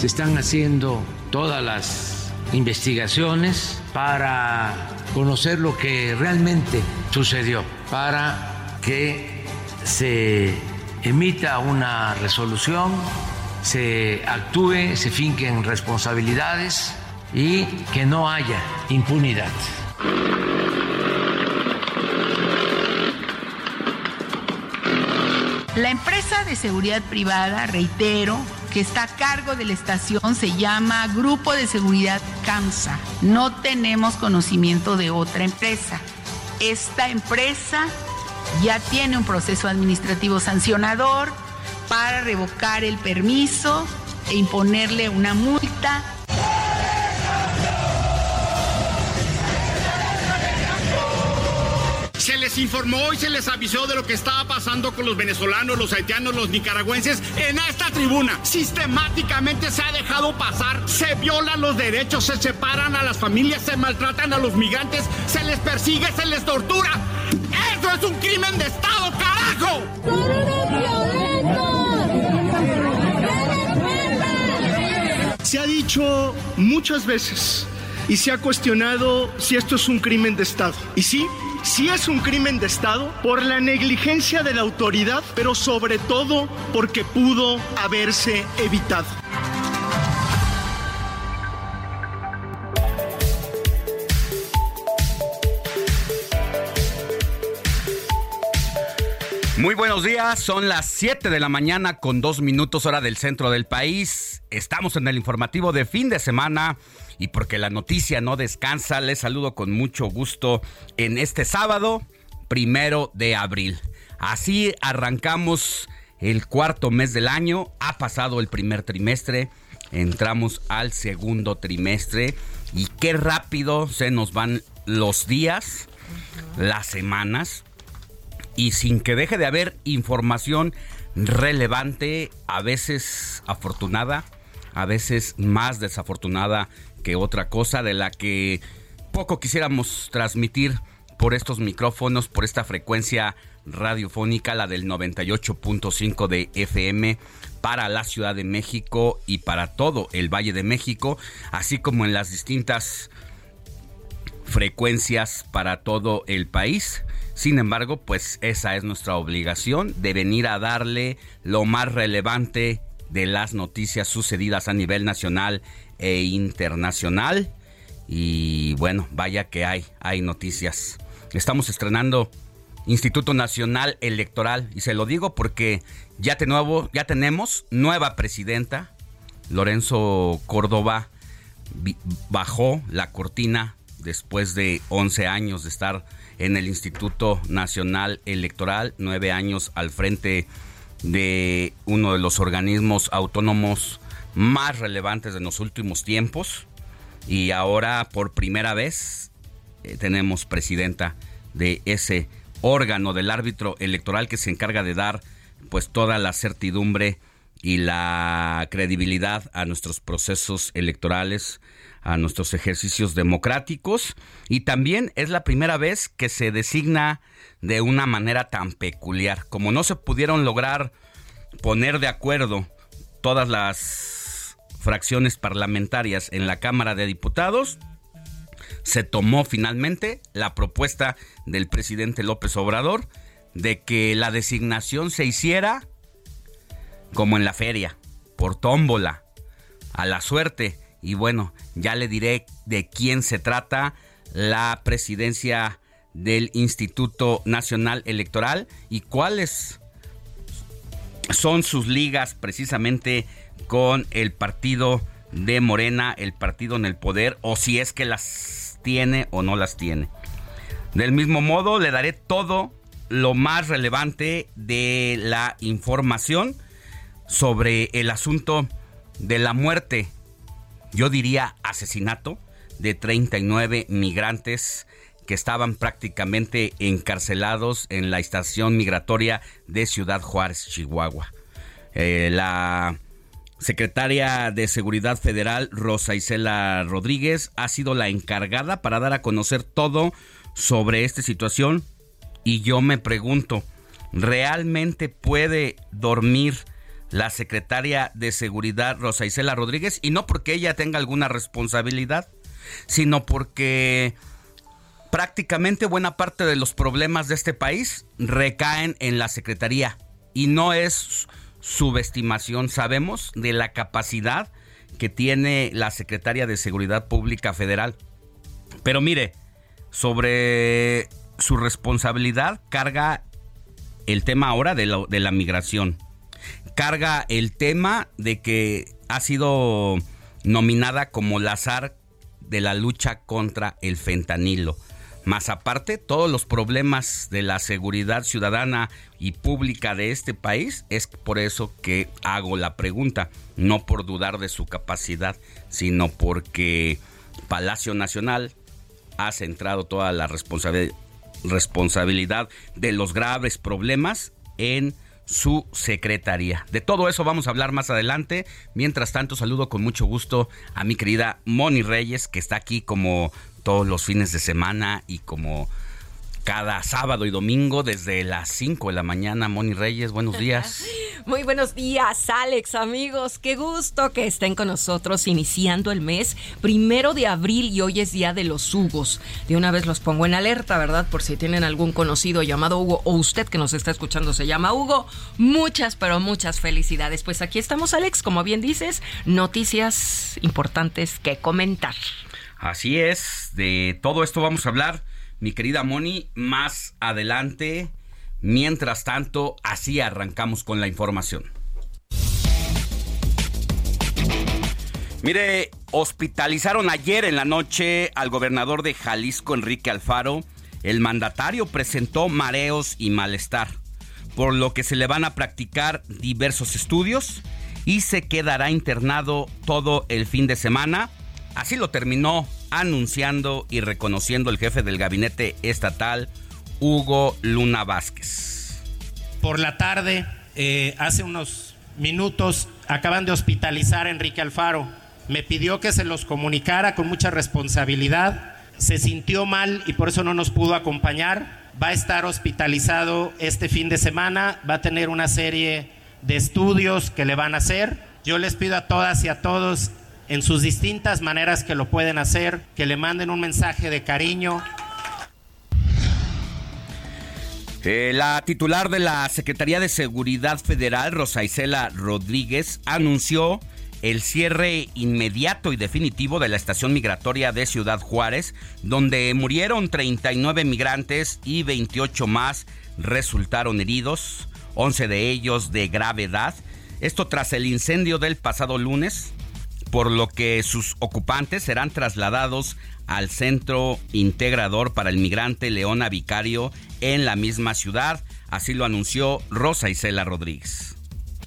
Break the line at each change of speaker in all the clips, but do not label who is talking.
Se
están haciendo todas las investigaciones para conocer lo que realmente sucedió, para que se emita una resolución, se actúe, se finquen responsabilidades y que no haya impunidad.
La empresa de seguridad privada, reitero, que está a cargo de la estación se llama Grupo de Seguridad CAMSA. No tenemos conocimiento de otra empresa. Esta empresa ya tiene un proceso administrativo sancionador para revocar el permiso e imponerle una multa
les informó y se les avisó de lo que estaba pasando con los venezolanos, los haitianos, los nicaragüenses en esta tribuna. Sistemáticamente se ha dejado pasar, se violan los derechos, se separan a las familias, se maltratan a los migrantes, se les persigue, se les tortura. ¡Eso es un crimen de Estado, carajo!
Se ha dicho muchas veces y se ha cuestionado si esto es un crimen de Estado. Y sí, sí es un crimen de Estado por la negligencia de la autoridad, pero sobre todo porque pudo haberse evitado.
Muy buenos días, son las 7 de la mañana con dos minutos hora del centro del país. Estamos en el informativo de fin de semana y porque la noticia no descansa, les saludo con mucho gusto en este sábado, primero de abril. Así arrancamos el cuarto mes del año, ha pasado el primer trimestre, entramos al segundo trimestre y qué rápido se nos van los días, las semanas y sin que deje de haber información relevante, a veces afortunada, a veces más desafortunada que otra cosa de la que poco quisiéramos transmitir por estos micrófonos, por esta frecuencia radiofónica, la del 98.5 de FM para la Ciudad de México y para todo el Valle de México, así como en las distintas frecuencias para todo el país. Sin embargo, pues esa es nuestra obligación de venir a darle lo más relevante de las noticias sucedidas a nivel nacional e internacional. Y bueno, vaya que hay, hay noticias. Estamos estrenando Instituto Nacional Electoral y se lo digo porque ya, de nuevo, ya tenemos nueva presidenta. Lorenzo Córdoba bajó la cortina después de 11 años de estar en el Instituto Nacional Electoral, nueve años al frente de uno de los organismos autónomos más relevantes de los últimos tiempos. Y ahora por primera vez eh, tenemos presidenta de ese órgano del árbitro electoral que se encarga de dar pues toda la certidumbre y la credibilidad a nuestros procesos electorales, a nuestros ejercicios democráticos y también es la primera vez que se designa de una manera tan peculiar. Como no se pudieron lograr poner de acuerdo todas las fracciones parlamentarias en la Cámara de Diputados, se tomó finalmente la propuesta del presidente López Obrador de que la designación se hiciera como en la feria, por tómbola, a la suerte. Y bueno, ya le diré de quién se trata la presidencia del Instituto Nacional Electoral y cuáles son sus ligas precisamente con el partido de Morena, el partido en el poder, o si es que las tiene o no las tiene. Del mismo modo, le daré todo lo más relevante de la información sobre el asunto de la muerte, yo diría asesinato, de 39 migrantes que estaban prácticamente encarcelados en la estación migratoria de Ciudad Juárez, Chihuahua. Eh, la secretaria de Seguridad Federal, Rosa Isela Rodríguez, ha sido la encargada para dar a conocer todo sobre esta situación y yo me pregunto, ¿realmente puede dormir la secretaria de Seguridad Rosa Isela Rodríguez? Y no porque ella tenga alguna responsabilidad, sino porque prácticamente buena parte de los problemas de este país recaen en la Secretaría y no es subestimación, sabemos de la capacidad que tiene la Secretaria de Seguridad Pública Federal. Pero mire, sobre su responsabilidad carga el tema ahora de la, de la migración. Carga el tema de que ha sido nominada como la azar de la lucha contra el fentanilo. Más aparte, todos los problemas de la seguridad ciudadana y pública de este país, es por eso que hago la pregunta, no por dudar de su capacidad, sino porque Palacio Nacional ha centrado toda la responsabilidad de los graves problemas en su secretaría. De todo eso vamos a hablar más adelante. Mientras tanto, saludo con mucho gusto a mi querida Moni Reyes, que está aquí como todos los fines de semana y como cada sábado y domingo desde las 5 de la mañana. Moni Reyes, buenos días.
Muy buenos días, Alex, amigos. Qué gusto que estén con nosotros iniciando el mes primero de abril y hoy es día de los Hugos. De una vez los pongo en alerta, ¿verdad? Por si tienen algún conocido llamado Hugo o usted que nos está escuchando se llama Hugo. Muchas, pero muchas felicidades. Pues aquí estamos, Alex, como bien dices, noticias importantes que comentar.
Así es, de todo esto vamos a hablar mi querida Moni, más adelante. Mientras tanto, así arrancamos con la información. Mire, hospitalizaron ayer en la noche al gobernador de Jalisco, Enrique Alfaro. El mandatario presentó mareos y malestar, por lo que se le van a practicar diversos estudios y se quedará internado todo el fin de semana. Así lo terminó anunciando y reconociendo el jefe del gabinete estatal, Hugo Luna Vázquez.
Por la tarde, eh, hace unos minutos, acaban de hospitalizar a Enrique Alfaro. Me pidió que se los comunicara con mucha responsabilidad. Se sintió mal y por eso no nos pudo acompañar. Va a estar hospitalizado este fin de semana. Va a tener una serie de estudios que le van a hacer. Yo les pido a todas y a todos en sus distintas maneras que lo pueden hacer, que le manden un mensaje de cariño.
Eh, la titular de la Secretaría de Seguridad Federal, Rosa Isela Rodríguez, anunció el cierre inmediato y definitivo de la estación migratoria de Ciudad Juárez, donde murieron 39 migrantes y 28 más resultaron heridos, 11 de ellos de gravedad. Esto tras el incendio del pasado lunes, por lo que sus ocupantes serán trasladados al Centro Integrador para el Migrante Leona Vicario en la misma ciudad. Así lo anunció Rosa Isela Rodríguez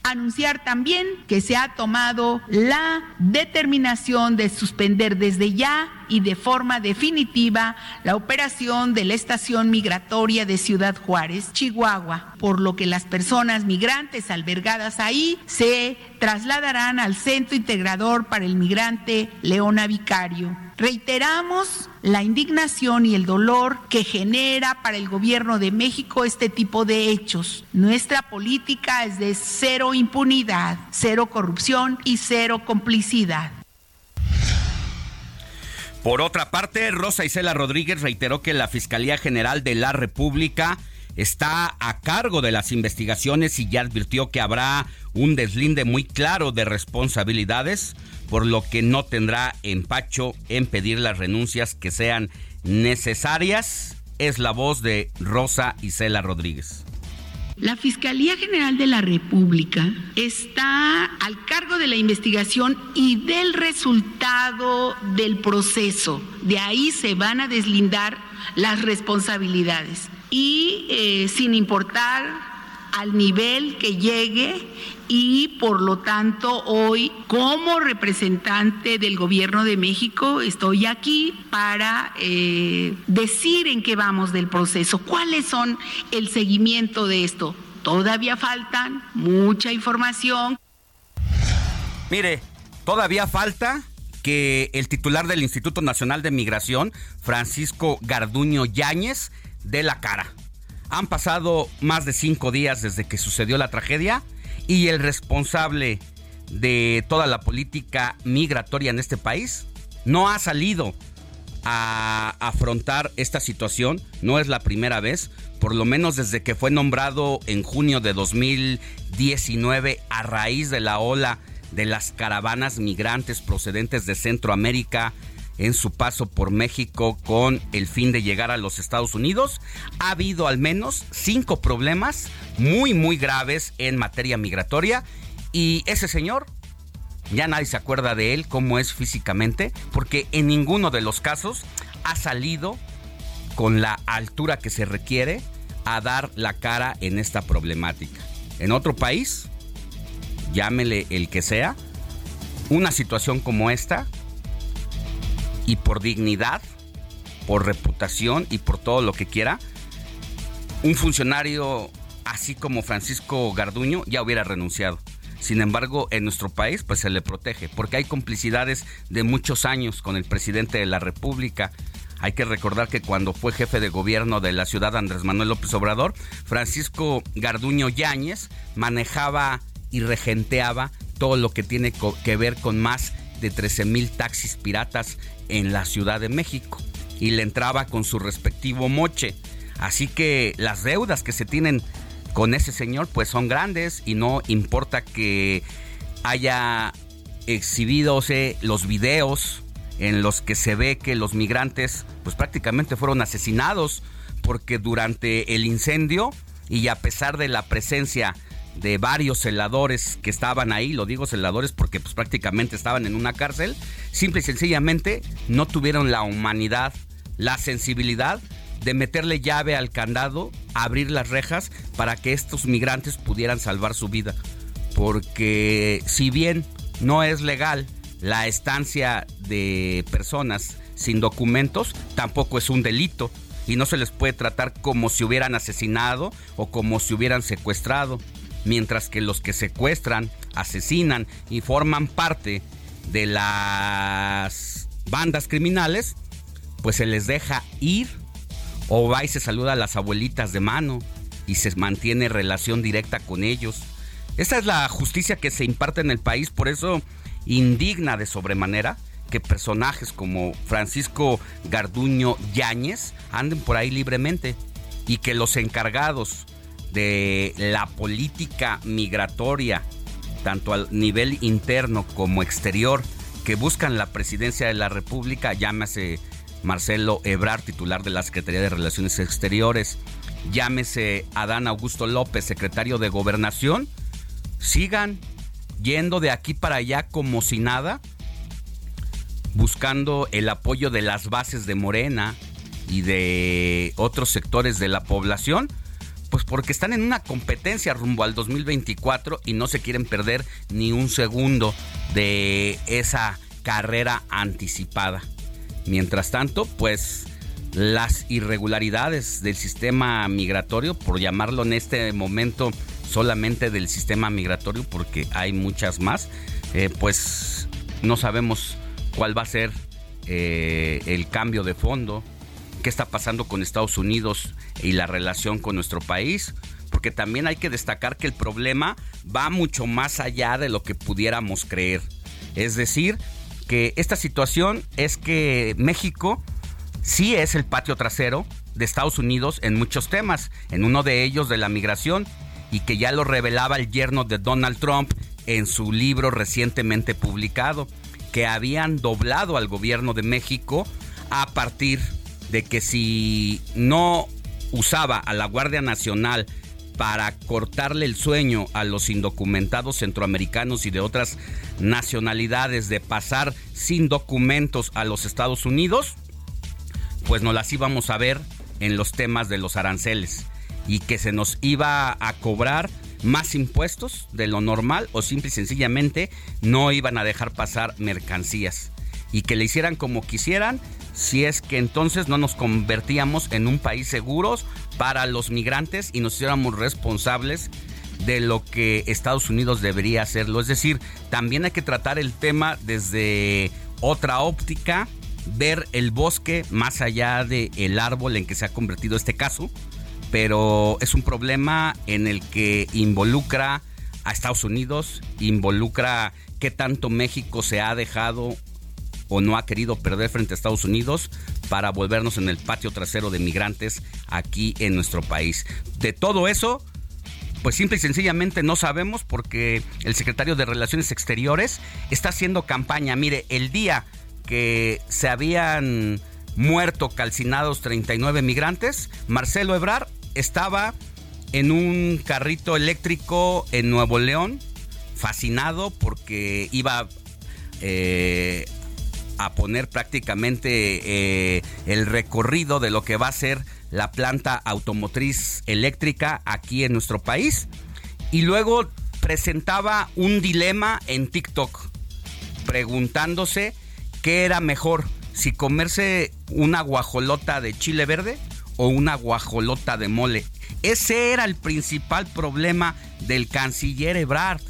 anunciar también que se ha tomado la determinación de suspender desde ya y de forma definitiva la operación de la estación migratoria de Ciudad Juárez, Chihuahua, por lo que las personas migrantes albergadas ahí se trasladarán al Centro Integrador para el Migrante Leona Vicario. Reiteramos la indignación y el dolor que genera para el gobierno de México este tipo de hechos. Nuestra política es de cero impunidad, cero corrupción y cero complicidad.
Por otra parte, Rosa Isela Rodríguez reiteró que la Fiscalía General de la República está a cargo de las investigaciones y ya advirtió que habrá un deslinde muy claro de responsabilidades, por lo que no tendrá empacho en pedir las renuncias que sean necesarias. Es la voz de Rosa Isela Rodríguez.
La Fiscalía General de la República está al cargo de la investigación y del resultado del proceso. De ahí se van a deslindar las responsabilidades. Y eh, sin importar al nivel que llegue y por lo tanto hoy como representante del gobierno de México estoy aquí para eh, decir en qué vamos del proceso, cuáles son el seguimiento de esto. Todavía faltan mucha información.
Mire, todavía falta que el titular del Instituto Nacional de Migración, Francisco Garduño Yáñez, dé la cara. Han pasado más de cinco días desde que sucedió la tragedia y el responsable de toda la política migratoria en este país no ha salido a afrontar esta situación. No es la primera vez, por lo menos desde que fue nombrado en junio de 2019 a raíz de la ola de las caravanas migrantes procedentes de Centroamérica en su paso por México con el fin de llegar a los Estados Unidos, ha habido al menos cinco problemas muy, muy graves en materia migratoria y ese señor ya nadie se acuerda de él, cómo es físicamente, porque en ninguno de los casos ha salido con la altura que se requiere a dar la cara en esta problemática. En otro país, llámele el que sea, una situación como esta y por dignidad, por reputación y por todo lo que quiera, un funcionario así como Francisco Garduño ya hubiera renunciado. Sin embargo, en nuestro país pues se le protege porque hay complicidades de muchos años con el presidente de la República. Hay que recordar que cuando fue jefe de gobierno de la ciudad Andrés Manuel López Obrador, Francisco Garduño Yáñez manejaba y regenteaba todo lo que tiene que ver con más de 13 mil taxis piratas en la Ciudad de México y le entraba con su respectivo moche. Así que las deudas que se tienen con ese señor pues son grandes y no importa que haya exhibido los videos en los que se ve que los migrantes pues prácticamente fueron asesinados porque durante el incendio y a pesar de la presencia de varios celadores que estaban ahí, lo digo celadores porque pues prácticamente estaban en una cárcel, simple y sencillamente no tuvieron la humanidad, la sensibilidad de meterle llave al candado, abrir las rejas para que estos migrantes pudieran salvar su vida. Porque si bien no es legal la estancia de personas sin documentos, tampoco es un delito y no se les puede tratar como si hubieran asesinado o como si hubieran secuestrado mientras que los que secuestran, asesinan y forman parte de las bandas criminales, pues se les deja ir o va y se saluda a las abuelitas de mano y se mantiene relación directa con ellos. Esa es la justicia que se imparte en el país, por eso indigna de sobremanera que personajes como Francisco Garduño Yáñez anden por ahí libremente y que los encargados de la política migratoria, tanto al nivel interno como exterior, que buscan la presidencia de la República, llámese Marcelo Ebrard, titular de la Secretaría de Relaciones Exteriores, llámese Adán Augusto López, secretario de Gobernación, sigan yendo de aquí para allá como si nada, buscando el apoyo de las bases de Morena y de otros sectores de la población pues porque están en una competencia rumbo al 2024 y no se quieren perder ni un segundo de esa carrera anticipada. Mientras tanto, pues las irregularidades del sistema migratorio, por llamarlo en este momento solamente del sistema migratorio, porque hay muchas más, eh, pues no sabemos cuál va a ser eh, el cambio de fondo, qué está pasando con Estados Unidos y la relación con nuestro país, porque también hay que destacar que el problema va mucho más allá de lo que pudiéramos creer. Es decir, que esta situación es que México sí es el patio trasero de Estados Unidos en muchos temas, en uno de ellos de la migración, y que ya lo revelaba el yerno de Donald Trump en su libro recientemente publicado, que habían doblado al gobierno de México a partir de que si no usaba a la Guardia Nacional para cortarle el sueño a los indocumentados centroamericanos y de otras nacionalidades de pasar sin documentos a los Estados Unidos, pues nos las íbamos a ver en los temas de los aranceles y que se nos iba a cobrar más impuestos de lo normal o simple y sencillamente no iban a dejar pasar mercancías y que le hicieran como quisieran si es que entonces no nos convertíamos en un país seguro para los migrantes y nos hiciéramos responsables de lo que Estados Unidos debería hacerlo. Es decir, también hay que tratar el tema desde otra óptica, ver el bosque más allá del el árbol en que se ha convertido este caso, pero es un problema en el que involucra a Estados Unidos, involucra qué tanto México se ha dejado o no ha querido perder frente a Estados Unidos para volvernos en el patio trasero de migrantes aquí en nuestro país. De todo eso, pues simple y sencillamente no sabemos porque el secretario de Relaciones Exteriores está haciendo campaña. Mire, el día que se habían muerto calcinados 39 migrantes, Marcelo Ebrar estaba en un carrito eléctrico en Nuevo León, fascinado porque iba eh, a poner prácticamente eh, el recorrido de lo que va a ser la planta automotriz eléctrica aquí en nuestro país. Y luego presentaba un dilema en TikTok, preguntándose qué era mejor, si comerse una guajolota de chile verde o una guajolota de mole. Ese era el principal problema del canciller Ebrard.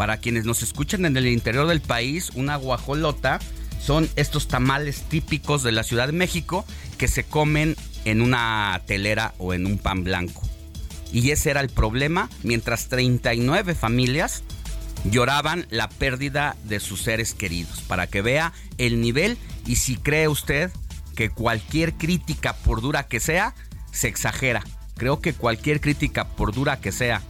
Para quienes nos escuchan en el interior del país, una guajolota son estos tamales típicos de la Ciudad de México que se comen en una telera o en un pan blanco. Y ese era el problema, mientras 39 familias lloraban la pérdida de sus seres queridos, para que vea el nivel y si cree usted que cualquier crítica, por dura que sea, se exagera. Creo que cualquier crítica, por dura que sea,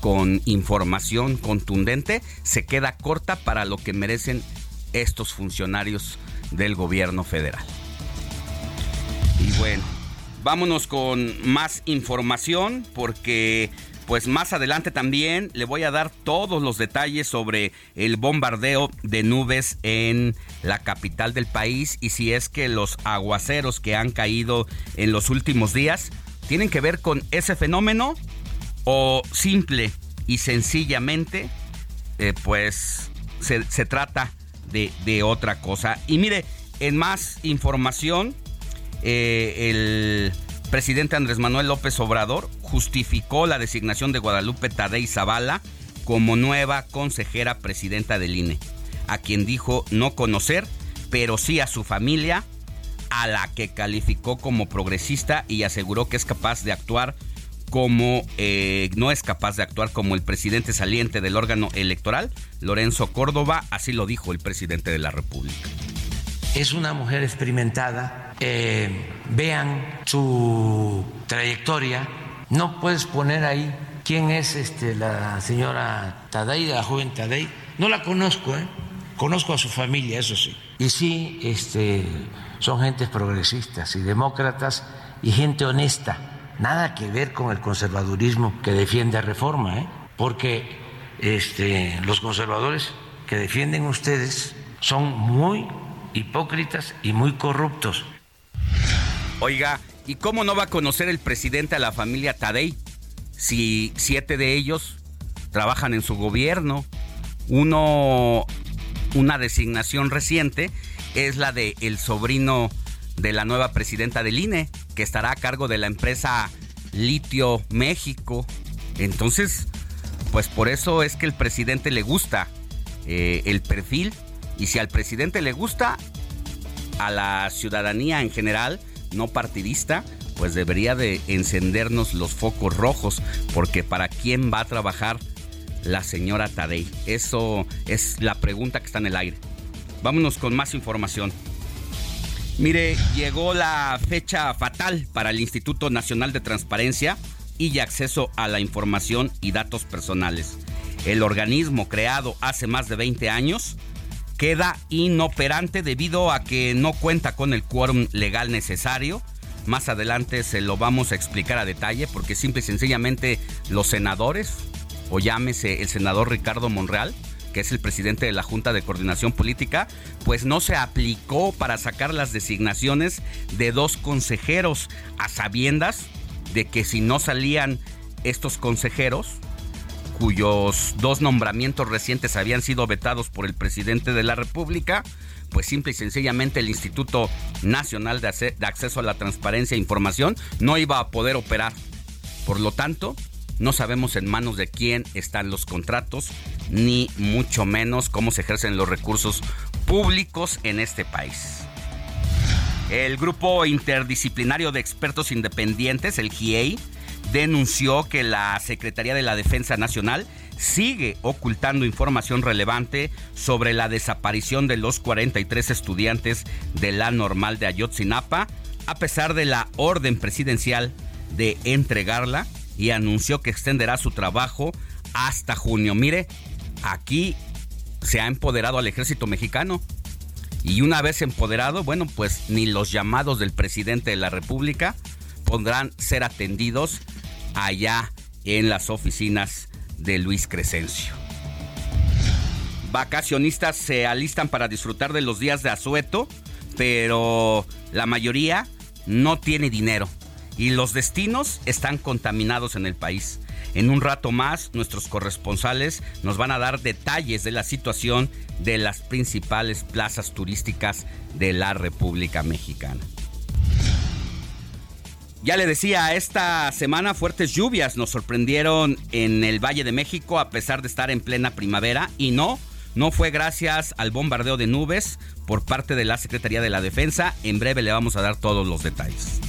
con información contundente, se queda corta para lo que merecen estos funcionarios del gobierno federal. Y bueno, vámonos con más información porque pues más adelante también le voy a dar todos los detalles sobre el bombardeo de nubes en la capital del país y si es que los aguaceros que han caído en los últimos días tienen que ver con ese fenómeno o simple y sencillamente eh, pues se, trata de, otra cosa. Y mire, en más información, eh, el presidente Andrés Manuel López Obrador justificó la designación de Guadalupe Tadei Zavala como nueva consejera presidenta del INE, a quien dijo no conocer, pero sí a su familia, a la que calificó como progresista y aseguró que es capaz de actuar como eh, no es capaz de actuar como el presidente saliente del órgano electoral, Lorenzo Córdoba, así lo dijo el presidente de la República.
Es una mujer experimentada, eh, vean su trayectoria, no puedes poner ahí quién es este, la señora Tadei, la joven Tadei, no la conozco, ¿eh? conozco a su familia, eso sí. Y sí, este, son gentes progresistas y demócratas y gente honesta nada que ver con el conservadurismo que defiende reforma, ¿eh? porque este, los conservadores que defienden ustedes son muy hipócritas y muy corruptos.
Oiga, ¿y cómo no va a conocer el presidente a la familia Tadei si siete de ellos trabajan en su gobierno? Uno, una designación reciente es la de el sobrino de la nueva presidenta del INE, que estará a cargo de la empresa Litio México. Entonces, pues por eso es que el presidente le gusta eh, el perfil y si al presidente le gusta, a la ciudadanía en general, no partidista, pues debería de encendernos los focos rojos, porque ¿para quién va a trabajar la señora Tadei? Eso es la pregunta que está en el aire. Vámonos con más información. Mire, llegó la fecha fatal para el Instituto Nacional de Transparencia y Acceso a la Información y Datos Personales. El organismo creado hace más de 20 años queda inoperante debido a que no cuenta con el quórum legal necesario. Más adelante se lo vamos a explicar a detalle porque simple y sencillamente los senadores, o llámese el senador Ricardo Monreal, que es el presidente de la Junta de Coordinación Política, pues no se aplicó para sacar las designaciones de dos consejeros a sabiendas de que si no salían estos consejeros, cuyos dos nombramientos recientes habían sido vetados por el presidente de la República, pues simple y sencillamente el Instituto Nacional de, Acceso a la Transparencia e Información no iba a poder operar. Por lo tanto, no sabemos en manos de quién están los contratos, ni mucho menos cómo se ejercen los recursos públicos en este país. El grupo interdisciplinario de expertos independientes, el GIEI, denunció que la Secretaría de la Defensa Nacional sigue ocultando información relevante sobre la desaparición de los 43 estudiantes de la normal de Ayotzinapa, a pesar de la orden presidencial de entregarla y anunció que extenderá su trabajo hasta junio. Mire, aquí se ha empoderado al ejército mexicano. Y una vez empoderado, bueno, pues ni los llamados del presidente de la República podrán ser atendidos allá en las oficinas de Luis Crescencio. Vacacionistas se alistan para disfrutar de los días de asueto, pero la mayoría no tiene dinero y los destinos están contaminados en el país. En un rato más, nuestros corresponsales nos van a dar detalles de la situación de las principales plazas turísticas de la República Mexicana. Ya le decía, esta semana fuertes lluvias nos sorprendieron en el Valle de México a pesar de estar en plena primavera y no, no fue gracias al bombardeo de nubes por parte de la Secretaría de la Defensa. En breve le vamos a dar todos los detalles.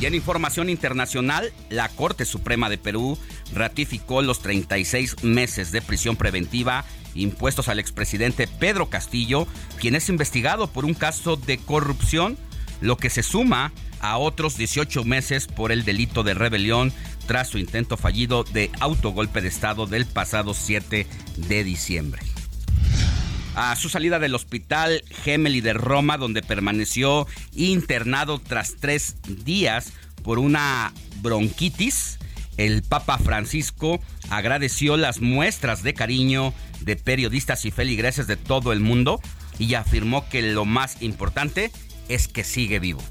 Y en información internacional, la Corte Suprema de Perú ratificó los 36 meses de prisión preventiva impuestos al expresidente Pedro Castillo, quien es investigado por un caso de corrupción, lo que se suma a otros 18 meses por el delito de rebelión tras su intento fallido de autogolpe de Estado del pasado 7 de diciembre a su salida del hospital Gemelli de Roma, donde permaneció internado tras tres días por una bronquitis. El Papa Francisco agradeció las muestras de cariño de periodistas y feligreses de todo el mundo y afirmó que lo más importante es que sigue vivo.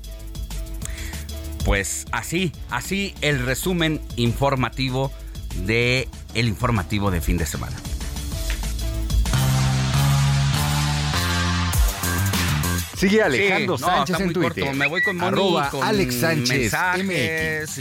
Pues así, así el resumen informativo de el informativo de fin de semana.
Sigue Alejandro Sánchez en Twitter.
Me voy con
Arroba Alex Sánchez MX.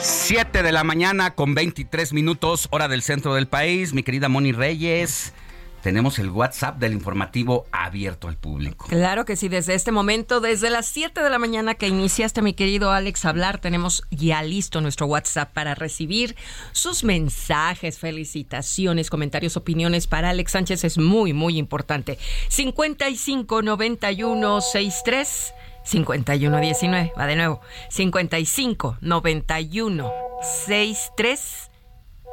Siete de la mañana con 23 minutos, hora del centro del país. Mi querida Moni Reyes tenemos el WhatsApp del informativo abierto al público.
Claro que sí, desde este momento, desde las 7 de la mañana que iniciaste, mi querido Alex, hablar, tenemos ya listo nuestro WhatsApp para recibir sus mensajes, felicitaciones, comentarios, opiniones. Para Alex Sánchez es muy, muy importante. 55 91 63 51 19. Va de nuevo. 55 91 63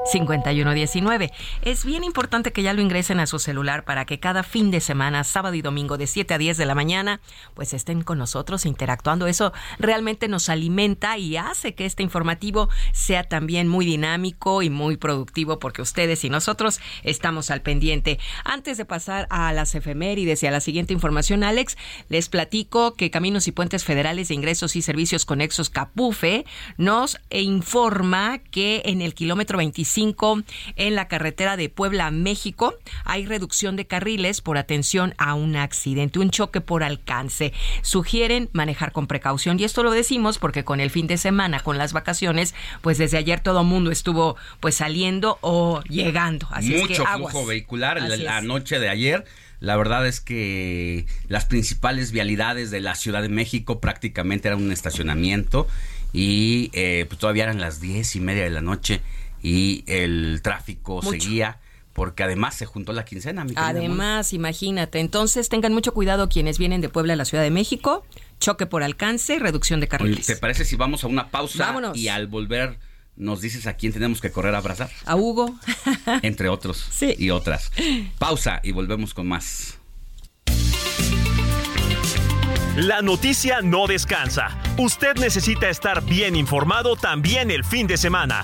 5119. Es bien importante que ya lo ingresen a su celular para que cada fin de semana, sábado y domingo de 7 a 10 de la mañana, pues estén con nosotros interactuando. Eso realmente nos alimenta y hace que este informativo sea también muy dinámico y muy productivo porque ustedes y nosotros estamos al pendiente. Antes de pasar a las efemérides y a la siguiente información, Alex, les platico que Caminos y Puentes Federales de Ingresos y Servicios Conexos Capufe nos informa que en el kilómetro 25 25 en la carretera de Puebla, México. Hay reducción de carriles por atención a un accidente, un choque por alcance. Sugieren manejar con precaución y esto lo decimos porque con el fin de semana, con las vacaciones, pues desde ayer todo el mundo estuvo pues saliendo o llegando. Así
Mucho
es que
flujo vehicular la noche de ayer. La verdad es que las principales vialidades de la Ciudad de México prácticamente eran un estacionamiento y eh, pues todavía eran las diez y media de la noche y el tráfico seguía porque además se juntó la quincena.
además, imagínate. Entonces tengan mucho cuidado quienes vienen de Puebla a la Ciudad de México. Choque por alcance, reducción de carriles.
¿Te parece si vamos a una pausa y al volver nos dices a quién tenemos que correr a abrazar?
A Hugo.
Entre otros sí. y otras. Pausa y volvemos con más.
La noticia no descansa. Usted necesita estar bien informado también el fin de semana.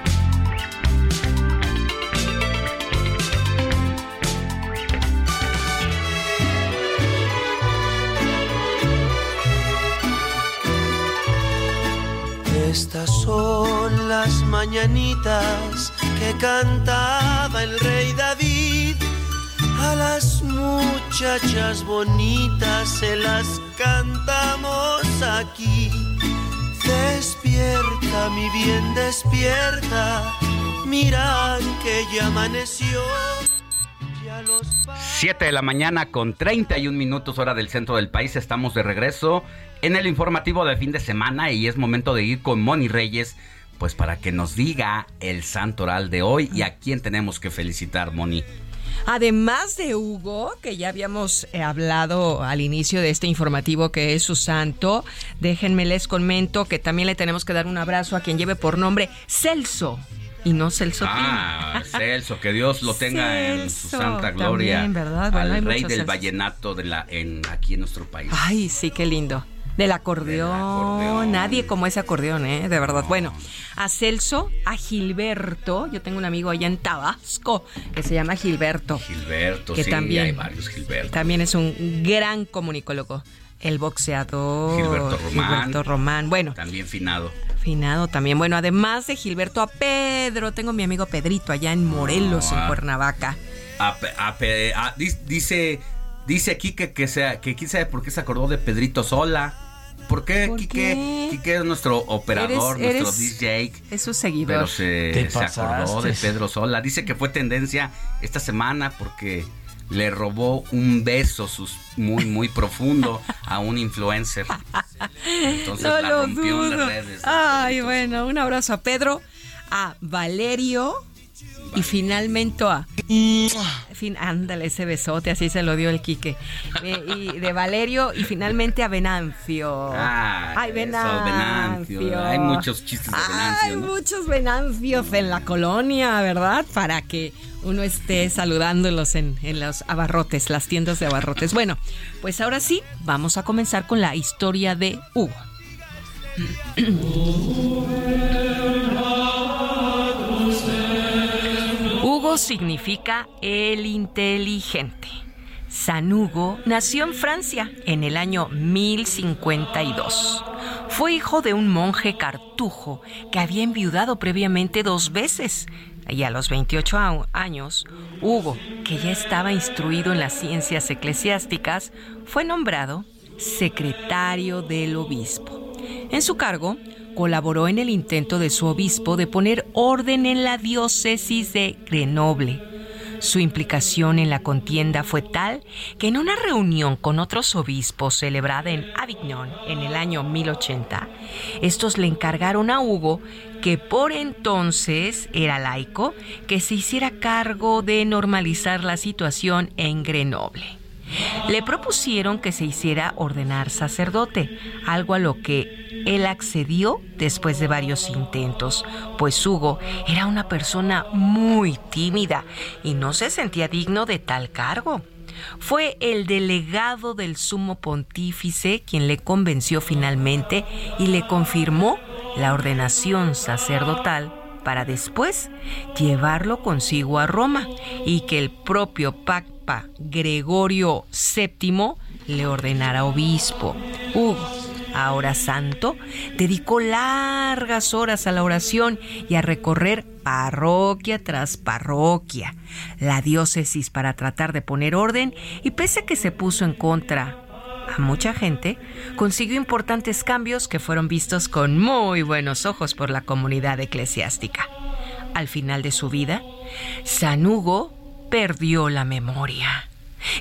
Estas son las mañanitas que cantaba el rey David a las muchachas bonitas se las cantamos aquí. Despierta, mi bien, despierta. Mira que ya amaneció.
Siete de la mañana con 31 minutos hora del centro del país. Estamos de regreso en el informativo de fin de semana y es momento de ir con Moni Reyes pues para que nos diga el santo oral de hoy y a quién tenemos que felicitar, Moni.
Además de Hugo, que ya habíamos eh, hablado al inicio de este informativo que es su santo, déjenme les comento que también le tenemos que dar un abrazo a quien lleve por nombre Celso y no Celso
Ah, Celso, que Dios lo tenga en su santa gloria. ¿verdad? al rey del vallenato de la, en, aquí en nuestro país.
Ay, sí, qué lindo. Del acordeón. Nadie como ese acordeón, ¿eh? De verdad. Bueno, a Celso, a Gilberto. Yo tengo un amigo allá en Tabasco que se llama Gilberto.
Gilberto, que sí, también, hay varios Gilberto.
También es un gran comunicólogo. El boxeador.
Gilberto Román.
Gilberto Román. Bueno.
También finado.
Finado también. Bueno, además de Gilberto, a Pedro. Tengo mi amigo Pedrito allá en Morelos, en ah. Cuernavaca.
A, a, dice Dice aquí que, que, sea, que quién sabe por qué se acordó de Pedrito Sola. ¿Por qué, Quique? Quique es nuestro operador, nuestro DJ.
Es su seguidor.
Pero se, se acordó de Pedro Sola. Dice que fue tendencia esta semana porque le robó un beso sus, muy, muy profundo a un influencer. Entonces la rompió en las redes.
Ay, bueno, un abrazo a Pedro, a Valerio y finalmente a... Fin, ándale, ese besote, así se lo dio el Quique. Eh, y de Valerio y finalmente a Venancio.
Ay, Venancio. Hay muchos chistes de Venancio.
Hay muchos Venancios en la colonia, ¿verdad? Para que uno esté saludándolos en, en los abarrotes, las tiendas de abarrotes. Bueno, pues ahora sí, vamos a comenzar con la historia de Hugo. significa el inteligente. San Hugo nació en Francia en el año 1052. Fue hijo de un monje cartujo que había enviudado previamente dos veces. Y a los 28 años, Hugo, que ya estaba instruido en las ciencias eclesiásticas, fue nombrado secretario del obispo. En su cargo, colaboró en el intento de su obispo de poner orden en la diócesis de Grenoble. Su implicación en la contienda fue tal que en una reunión con otros obispos celebrada en Avignon en el año 1080, estos le encargaron a Hugo, que por entonces era laico, que se hiciera cargo de normalizar la situación en Grenoble. Le propusieron que se hiciera ordenar sacerdote, algo a lo que él accedió después de varios intentos, pues Hugo era una persona muy tímida y no se sentía digno de tal cargo. fue el delegado del sumo pontífice quien le convenció finalmente y le confirmó la ordenación sacerdotal para después llevarlo consigo a Roma y que el propio Papa Gregorio VII le ordenara obispo. Hugo, ahora santo, dedicó largas horas a la oración y a recorrer parroquia tras parroquia, la diócesis para tratar de poner orden y pese a que se puso en contra a mucha gente, consiguió importantes cambios que fueron vistos con muy buenos ojos por la comunidad eclesiástica. Al final de su vida, San Hugo perdió la memoria.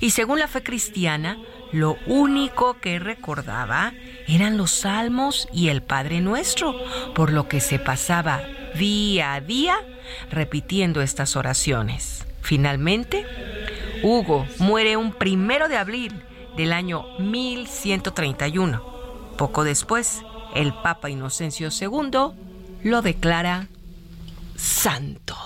Y según la fe cristiana, lo único que recordaba eran los salmos y el Padre Nuestro, por lo que se pasaba día a día repitiendo estas oraciones. Finalmente, Hugo muere un primero de abril del año 1131. Poco después, el Papa Inocencio II lo declara santo.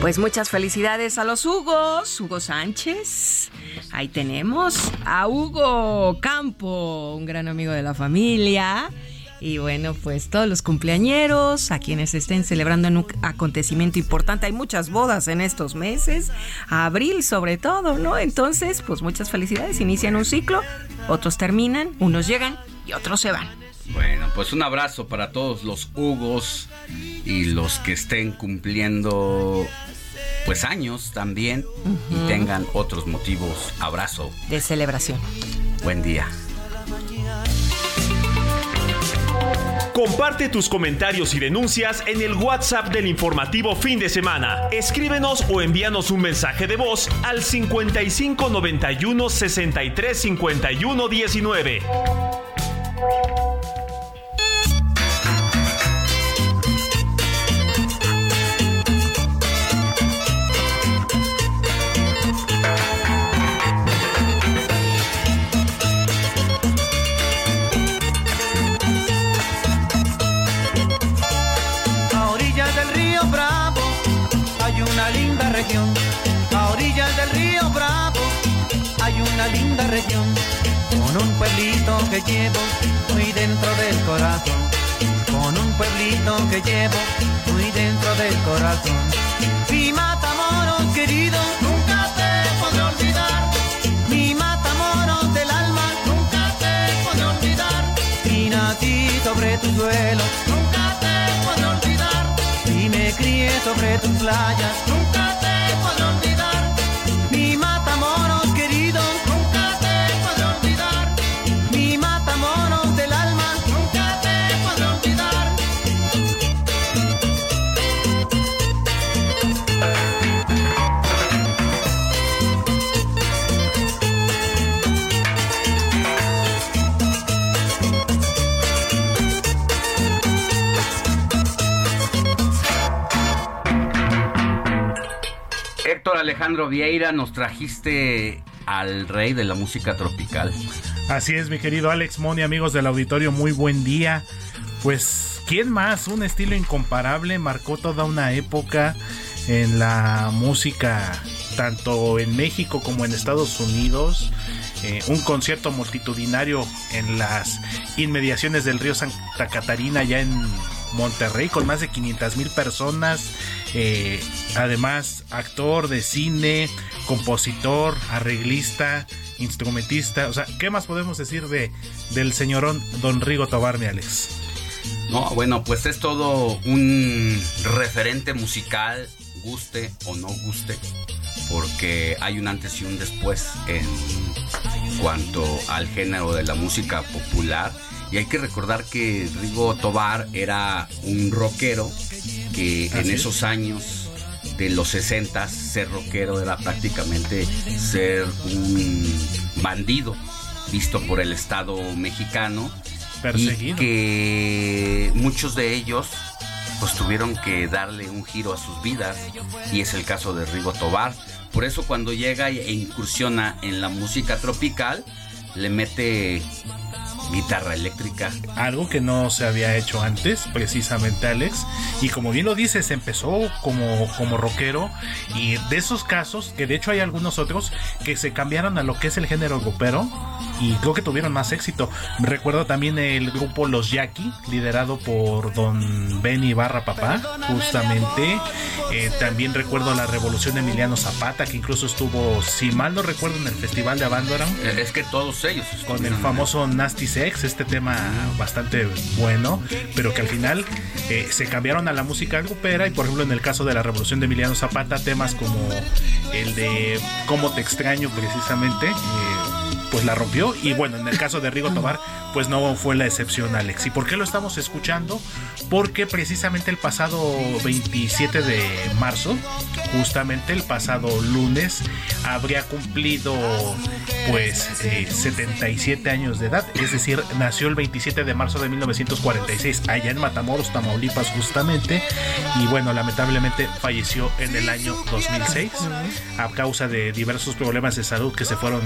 Pues muchas felicidades a los Hugos, Hugo Sánchez. Ahí tenemos a Hugo Campo, un gran amigo de la familia. Y bueno, pues todos los cumpleañeros, a quienes estén celebrando un acontecimiento importante, hay muchas bodas en estos meses, abril sobre todo, ¿no? Entonces, pues muchas felicidades, inician un ciclo, otros terminan, unos llegan y otros se van.
Bueno, pues un abrazo para todos los Hugos y los que estén cumpliendo pues años también y tengan otros motivos. Abrazo.
De celebración.
Buen día.
Comparte tus comentarios y denuncias en el WhatsApp del informativo fin de semana. Escríbenos o envíanos un mensaje de voz al 55 91 63 51 19.
A orillas del río Bravo, hay una linda región, con un pueblito que llevo muy dentro del corazón, con un pueblito que llevo muy dentro del corazón. Mi Matamoros querido, nunca te podré olvidar, mi Matamoros del alma, nunca te podré olvidar, y nací sobre tu suelo, nunca te podré olvidar, y me crié sobre tus playas, nunca
Alejandro Vieira, nos trajiste al rey de la música tropical.
Así es, mi querido Alex Moni, amigos del auditorio, muy buen día. Pues, ¿quién más? Un estilo incomparable, marcó toda una época en la música, tanto en México como en Estados Unidos. Eh, un concierto multitudinario en las inmediaciones del río Santa Catarina, ya en Monterrey, con más de 500 mil personas. Eh, además, actor de cine, compositor, arreglista, instrumentista. O sea, ¿qué más podemos decir de del señorón Don Rigo Tobarme, Alex?
No, bueno, pues es todo un referente musical, guste o no guste, porque hay un antes y un después en cuanto al género de la música popular. Y hay que recordar que Rigo Tobar era un rockero que en esos años de los 60 ser rockero era prácticamente ser un bandido visto por el Estado mexicano. Y que muchos de ellos pues tuvieron que darle un giro a sus vidas y es el caso de Rigo Tobar. Por eso cuando llega e incursiona en la música tropical le mete guitarra eléctrica.
Algo que no se había hecho antes, precisamente Alex. Y como bien lo dices, empezó como, como rockero. Y de esos casos, que de hecho hay algunos otros que se cambiaron a lo que es el género grupero. Y creo que tuvieron más éxito. Recuerdo también el grupo Los Jackie, liderado por don Benny Barra Papá, justamente. Eh, también recuerdo la revolución de Emiliano Zapata, que incluso estuvo, si mal no recuerdo, en el Festival de Abandoran.
Eh, es que todos ellos.
Con el famoso Nasty Este tema bastante bueno, pero que al final eh, se cambiaron a la música grupera y por ejemplo en el caso de la revolución de Emiliano Zapata, temas como el de Cómo te extraño precisamente pues la rompió. Y bueno, en el caso de Rigo Tobar, pues no fue la excepción, Alex. ¿Y por qué lo estamos escuchando? Porque precisamente el pasado 27 de marzo, justamente el pasado lunes, habría cumplido pues 77 eh, años de edad. Es decir, nació el 27 de marzo de 1946 allá en Matamoros, Tamaulipas, justamente. Y bueno, lamentablemente falleció en el año 2006 a causa de diversos problemas de salud que se fueron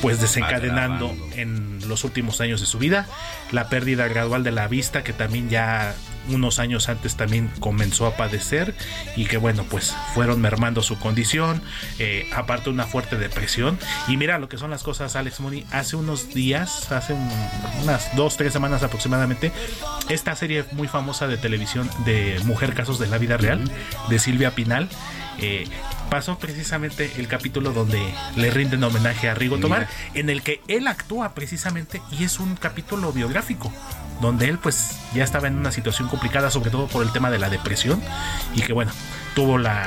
pues desencadenando encadenando en los últimos años de su vida, la pérdida gradual de la vista que también ya unos años antes también comenzó a padecer y que bueno pues fueron mermando su condición eh, aparte una fuerte depresión. Y mira lo que son las cosas Alex Money hace unos días hace unas dos tres semanas aproximadamente esta serie muy famosa de televisión de Mujer Casos de la Vida Real de Silvia Pinal eh, pasó precisamente el capítulo donde le rinden homenaje a Rigo Tomar, en el que él actúa precisamente y es un capítulo biográfico donde él pues ya estaba en una situación complicada, sobre todo por el tema de la depresión y que bueno, tuvo la,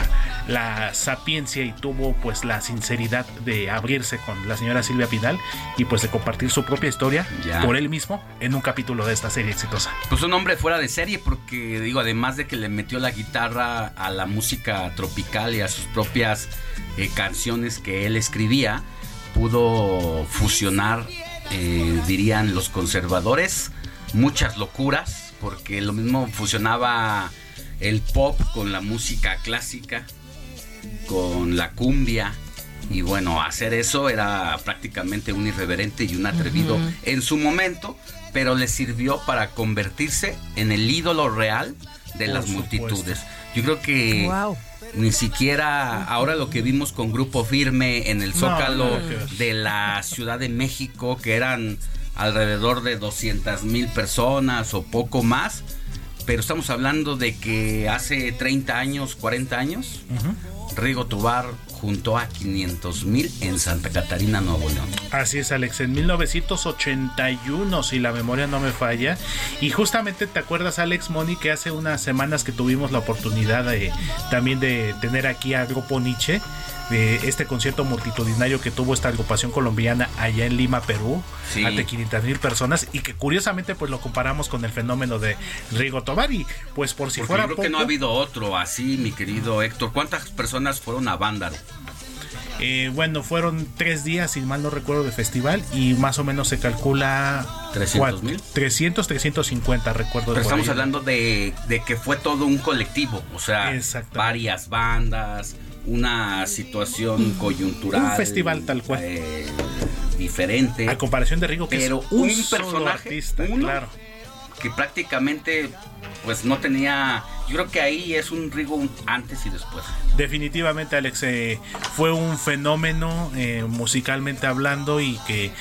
la sapiencia y tuvo pues la sinceridad de abrirse con la señora Silvia Pinal y pues de compartir su propia historia por él mismo en un capítulo de esta serie exitosa.
Pues un hombre fuera de serie porque digo, además de que le metió la guitarra a la música tropical y a sus propias eh, canciones que él escribía, pudo fusionar, eh, dirían los conservadores, muchas locuras, porque lo mismo fusionaba el pop con la música clásica, con la cumbia. Y bueno, hacer eso era prácticamente un irreverente y un atrevido en su momento, pero le sirvió para convertirse en el ídolo real de las multitudes. Yo creo que ni siquiera ahora lo que vimos con Grupo Firme en el Zócalo de la Ciudad de México, que eran alrededor de 200 mil personas o poco más, pero estamos hablando de que hace 30 años, 40 años, Rigo Tobar juntó a 500 mil en Santa Catarina, Nuevo León.
Así es, Alex, en 1981, si la memoria no me falla. Y justamente te acuerdas, Alex Moni, que hace unas semanas que tuvimos la oportunidad de, también de tener aquí a Grupo Nietzsche de este concierto multitudinario que tuvo esta agrupación colombiana allá en Lima, Perú, ante 500 mil personas y que curiosamente pues lo comparamos con el fenómeno de Rigo Tobar y pues por si fuera
yo creo que no ha habido otro así, mi querido Héctor. ¿Cuántas personas fueron a Vándaro?
Eh, bueno, fueron tres días, si mal no recuerdo, de festival y más o menos se calcula
300 mil.
300, 350, recuerdo.
Pero estamos hablando de, de, que fue todo un colectivo, o sea, varias bandas, una situación coyuntural.
Un festival tal cual.
Eh, diferente.
A comparación de Rigo, que
pero
es
un, personaje, claro. que prácticamente pues no tenía. Yo creo que ahí es un Rigo antes y después.
Definitivamente, Alex, eh, fue un fenómeno eh, musicalmente hablando y que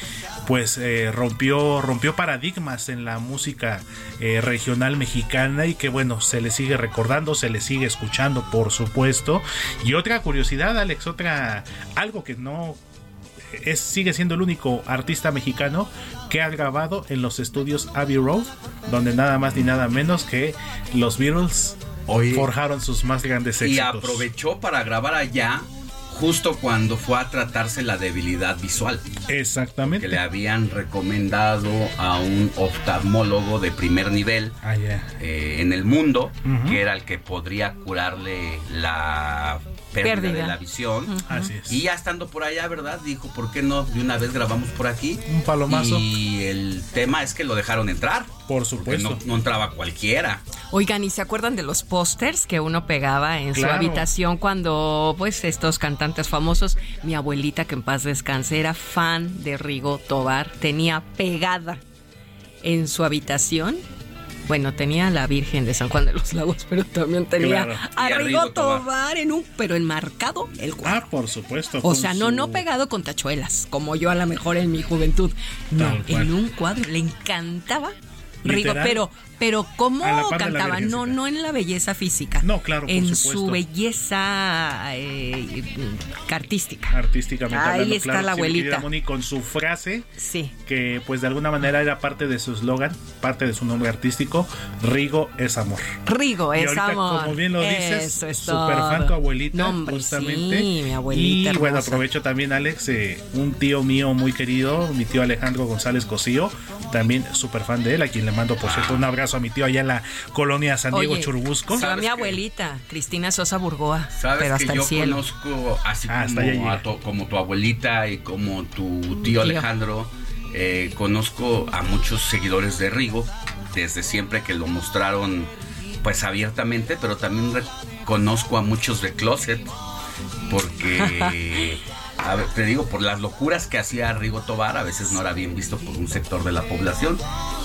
pues eh, rompió, rompió paradigmas en la música eh, regional mexicana y que bueno, se le sigue recordando, se le sigue escuchando, por supuesto. Y otra curiosidad, Alex, otra, algo que no es, sigue siendo el único artista mexicano que ha grabado en los estudios Abbey Road, donde nada más ni nada menos que los Beatles forjaron sus más grandes éxitos.
Y aprovechó para grabar allá justo cuando fue a tratarse la debilidad visual.
Exactamente.
Que le habían recomendado a un oftalmólogo de primer nivel
ah,
eh, en el mundo, que era el que podría curarle la pérdida, de la visión.
Así es.
Y ya estando por allá, ¿verdad? Dijo, ¿por qué no de una vez grabamos por aquí?
Un palomazo.
Y el tema es que lo dejaron entrar.
Por supuesto.
No, entraba cualquiera.
Oigan, ¿y se acuerdan de los pósters que uno pegaba en su habitación cuando, pues, estos cantantes famosos, mi abuelita, que en paz descanse, era fan de Rigo Tobar, tenía pegada en su habitación bueno, tenía a la Virgen de San Juan de los Lagos, pero también tenía a Rigo Tobar en un, pero enmarcado el cuadro.
Ah, por supuesto.
O sea, no, no pegado con tachuelas, como yo a lo mejor en mi juventud. No, en un cuadro. Le encantaba Rigo, pero pero cómo cantaba, no, no en la belleza física.
No, claro,
En su belleza eh, artística.
Artísticamente
Ahí está la abuelita.
Moni, con su frase,
sí.
que pues de alguna manera era parte de su eslogan, parte de su nombre artístico, Rigo es amor.
Rigo es amor.
Como bien lo dices, super fan tu abuelita, justamente.
Sí, mi abuelita.
Y bueno, aprovecho también, Alex, eh, un tío mío muy querido, mi tío Alejandro González Cosío, también súper fan de él, a quien le mando, por cierto, un abrazo a mi tío allá en la colonia San Diego Churubusco.
A mi abuelita, Cristina Sosa Burgoa.
Sabes
pero
hasta
que
yo
cielo.
conozco así ah, como, como, tu abuelita y como tu tío, Alejandro. Eh, conozco a muchos seguidores de Rigo desde siempre que lo mostraron pues abiertamente, pero también conozco a muchos de Closet porque a ver, te digo, por las locuras que hacía Rigo Tobar, a veces no era bien visto por un sector de la población.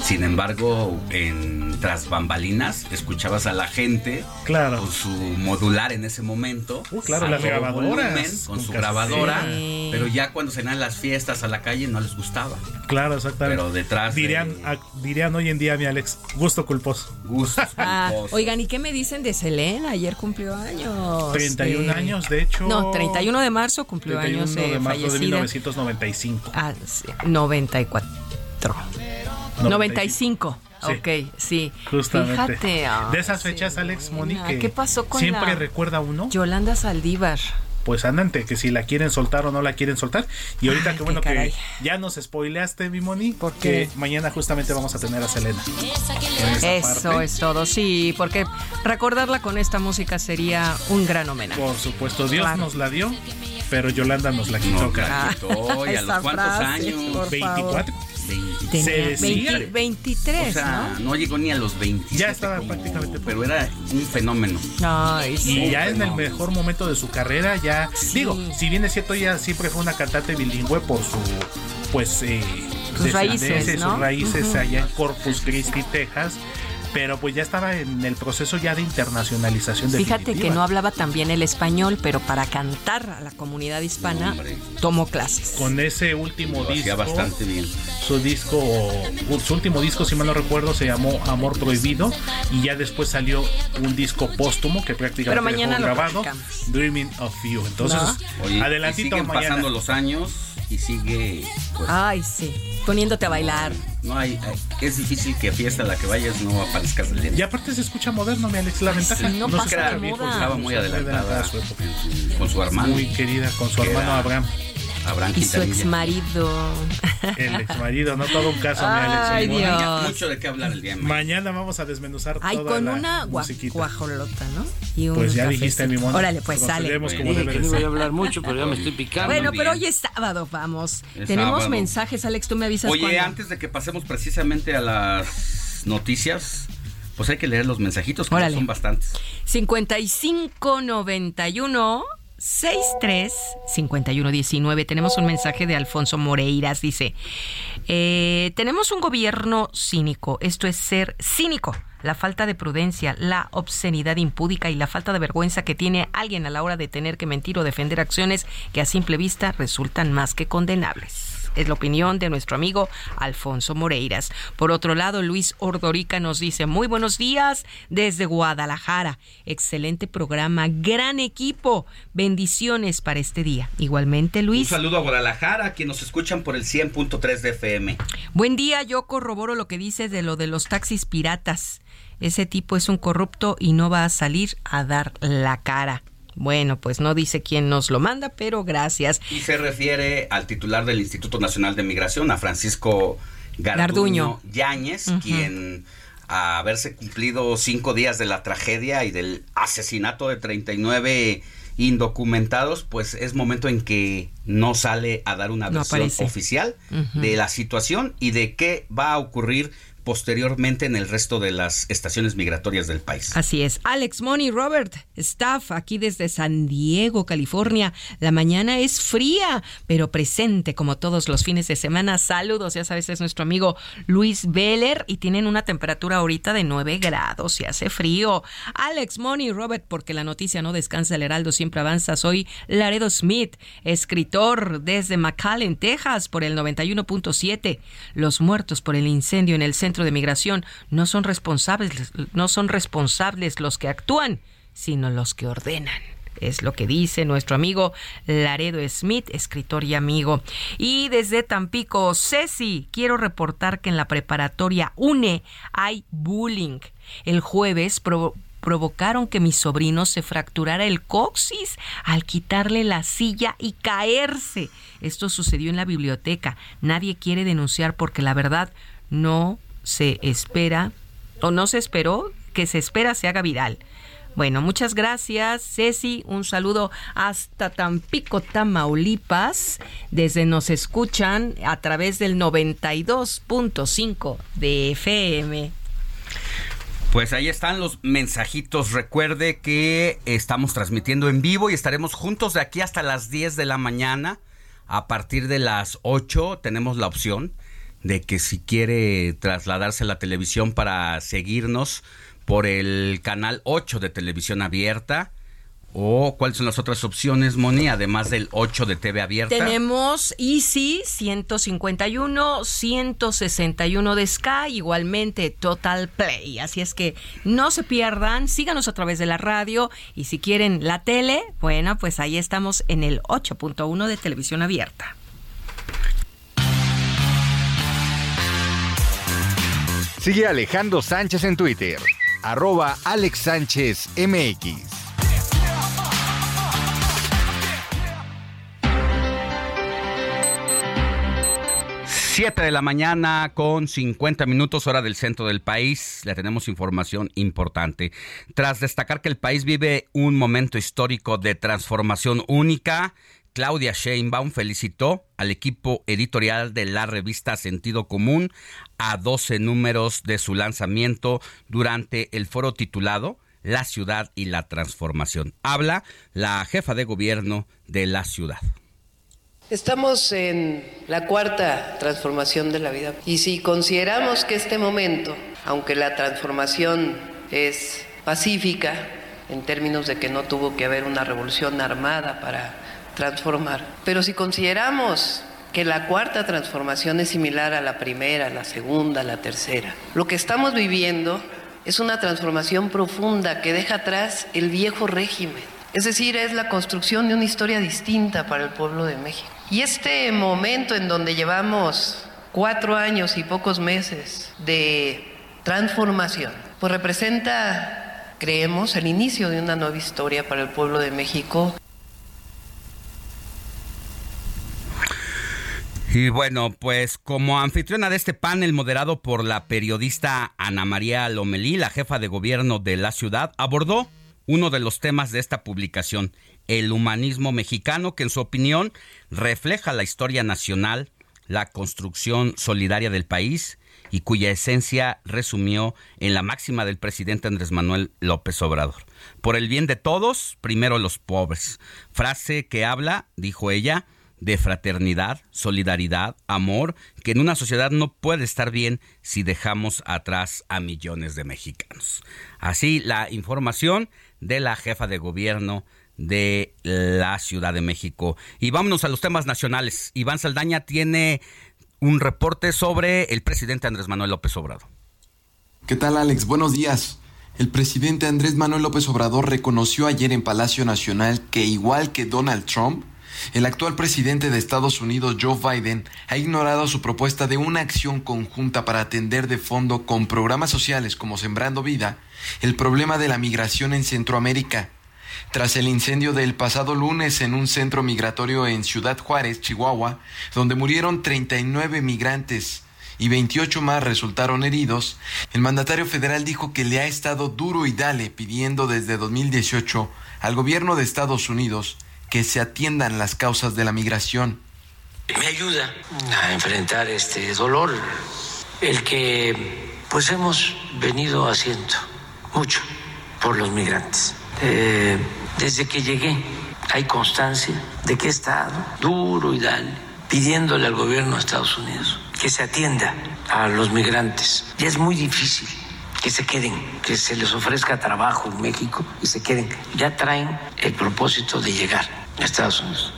Sin embargo, en tras bambalinas, escuchabas a la gente
claro.
con su modular en ese momento.
Uh, claro, las grabadoras.
con, su grabadora. Pero ya cuando se las fiestas a la calle no les gustaba.
Claro, exactamente.
Pero detrás.
Dirían, dirían hoy en día, mi Alex, gusto culposo.
Gusto
ah, oigan, ¿y qué me dicen de Selena? Ayer cumplió años.
31 años, de hecho.
No, 31 de marzo cumplió años.
De
marzo
de 1995.
Ah, sí, 94. 95. Ok, sí.
Justamente.
Fíjate.
de esas fechas, Alex Monique.
¿Qué pasó con
Siempre recuerda uno.
Yolanda Saldívar.
Pues andante, que si la quieren soltar o no la quieren soltar. Y ahorita qué bueno que ya nos spoileaste, mi Moni, porque mañana justamente vamos a tener a Selena.
Eso es todo, sí, porque recordarla con esta música sería un gran homenaje.
Por supuesto, Dios nos la dio, pero Yolanda nos la quitó.
No, la quitó, ¿y a los cuántos años?
24.
23,
o sea, ¿no? llegó ni a los 20.
Ya estaba prácticamente.
Pero era un fenómeno.
y
ya en el mejor momento de su carrera, ya. Digo, si bien es cierto, ella siempre fue una cantante bilingüe por su. Pues. Eh,
sus raíces,
sus raíces allá en Corpus Christi, Texas pero pues ya estaba en el proceso ya de internacionalización.
Fíjate que no hablaba también el español, pero para cantar a la comunidad hispana tomó clases.
Con ese último disco,
bastante bien.
Su disco, su último disco, si mal no recuerdo, se llamó Amor Prohibido y ya después salió un disco póstumo que prácticamente pero
mañana
dejó grabado, Dreaming of You. Entonces, adelantito
siguen pasando los años y sigue.
Pues, Ay, sí, poniéndote a bailar.
No hay, es difícil que fiesta a la que vayas no aparezcas
de Y aparte se escucha moderno, mi Alex, la ventaja.
no, pasa de moda.
Estaba muy adelantada, con su hermano.
Muy querida, con su hermano Abraham
y su ex marido.
El ex marido, no todo un caso,
Ay, Dios.
Mucho de qué hablar el día de
mañana. Vamos a desmenuzar
Ay,
toda
con
la
una guajolota, ¿no?
Y un pues ya dijiste, mi mono.
Órale, pues sale.
Como no voy a hablar mucho, pero ya me estoy picando.
Bueno, pero hoy es sábado, vamos. Tenemos mensajes, Alex, tú me avisas
Oye, antes de que pasemos precisamente a las noticias, pues hay que leer los mensajitos, que son bastantes.
5591 635119. Tenemos un mensaje de Alfonso Moreiras. Dice: eh, Tenemos un gobierno cínico. Esto es ser cínico. La falta de prudencia, la obscenidad impúdica y la falta de vergüenza que tiene alguien a la hora de tener que mentir o defender acciones que a simple vista resultan más que condenables. Es la opinión de nuestro amigo Alfonso Moreiras. Por otro lado, Luis Ordorica nos dice, muy buenos días desde Guadalajara. Excelente programa, gran equipo. Bendiciones para este día. Igualmente, Luis.
Un saludo a Guadalajara, quien nos escuchan por el 100.3 de FM.
Buen día, yo corroboro lo que dices de lo de los taxis piratas. Ese tipo es un corrupto y no va a salir a dar la cara. Bueno, pues no dice quién nos lo manda, pero gracias.
Y se refiere al titular del Instituto Nacional de Migración, a Francisco Garduño, Yáñez, quien a haberse cumplido cinco días de la tragedia y del asesinato de 39 indocumentados, pues es momento en que no sale a dar una versión oficial de la situación y de qué va a ocurrir posteriormente en el resto de las estaciones migratorias del país.
Así es. Alex Money, Robert, staff aquí desde San Diego, California. La mañana es fría, pero presente como todos los fines de semana. Saludos, ya sabes, es nuestro amigo Luis Veller y tienen una temperatura ahorita de 9 grados y hace frío. Alex Money, Robert, porque la noticia no descansa, el Heraldo siempre avanza. Soy Laredo Smith, escritor desde McAllen, Texas, por el 91.7. Los muertos por el incendio en el centro de migración no son responsables, no son responsables los que actúan, sino los que ordenan. Es lo que dice nuestro amigo Laredo Smith, escritor y amigo. Y desde Tampico, Ceci, quiero reportar que en la preparatoria UNE hay bullying. El jueves provocaron que mi sobrino se fracturara el coxis al quitarle la silla y caerse. Esto sucedió en la biblioteca. Nadie quiere denunciar porque la verdad no se espera o no se esperó que se espera se haga viral. Bueno, muchas gracias, Ceci. Un saludo hasta Tampico, Tamaulipas. Desde nos escuchan a través del 92.5 de FM.
Pues ahí están los mensajitos. Recuerde que estamos transmitiendo en vivo y estaremos juntos de aquí hasta las 10 de la mañana. A partir de las 8 tenemos la opción de que si quiere trasladarse a la televisión para seguirnos por el canal 8 de televisión abierta, o cuáles son las otras opciones, Moni, además del 8 de TV abierta.
Tenemos Easy 151, 161 de Sky, igualmente Total Play. Así es que no se pierdan, síganos a través de la radio y si quieren la tele, bueno, pues ahí estamos en el 8.1 de televisión abierta.
Sigue Alejandro Sánchez en Twitter, arroba Alex Sánchez.
Siete de la mañana con 50 minutos hora del centro del país. Le tenemos información importante. Tras destacar que el país vive un momento histórico de transformación única, Claudia Sheinbaum felicitó al equipo editorial de la revista Sentido Común a 12 números de su lanzamiento durante el foro titulado La ciudad y la transformación. Habla la jefa de gobierno de la ciudad.
Estamos en la cuarta transformación de la vida y si consideramos que este momento, aunque la transformación es pacífica, en términos de que no tuvo que haber una revolución armada para transformar. Pero si consideramos que la cuarta transformación es similar a la primera, la segunda, la tercera, lo que estamos viviendo es una transformación profunda que deja atrás el viejo régimen. Es decir, es la construcción de una historia distinta para el pueblo de México. Y este momento en donde llevamos cuatro años y pocos meses de transformación, pues representa, creemos, el inicio de una nueva historia para el pueblo de México
Y bueno, pues como anfitriona de este panel moderado por la periodista Ana María Lomelí, la jefa de gobierno de la ciudad, abordó uno de los temas de esta publicación, el humanismo mexicano, que en su opinión refleja la historia nacional, la construcción solidaria del país y cuya esencia resumió en la máxima del presidente Andrés Manuel López Obrador. Por el bien de todos, primero los pobres. Frase que habla, dijo ella, de fraternidad, solidaridad, amor, que en una sociedad no puede estar bien si dejamos atrás a millones de mexicanos. Así la información de la jefa de gobierno de la Ciudad de México. Y vámonos a los temas nacionales. Iván Saldaña tiene un reporte sobre el presidente Andrés Manuel López Obrador.
¿Qué tal Alex? Buenos días. El presidente Andrés Manuel López Obrador reconoció ayer en Palacio Nacional que igual que Donald Trump, el actual presidente de Estados Unidos, Joe Biden, ha ignorado su propuesta de una acción conjunta para atender de fondo con programas sociales como Sembrando Vida el problema de la migración en Centroamérica. Tras el incendio del pasado lunes en un centro migratorio en Ciudad Juárez, Chihuahua, donde murieron 39 migrantes y 28 más resultaron heridos, el mandatario federal dijo que le ha estado duro y dale pidiendo desde 2018 al gobierno de Estados Unidos que se atiendan las causas de la migración.
Me ayuda a enfrentar este dolor el que
pues hemos venido haciendo mucho por los migrantes. Eh, desde que llegué hay constancia de que he estado duro y dale, pidiéndole al gobierno de Estados Unidos que se atienda a los migrantes. Y es muy difícil que se queden, que se les ofrezca trabajo en México y se queden. Ya traen el propósito de llegar a Estados Unidos.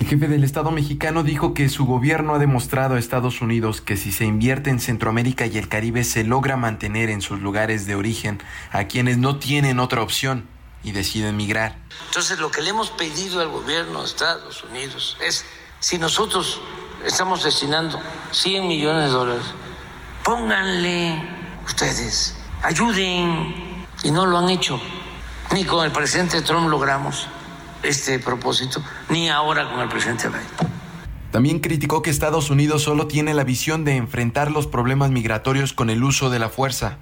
El jefe del Estado mexicano dijo que su gobierno ha demostrado a Estados Unidos que si se invierte en Centroamérica y el Caribe se logra mantener en sus lugares de origen a quienes no tienen otra opción y deciden migrar.
Entonces lo que le hemos pedido al gobierno de Estados Unidos es, si nosotros estamos destinando 100 millones de dólares, pónganle ustedes, ayuden, y no lo han hecho. Ni con el presidente Trump logramos este propósito, ni ahora con el presidente Biden.
También criticó que Estados Unidos solo tiene la visión de enfrentar los problemas migratorios con el uso de la fuerza,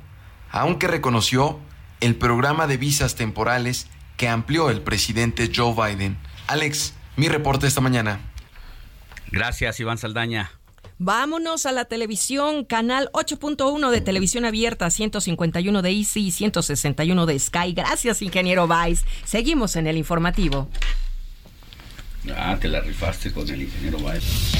aunque reconoció el programa de visas temporales que amplió el presidente Joe Biden. Alex, mi reporte esta mañana.
Gracias, Iván Saldaña.
Vámonos a la televisión, canal 8.1 de televisión abierta, 151 de Easy y 161 de Sky. Gracias, ingeniero Vice. Seguimos en el informativo.
Ah, te la rifaste con el ingeniero Vice.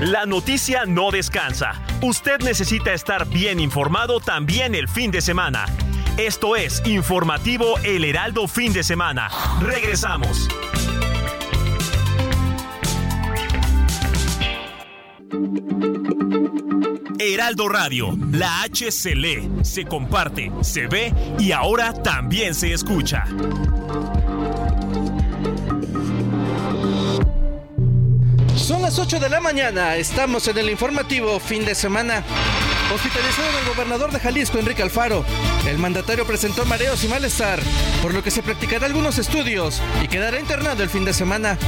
La noticia no descansa. Usted necesita estar bien informado también el fin de semana. Esto es Informativo El Heraldo Fin de Semana. Regresamos. Heraldo Radio, la H se lee, se comparte, se ve y ahora también se escucha.
Son las 8 de la mañana, estamos en el informativo fin de semana. Hospitalizaron al gobernador de Jalisco, Enrique Alfaro. El mandatario presentó mareos y malestar, por lo que se practicará algunos estudios y quedará internado el fin de semana.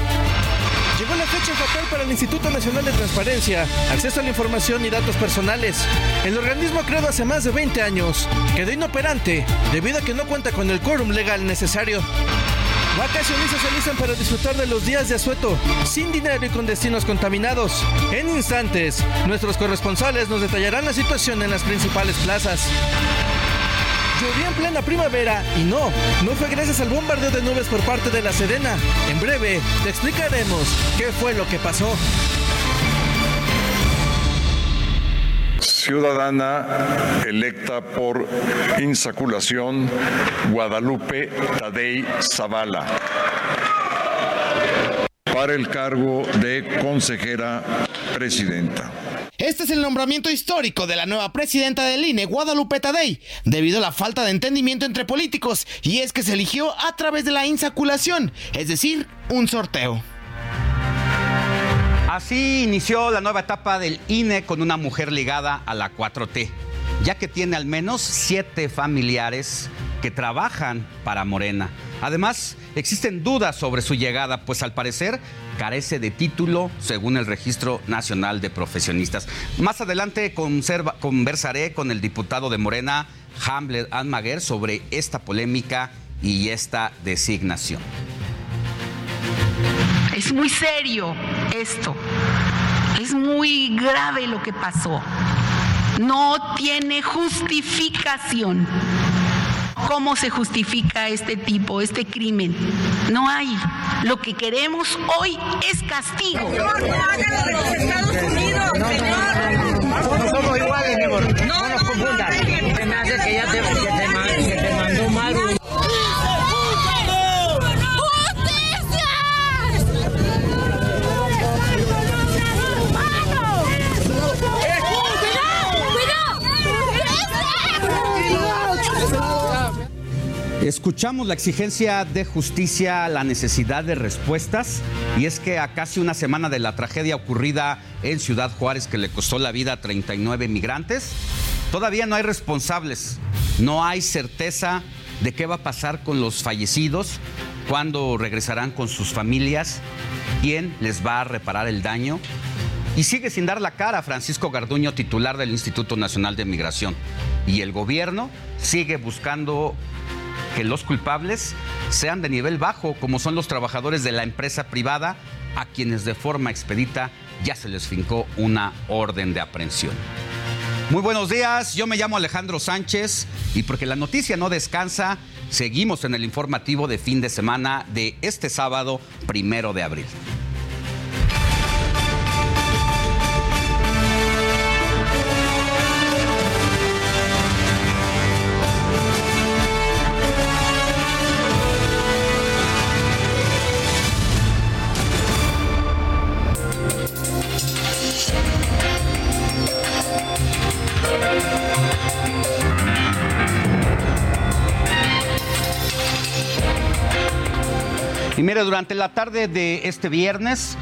Llegó la fecha fatal para el Instituto Nacional de Transparencia, acceso a la información y datos personales. El organismo creado hace más de 20 años quedó inoperante debido a que no cuenta con el quórum legal necesario. Vacacionistas se alistan para disfrutar de los días de asueto, sin dinero y con destinos contaminados. En instantes, nuestros corresponsales nos detallarán la situación en las principales plazas. Llovió en plena primavera y no, no fue gracias al bombardeo de nubes por parte de la Sedena. En breve, te explicaremos qué fue lo que pasó.
Ciudadana electa por insaculación Guadalupe Tadei Zavala para el cargo de consejera presidenta.
Este es el nombramiento histórico de la nueva presidenta del INE, Guadalupe Tadei, debido a la falta de entendimiento entre políticos, y es que se eligió a través de la insaculación, es decir, un sorteo.
Así inició la nueva etapa del INE con una mujer ligada a la 4T, ya que tiene al menos siete familiares que trabajan para Morena. Además, existen dudas sobre su llegada, pues al parecer carece de título según el Registro Nacional de Profesionistas. Más adelante conversaré con el diputado de Morena, Hamlet Anmaguer, sobre esta polémica y esta designación.
Es muy serio esto. Es muy grave lo que pasó. No tiene justificación. ¿Cómo se justifica este tipo, este crimen? No hay. Lo que queremos hoy es castigo.
No somos iguales, No nos confundas. Se me hace que ya te, que te
Escuchamos la exigencia de justicia, la necesidad de respuestas, y es que a casi una semana de la tragedia ocurrida en Ciudad Juárez que le costó la vida a 39 migrantes, todavía no hay responsables, no hay certeza de qué va a pasar con los fallecidos, cuándo regresarán con sus familias, quién les va a reparar el daño. Y sigue sin dar la cara Francisco Garduño, titular del Instituto Nacional de Migración. Y el gobierno sigue buscando que los culpables sean de nivel bajo, como son los trabajadores de la empresa privada a quienes de forma expedita ya se les fincó una orden de aprehensión. Muy buenos días, yo me llamo Alejandro Sánchez y porque la noticia no descansa, seguimos en el informativo de fin de semana de este sábado primero de abril. Mire, durante la tarde de este viernes,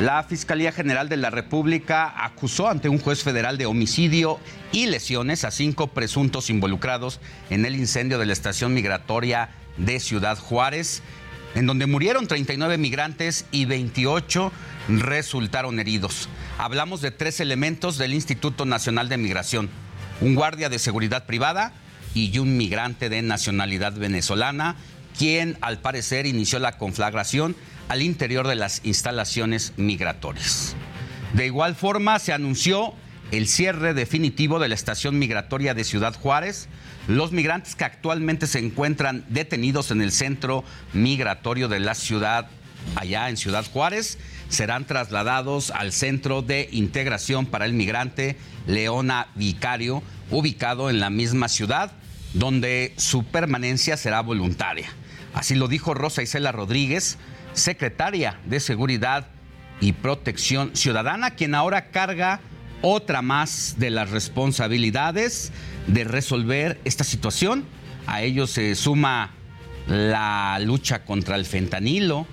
la Fiscalía General de la República acusó ante un juez federal de homicidio y lesiones a cinco presuntos involucrados en el incendio de la estación migratoria de Ciudad Juárez, en donde murieron 39 migrantes y 28 resultaron heridos. Hablamos de tres elementos del Instituto Nacional de Migración, un guardia de seguridad privada y un migrante de nacionalidad venezolana quien al parecer inició la conflagración al interior de las instalaciones migratorias. De igual forma, se anunció el cierre definitivo de la estación migratoria de Ciudad Juárez. Los migrantes que actualmente se encuentran detenidos en el centro migratorio de la ciudad, allá en Ciudad Juárez, serán trasladados al Centro de Integración para el Migrante Leona Vicario, ubicado en la misma ciudad, donde su permanencia será voluntaria. Así lo dijo Rosa Isela Rodríguez, secretaria de Seguridad y Protección Ciudadana, quien ahora carga otra más de las responsabilidades de resolver esta situación. A ello se suma la lucha contra el fentanilo,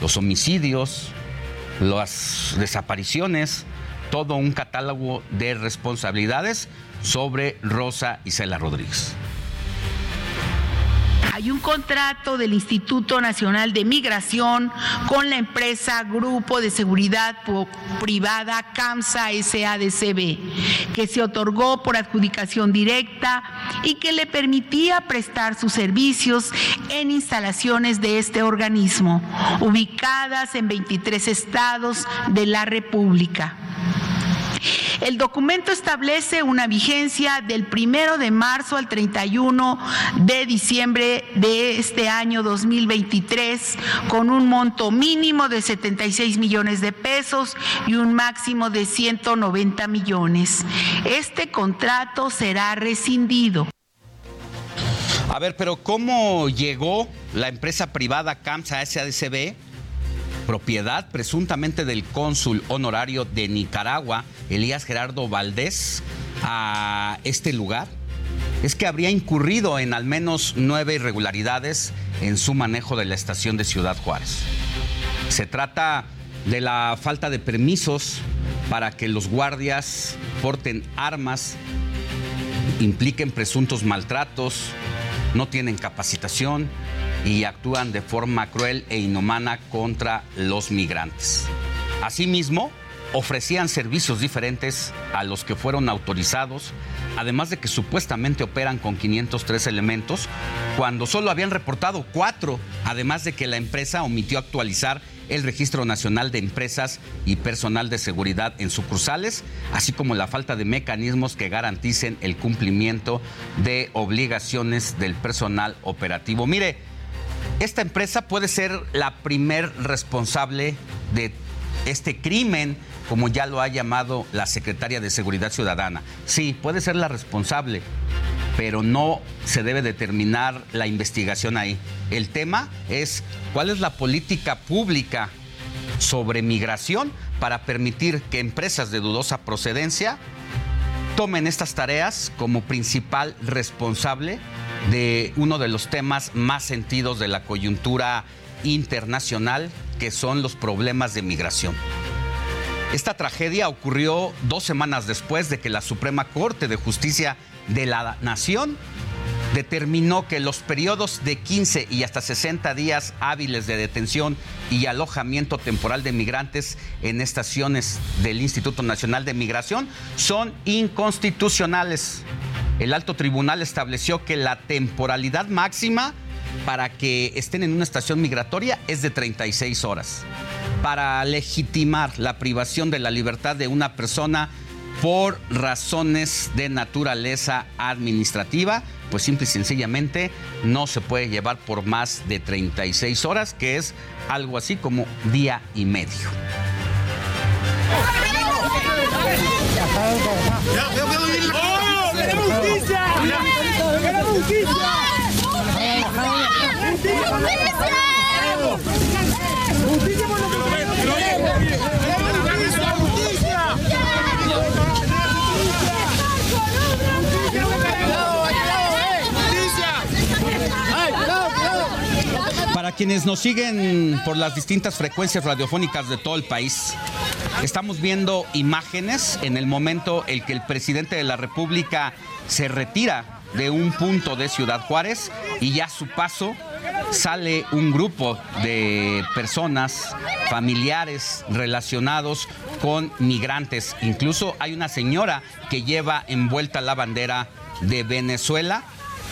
los homicidios, las desapariciones, todo un catálogo de responsabilidades sobre Rosa Isela Rodríguez.
Hay un contrato del Instituto Nacional de Migración con la empresa Grupo de Seguridad Privada CAMSA SADCB, que se otorgó por adjudicación directa y que le permitía prestar sus servicios en instalaciones de este organismo, ubicadas en 23 estados de la República. El documento establece una vigencia del primero de marzo al 31 de diciembre de este año 2023 con un monto mínimo de 76 millones de pesos y un máximo de 190 millones. Este contrato será rescindido.
A ver, pero ¿cómo llegó la empresa privada CAMSA SADCB propiedad presuntamente del cónsul honorario de Nicaragua, Elías Gerardo Valdés, a este lugar? Es que habría incurrido en al menos nueve irregularidades en su manejo de la estación de Ciudad Juárez. Se trata de la falta de permisos para que los guardias porten armas, impliquen presuntos maltratos, no tienen capacitación, y actúan de forma cruel e inhumana contra los migrantes. Asimismo, ofrecían servicios diferentes a los que fueron autorizados, además de que supuestamente operan con 503 elementos, cuando solo habían reportado cuatro, además de que la empresa omitió actualizar el Registro Nacional de Empresas y Personal de Seguridad en sucursales, así como la falta de mecanismos que garanticen el cumplimiento de obligaciones del personal operativo. Mire, esta empresa puede ser la primer responsable de este crimen, como ya lo ha llamado la secretaria de Seguridad Ciudadana. Sí, puede ser la responsable, pero no se debe determinar la investigación ahí. El tema es cuál es la política pública sobre migración para permitir que empresas de dudosa procedencia tomen estas tareas como principal responsable de uno de los temas más sentidos de la coyuntura internacional, que son los problemas de migración. Esta tragedia ocurrió dos semanas después de que la Suprema Corte de Justicia de la Nación determinó que los periodos de 15 y hasta 60 días hábiles de detención y alojamiento temporal de migrantes en estaciones del Instituto Nacional de Migración son inconstitucionales el alto tribunal estableció que la temporalidad máxima para que estén en una estación migratoria es de 36 horas. para legitimar la privación de la libertad de una persona por razones de naturaleza administrativa, pues simple y sencillamente no se puede llevar por más de 36 horas, que es algo así como día y medio. ¡Queremos justicia! ¡Queremos justicia! ¡Justicia! ¡Justicia por lo que Para quienes nos siguen por las distintas frecuencias radiofónicas de todo el país, estamos viendo imágenes en el momento en que el presidente de la República se retira de un punto de Ciudad Juárez y ya a su paso sale un grupo de personas, familiares relacionados con migrantes. Incluso hay una señora que lleva envuelta la bandera de Venezuela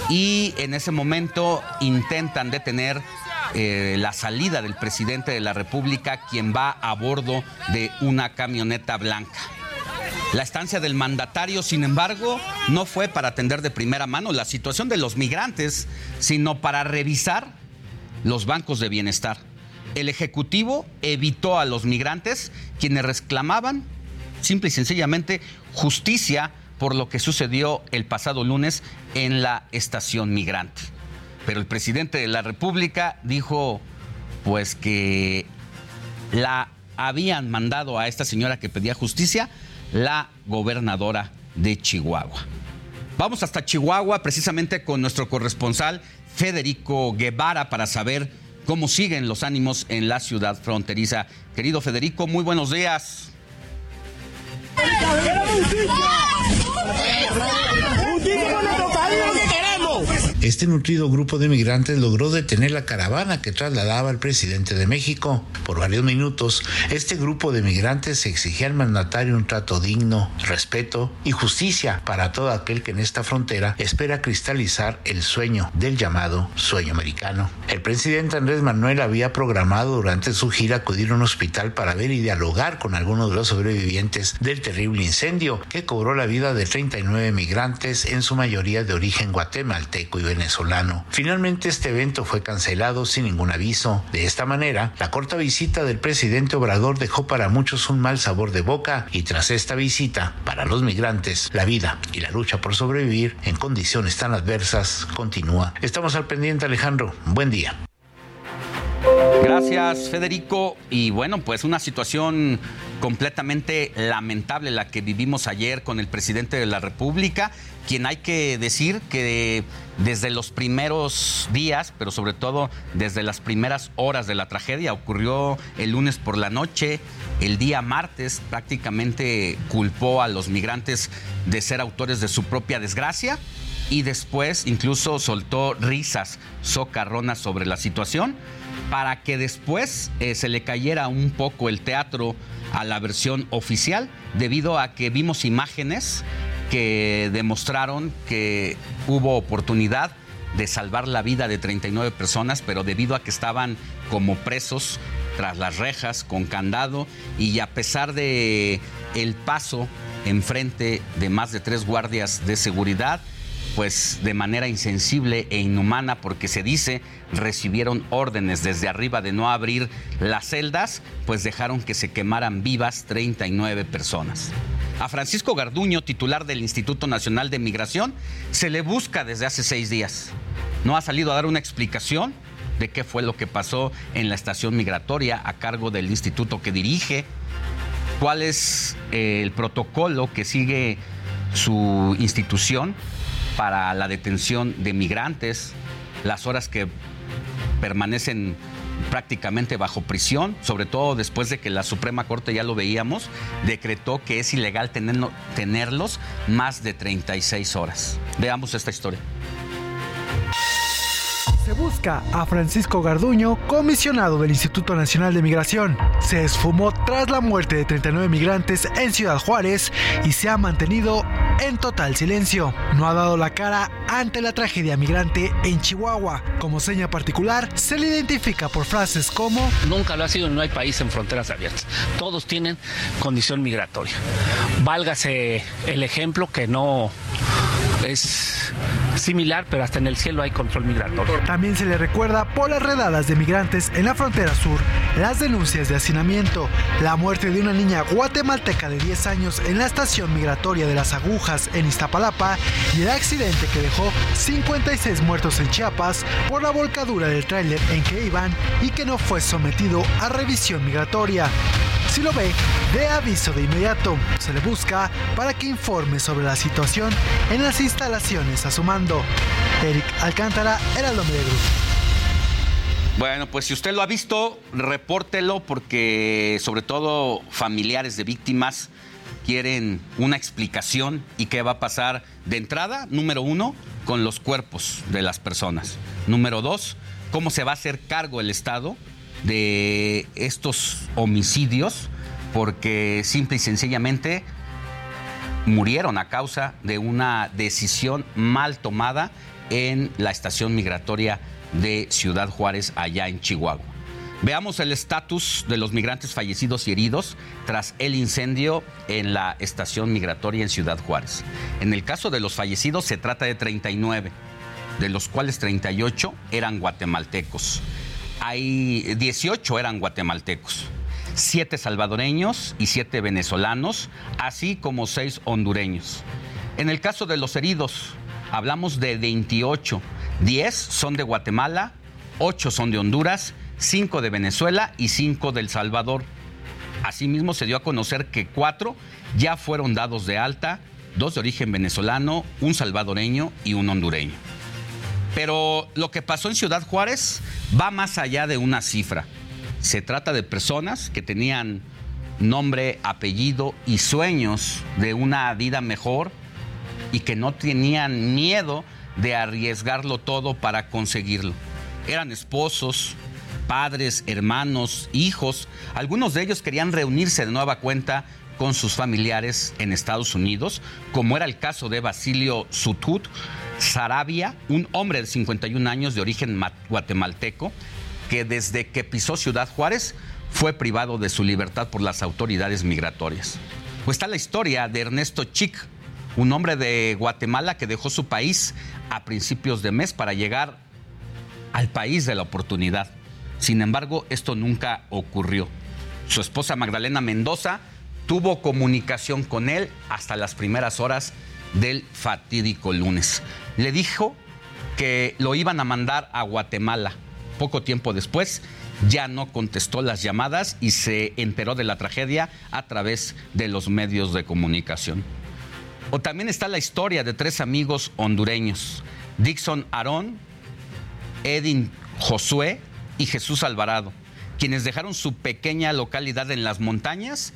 y en ese momento intentan detener eh, la salida del presidente de la República, quien va a bordo de una camioneta blanca. La estancia del mandatario, sin embargo, no fue para atender de primera mano la situación de los migrantes, sino para revisar los bancos de bienestar. El Ejecutivo evitó a los migrantes quienes reclamaban simple y sencillamente justicia por lo que sucedió el pasado lunes en la estación migrante. Pero el presidente de la República dijo pues que la habían mandado a esta señora que pedía justicia la gobernadora de Chihuahua. Vamos hasta Chihuahua precisamente con nuestro corresponsal Federico Guevara para saber cómo siguen los ánimos en la ciudad fronteriza. Querido Federico, muy buenos días.
Este nutrido grupo de migrantes logró detener la caravana que trasladaba al presidente de México. Por varios minutos, este grupo de migrantes exigía al mandatario un trato digno, respeto y justicia para todo aquel que en esta frontera espera cristalizar el sueño del llamado sueño americano. El presidente Andrés Manuel había programado durante su gira acudir a un hospital para ver y dialogar con algunos de los sobrevivientes del terrible incendio que cobró la vida de 39 migrantes, en su mayoría de origen guatemalteco y venezolano. Finalmente este evento fue cancelado sin ningún aviso. De esta manera, la corta visita del presidente Obrador dejó para muchos un mal sabor de boca y tras esta visita, para los migrantes, la vida y la lucha por sobrevivir en condiciones tan adversas continúa. Estamos al pendiente Alejandro. Buen día.
Gracias, Federico. Y bueno, pues una situación completamente lamentable la que vivimos ayer con el presidente de la República, quien hay que decir que desde los primeros días, pero sobre todo desde las primeras horas de la tragedia, ocurrió el lunes por la noche, el día martes prácticamente culpó a los migrantes de ser autores de su propia desgracia y después incluso soltó risas socarronas sobre la situación para que después eh, se le cayera un poco el teatro a la versión oficial debido a que vimos imágenes que demostraron que hubo oportunidad de salvar la vida de 39 personas, pero debido a que estaban como presos tras las rejas con candado y a pesar de el paso enfrente de más de tres guardias de seguridad, pues de manera insensible e inhumana porque se dice recibieron órdenes desde arriba de no abrir las celdas, pues dejaron que se quemaran vivas 39 personas. A Francisco Garduño, titular del Instituto Nacional de Migración, se le busca desde hace seis días. No ha salido a dar una explicación de qué fue lo que pasó en la estación migratoria a cargo del instituto que dirige, cuál es eh, el protocolo que sigue su institución para la detención de migrantes, las horas que permanecen prácticamente bajo prisión, sobre todo después de que la Suprema Corte, ya lo veíamos, decretó que es ilegal tenerlo, tenerlos más de 36 horas. Veamos esta historia.
Se busca a Francisco Garduño, comisionado del Instituto Nacional de Migración. Se esfumó tras la muerte de 39 migrantes en Ciudad Juárez y se ha mantenido en total silencio. No ha dado la cara ante la tragedia migrante en Chihuahua. Como seña particular, se le identifica por frases como
Nunca lo ha sido, no hay país en fronteras abiertas. Todos tienen condición migratoria. Válgase el ejemplo que no es similar, pero hasta en el cielo hay control migratorio.
También se le recuerda por las redadas de migrantes en la frontera sur, las denuncias de hacinamiento, la muerte de una niña guatemalteca de 10 años en la estación migratoria de las Agujas en Iztapalapa y el accidente que dejó 56 muertos en Chiapas por la volcadura del tráiler en que iban y que no fue sometido a revisión migratoria. Si lo ve, de aviso de inmediato. Se le busca para que informe sobre la situación en las instalaciones a. Eric Alcántara, Heraldo Media Group.
Bueno, pues si usted lo ha visto, repórtelo porque sobre todo familiares de víctimas quieren una explicación y qué va a pasar de entrada, número uno, con los cuerpos de las personas. Número dos, cómo se va a hacer cargo el Estado de estos homicidios porque simple y sencillamente murieron a causa de una decisión mal tomada en la estación migratoria de Ciudad Juárez, allá en Chihuahua. Veamos el estatus de los migrantes fallecidos y heridos tras el incendio en la estación migratoria en Ciudad Juárez. En el caso de los fallecidos se trata de 39, de los cuales 38 eran guatemaltecos. Hay 18 eran guatemaltecos siete salvadoreños y siete venezolanos, así como seis hondureños. En el caso de los heridos, hablamos de 28. 10 son de Guatemala, 8 son de Honduras, 5 de Venezuela y 5 del Salvador. Asimismo, se dio a conocer que 4 ya fueron dados de alta, dos de origen venezolano, un salvadoreño y un hondureño. Pero lo que pasó en Ciudad Juárez va más allá de una cifra. Se trata de personas que tenían nombre, apellido y sueños de una vida mejor y que no tenían miedo de arriesgarlo todo para conseguirlo. Eran esposos, padres, hermanos, hijos. Algunos de ellos querían reunirse de nueva cuenta con sus familiares en Estados Unidos, como era el caso de Basilio Sutut Sarabia, un hombre de 51 años de origen guatemalteco, que desde que pisó Ciudad Juárez fue privado de su libertad por las autoridades migratorias. Pues está la historia de Ernesto Chic, un hombre de Guatemala que dejó su país a principios de mes para llegar al país de la oportunidad. Sin embargo, esto nunca ocurrió. Su esposa Magdalena Mendoza tuvo comunicación con él hasta las primeras horas del fatídico lunes. Le dijo que lo iban a mandar a Guatemala poco tiempo después ya no contestó las llamadas y se enteró de la tragedia a través de los medios de comunicación. O también está la historia de tres amigos hondureños, Dixon Aarón, Edin Josué y Jesús Alvarado, quienes dejaron su pequeña localidad en las montañas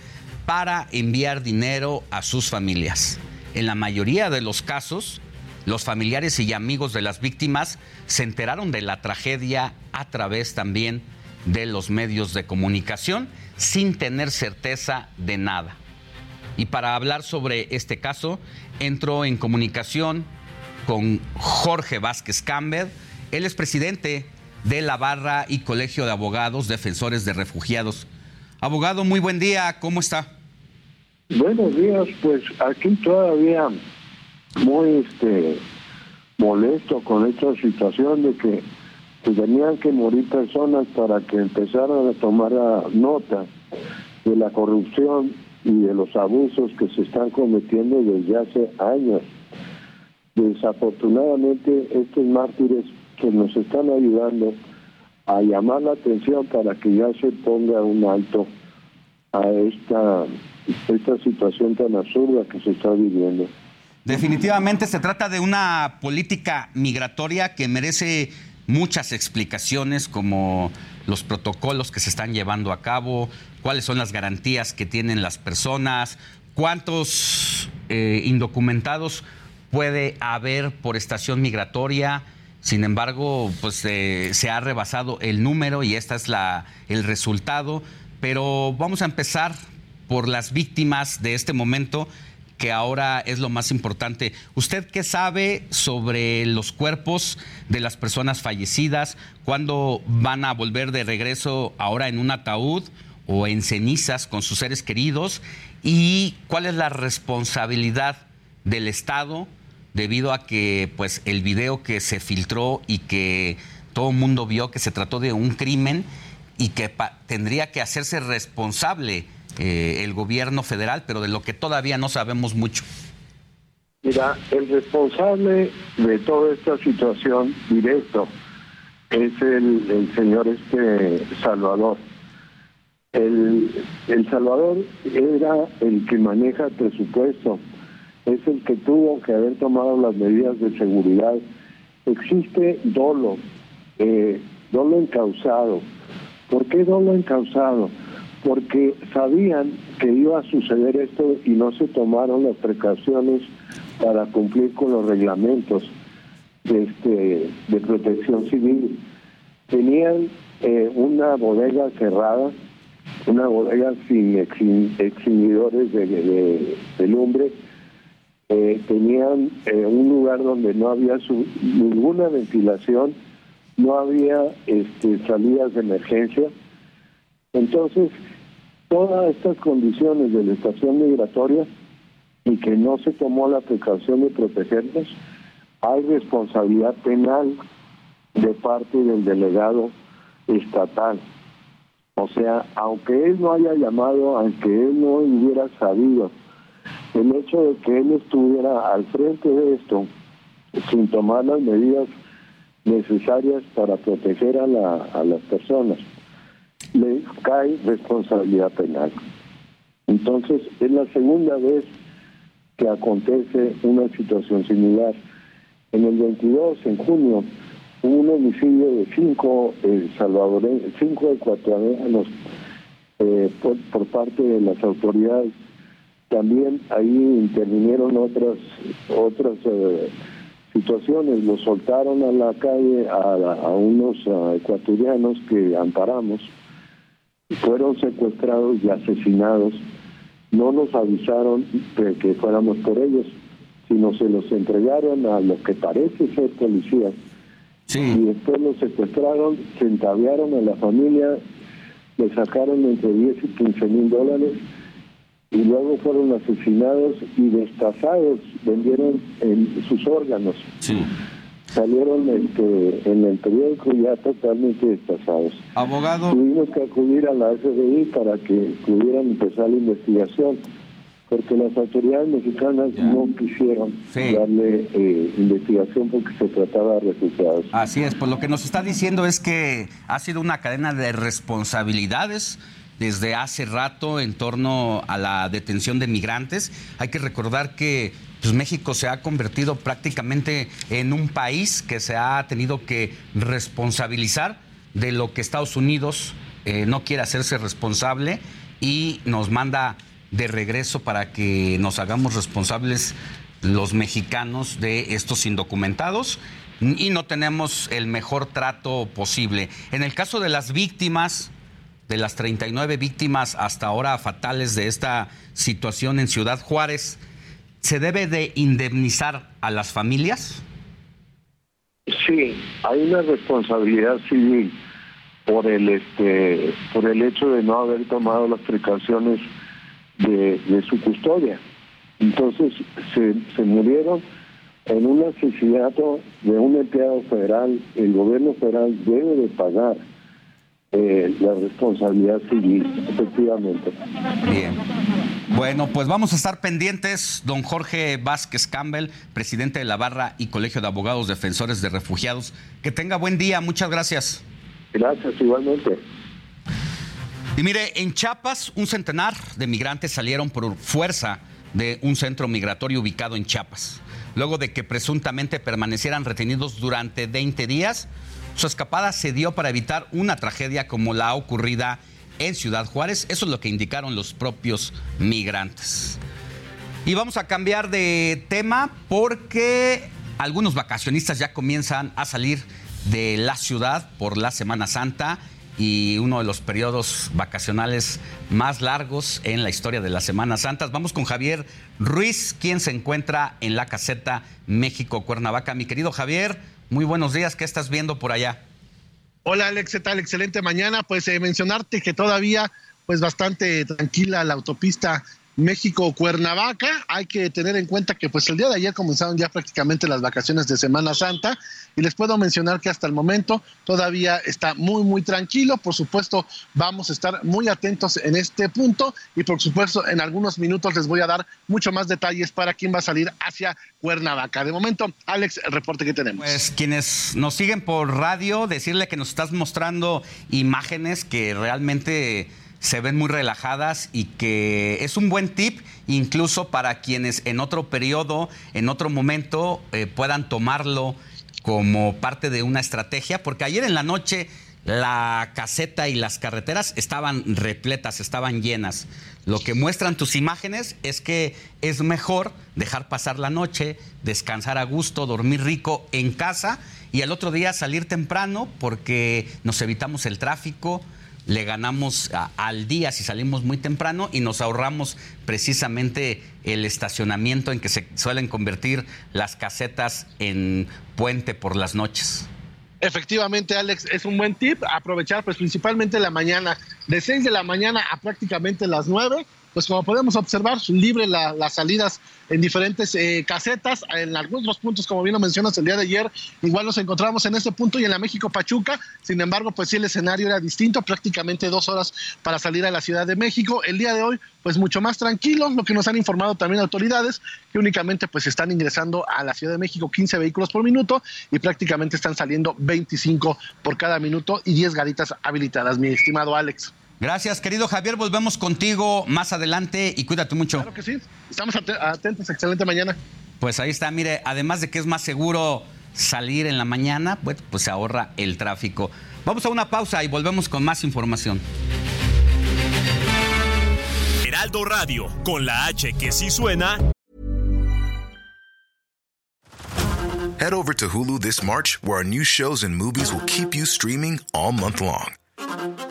para enviar dinero a sus familias. En la mayoría de los casos, los familiares y amigos de las víctimas se enteraron de la tragedia a través también de los medios de comunicación sin tener certeza de nada. Y para hablar sobre este caso, entró en comunicación con Jorge Vázquez Campbell. Él es presidente de la Barra y Colegio de Abogados Defensores de Refugiados. Abogado, muy buen día, ¿cómo está?
Buenos días, pues aquí todavía muy este molesto con esta situación de que tenían que morir personas para que empezaran a tomar nota de la corrupción y de los abusos que se están cometiendo desde hace años. Desafortunadamente, estos mártires que nos están ayudando a llamar la atención para que ya se ponga un alto a esta, esta situación tan absurda que se está viviendo.
Definitivamente se trata de una política migratoria que merece muchas explicaciones como los protocolos que se están llevando a cabo, cuáles son las garantías que tienen las personas, cuántos eh, indocumentados puede haber por estación migratoria. Sin embargo, pues eh, se ha rebasado el número y este es la, el resultado. Pero vamos a empezar por las víctimas de este momento que ahora es lo más importante. ¿Usted qué sabe sobre los cuerpos de las personas fallecidas? ¿Cuándo van a volver de regreso ahora en un ataúd o en cenizas con sus seres queridos? ¿Y cuál es la responsabilidad del Estado debido a que pues el video que se filtró y que todo el mundo vio que se trató de un crimen y que tendría que hacerse responsable eh, el gobierno federal, pero de lo que todavía no sabemos mucho.
Mira, el responsable de toda esta situación directo es el, señor este Salvador. El, el Salvador era el que maneja el presupuesto, es el que tuvo que haber tomado las medidas de seguridad. Existe dolo, eh, dolo encausado. ¿Por qué dolo encausado? Porque sabían que iba a suceder esto y no se tomaron las precauciones para cumplir con los reglamentos de, este, de protección civil. Tenían eh, una bodega cerrada, una bodega sin extinguidores de, lumbre, eh, tenían eh, un lugar donde no había ninguna ventilación, no había este, salidas de emergencia. Entonces, todas estas condiciones de la estación migratoria y que no se tomó la precaución de protegerlos, hay responsabilidad penal de parte del delegado estatal. O sea, aunque él no haya llamado, aunque él no hubiera sabido, el hecho de que él estuviera al frente de esto, sin tomar las medidas necesarias para proteger a, a las personas, le cae responsabilidad penal. Entonces, es la segunda vez que acontece una situación similar. En el 22, en junio, hubo un homicidio de cinco eh, salvadoreños, cinco ecuatorianos eh, por, parte de las autoridades. También ahí intervinieron otras otras eh, situaciones. Los soltaron a la calle a, unos ecuatorianos que amparamos fueron secuestrados y asesinados. No nos avisaron de que fuéramos por ellos, sino se los entregaron a los que parece ser policías. Y después los secuestraron, se entabearon a la familia, le sacaron entre 10 y 15 mil dólares y luego fueron asesinados y destazados, vendieron en sus órganos. Sí salieron este, en el periódico ya totalmente desplazados.
Abogado.
Tuvimos que acudir a la FBI para que pudieran empezar la investigación, porque las autoridades mexicanas no quisieron darle eh, investigación porque se trataba de refugiados.
Así es, pues lo que nos está diciendo es que ha sido una cadena de responsabilidades desde hace rato en torno a la detención de migrantes. Hay que recordar que pues México se ha convertido prácticamente en un país que se ha tenido que responsabilizar de lo que Estados Unidos eh, no quiere hacerse responsable y nos manda de regreso para que nos hagamos responsables los mexicanos de estos indocumentados y no tenemos el mejor trato posible. En el caso de las víctimas, de las 39 víctimas hasta ahora fatales de esta situación en Ciudad Juárez, ¿Se debe de indemnizar a las familias?
Sí, hay una responsabilidad civil por el este por el hecho de no haber tomado las precauciones de, su custodia. Entonces se, se murieron en un asesinato de un empleado federal. El gobierno federal debe de pagar eh, la responsabilidad civil, efectivamente.
Bien. Bueno, pues vamos a estar pendientes, don Jorge Vázquez Campbell, presidente de la Barra y Colegio de Abogados Defensores de Refugiados. Que tenga buen día, muchas gracias.
Gracias, igualmente.
Y mire, en Chiapas, un centenar de migrantes salieron por fuerza de un centro migratorio ubicado en Chiapas, luego de que presuntamente permanecieran retenidos durante 20 días su escapada se dio para evitar una tragedia como la ocurrida en Ciudad Juárez. Eso es lo que indicaron los propios migrantes. Y vamos a cambiar de tema porque algunos vacacionistas ya comienzan a salir de la ciudad por la Semana Santa y uno de los periodos vacacionales más largos en la historia de las Semanas Santas. Vamos con Javier Ruiz, quien se encuentra en la caseta México Cuernavaca. Mi querido Javier, muy buenos días, ¿qué estás viendo por allá?
Hola Alex, ¿qué tal? Excelente mañana. Pues eh, mencionarte que todavía pues bastante tranquila la autopista México-Cuernavaca. Hay que tener en cuenta que pues el día de ayer comenzaron ya prácticamente las vacaciones de Semana Santa y les puedo mencionar que hasta el momento todavía está muy muy tranquilo. Por supuesto vamos a estar muy atentos en este punto y por supuesto en algunos minutos les voy a dar mucho más detalles para quién va a salir hacia Cuernavaca. De momento, Alex, el reporte que tenemos.
Pues quienes nos siguen por radio, decirle que nos estás mostrando imágenes que realmente se ven muy relajadas y que es un buen tip incluso para quienes en otro periodo, en otro momento eh, puedan tomarlo como parte de una estrategia, porque ayer en la noche la caseta y las carreteras estaban repletas, estaban llenas. Lo que muestran tus imágenes es que es mejor dejar pasar la noche, descansar a gusto, dormir rico en casa y al otro día salir temprano porque nos evitamos el tráfico, le ganamos al día si salimos muy temprano y nos ahorramos precisamente el estacionamiento en que se suelen convertir las casetas en puente por las noches.
Efectivamente, Alex, es un buen tip aprovechar pues principalmente la mañana, de 6 de la mañana a prácticamente las 9 pues como podemos observar, libre las salidas en diferentes eh, casetas, en algunos puntos, como bien lo mencionas el día de ayer, igual nos encontramos en este punto y en la México Pachuca, sin embargo, pues sí, el escenario era distinto, prácticamente dos horas para salir a la Ciudad de México. El día de hoy, pues mucho más tranquilo, lo que nos han informado también autoridades, que únicamente pues están ingresando a la Ciudad de México 15 vehículos por minuto y prácticamente están saliendo 25 por cada minuto y 10 garitas habilitadas, mi estimado Alex.
Gracias, querido Javier. Volvemos contigo más adelante y cuídate mucho.
Claro que sí. Estamos atentos. Excelente mañana.
Pues ahí está. Mire, además de que es más seguro salir en la mañana, pues, pues se ahorra el tráfico. Vamos a una pausa y volvemos con más información.
Heraldo Radio, con la H que sí suena.
Head over to Hulu this March, where our new shows and movies will keep you streaming all month long.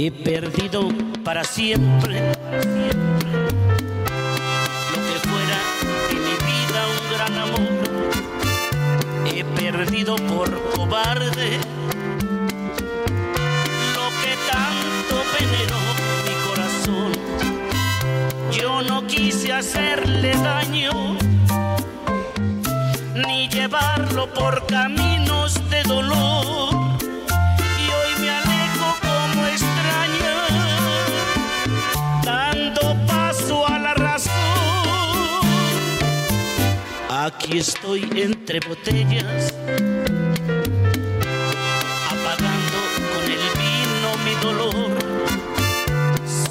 He perdido para siempre lo que fuera en mi vida un gran amor. He perdido por cobarde lo que tanto veneró mi corazón. Yo no quise hacerle daño ni llevarlo por caminos de dolor Aquí estoy entre botellas, apagando con el vino mi dolor,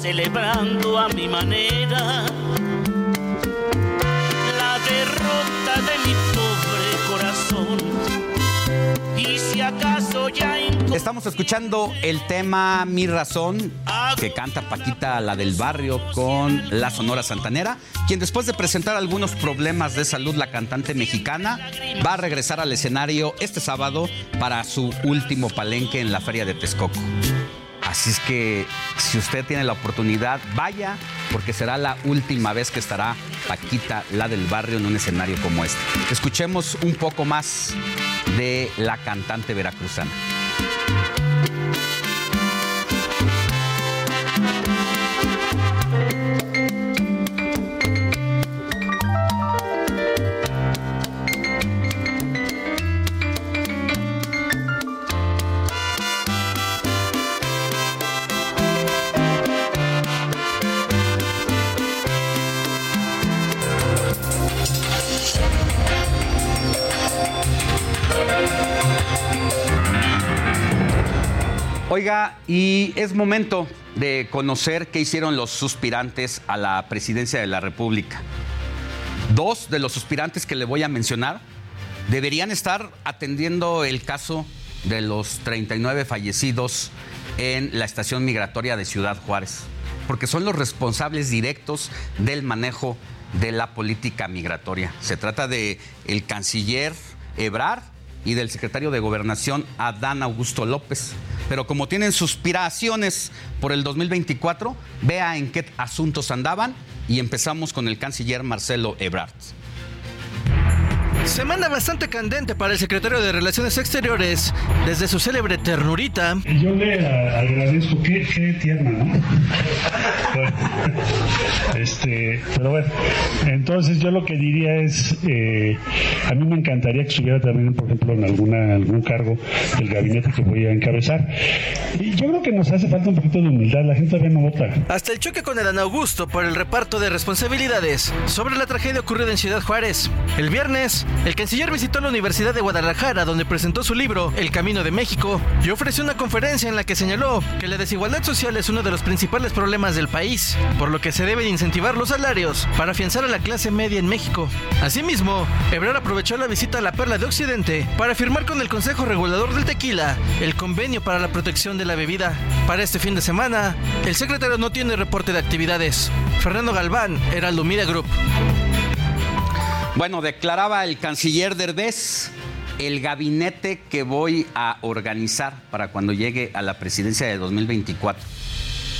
celebrando a mi manera
Estamos escuchando el tema Mi Razón que canta Paquita, la del barrio, con la Sonora Santanera, quien después de presentar algunos problemas de salud, la cantante mexicana va a regresar al escenario este sábado para su último palenque en la Feria de Texcoco. Así es que si usted tiene la oportunidad, vaya, porque será la última vez que estará Paquita, la del barrio, en un escenario como este. Escuchemos un poco más de la cantante veracruzana. Y es momento de conocer qué hicieron los suspirantes a la presidencia de la República. Dos de los suspirantes que le voy a mencionar deberían estar atendiendo el caso de los 39 fallecidos en la estación migratoria de Ciudad Juárez, porque son los responsables directos del manejo de la política migratoria. Se trata de el canciller Ebrard y del secretario de Gobernación Adán Augusto López. Pero como tienen suspiraciones por el 2024, vea en qué asuntos andaban y empezamos con el canciller Marcelo Ebrard.
Semana bastante candente para el secretario de Relaciones Exteriores desde su célebre ternurita.
Yo le agradezco, qué, qué tierna, ¿no? este, pero bueno, entonces yo lo que diría es, eh, a mí me encantaría que estuviera también, por ejemplo, en alguna, algún cargo del gabinete que voy a encabezar. Y yo creo que nos hace falta un poquito de humildad, la gente todavía no vota.
Hasta el choque con Adán Augusto por el reparto de responsabilidades sobre la tragedia ocurrida en Ciudad Juárez. El viernes, el canciller visitó la Universidad de Guadalajara donde presentó su libro El Camino de México y ofreció una conferencia en la que señaló que la desigualdad social es uno de los principales problemas del país, por lo que se deben incentivar los salarios para afianzar a la clase media en México. Asimismo, Ebrard aprovechó la visita a la Perla de Occidente para firmar con el Consejo Regulador del Tequila el convenio para la protección de la bebida. Para este fin de semana, el secretario no tiene reporte de actividades. Fernando Galván, Heraldo Media Group.
Bueno, declaraba el canciller Derbez el gabinete que voy a organizar para cuando llegue a la presidencia de 2024.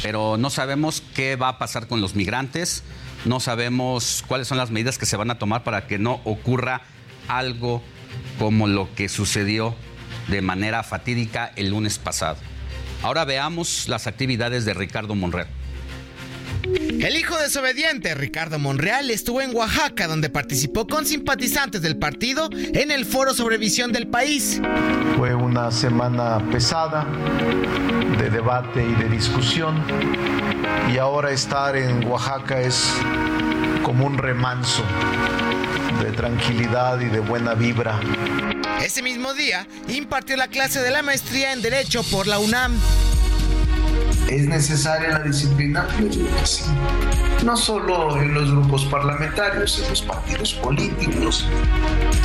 Pero no sabemos qué va a pasar con los migrantes, no sabemos cuáles son las medidas que se van a tomar para que no ocurra algo como lo que sucedió de manera fatídica el lunes pasado. Ahora veamos las actividades de Ricardo Monreal.
El hijo desobediente, Ricardo Monreal, estuvo en Oaxaca, donde participó con simpatizantes del partido en el foro sobre visión del país.
Fue una semana pesada de debate y de discusión, y ahora estar en Oaxaca es como un remanso de tranquilidad y de buena vibra.
Ese mismo día impartió la clase de la maestría en Derecho por la UNAM.
¿Es necesaria la disciplina? Yo digo que sí. No solo en los grupos parlamentarios, en los partidos políticos.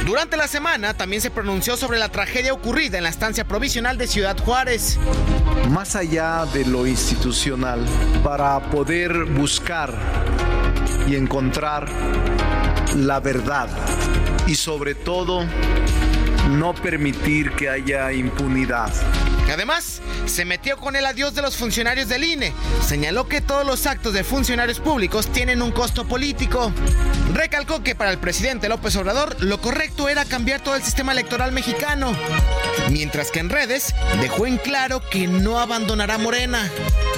Durante la semana también se pronunció sobre la tragedia ocurrida en la estancia provisional de Ciudad Juárez.
Más allá de lo institucional, para poder buscar y encontrar la verdad y sobre todo no permitir que haya impunidad.
Además, se metió con el adiós de los funcionarios del INE. Señaló que todos los actos de funcionarios públicos tienen un costo político. Recalcó que para el presidente López Obrador lo correcto era cambiar todo el sistema electoral mexicano. Mientras que en redes dejó en claro que no abandonará Morena.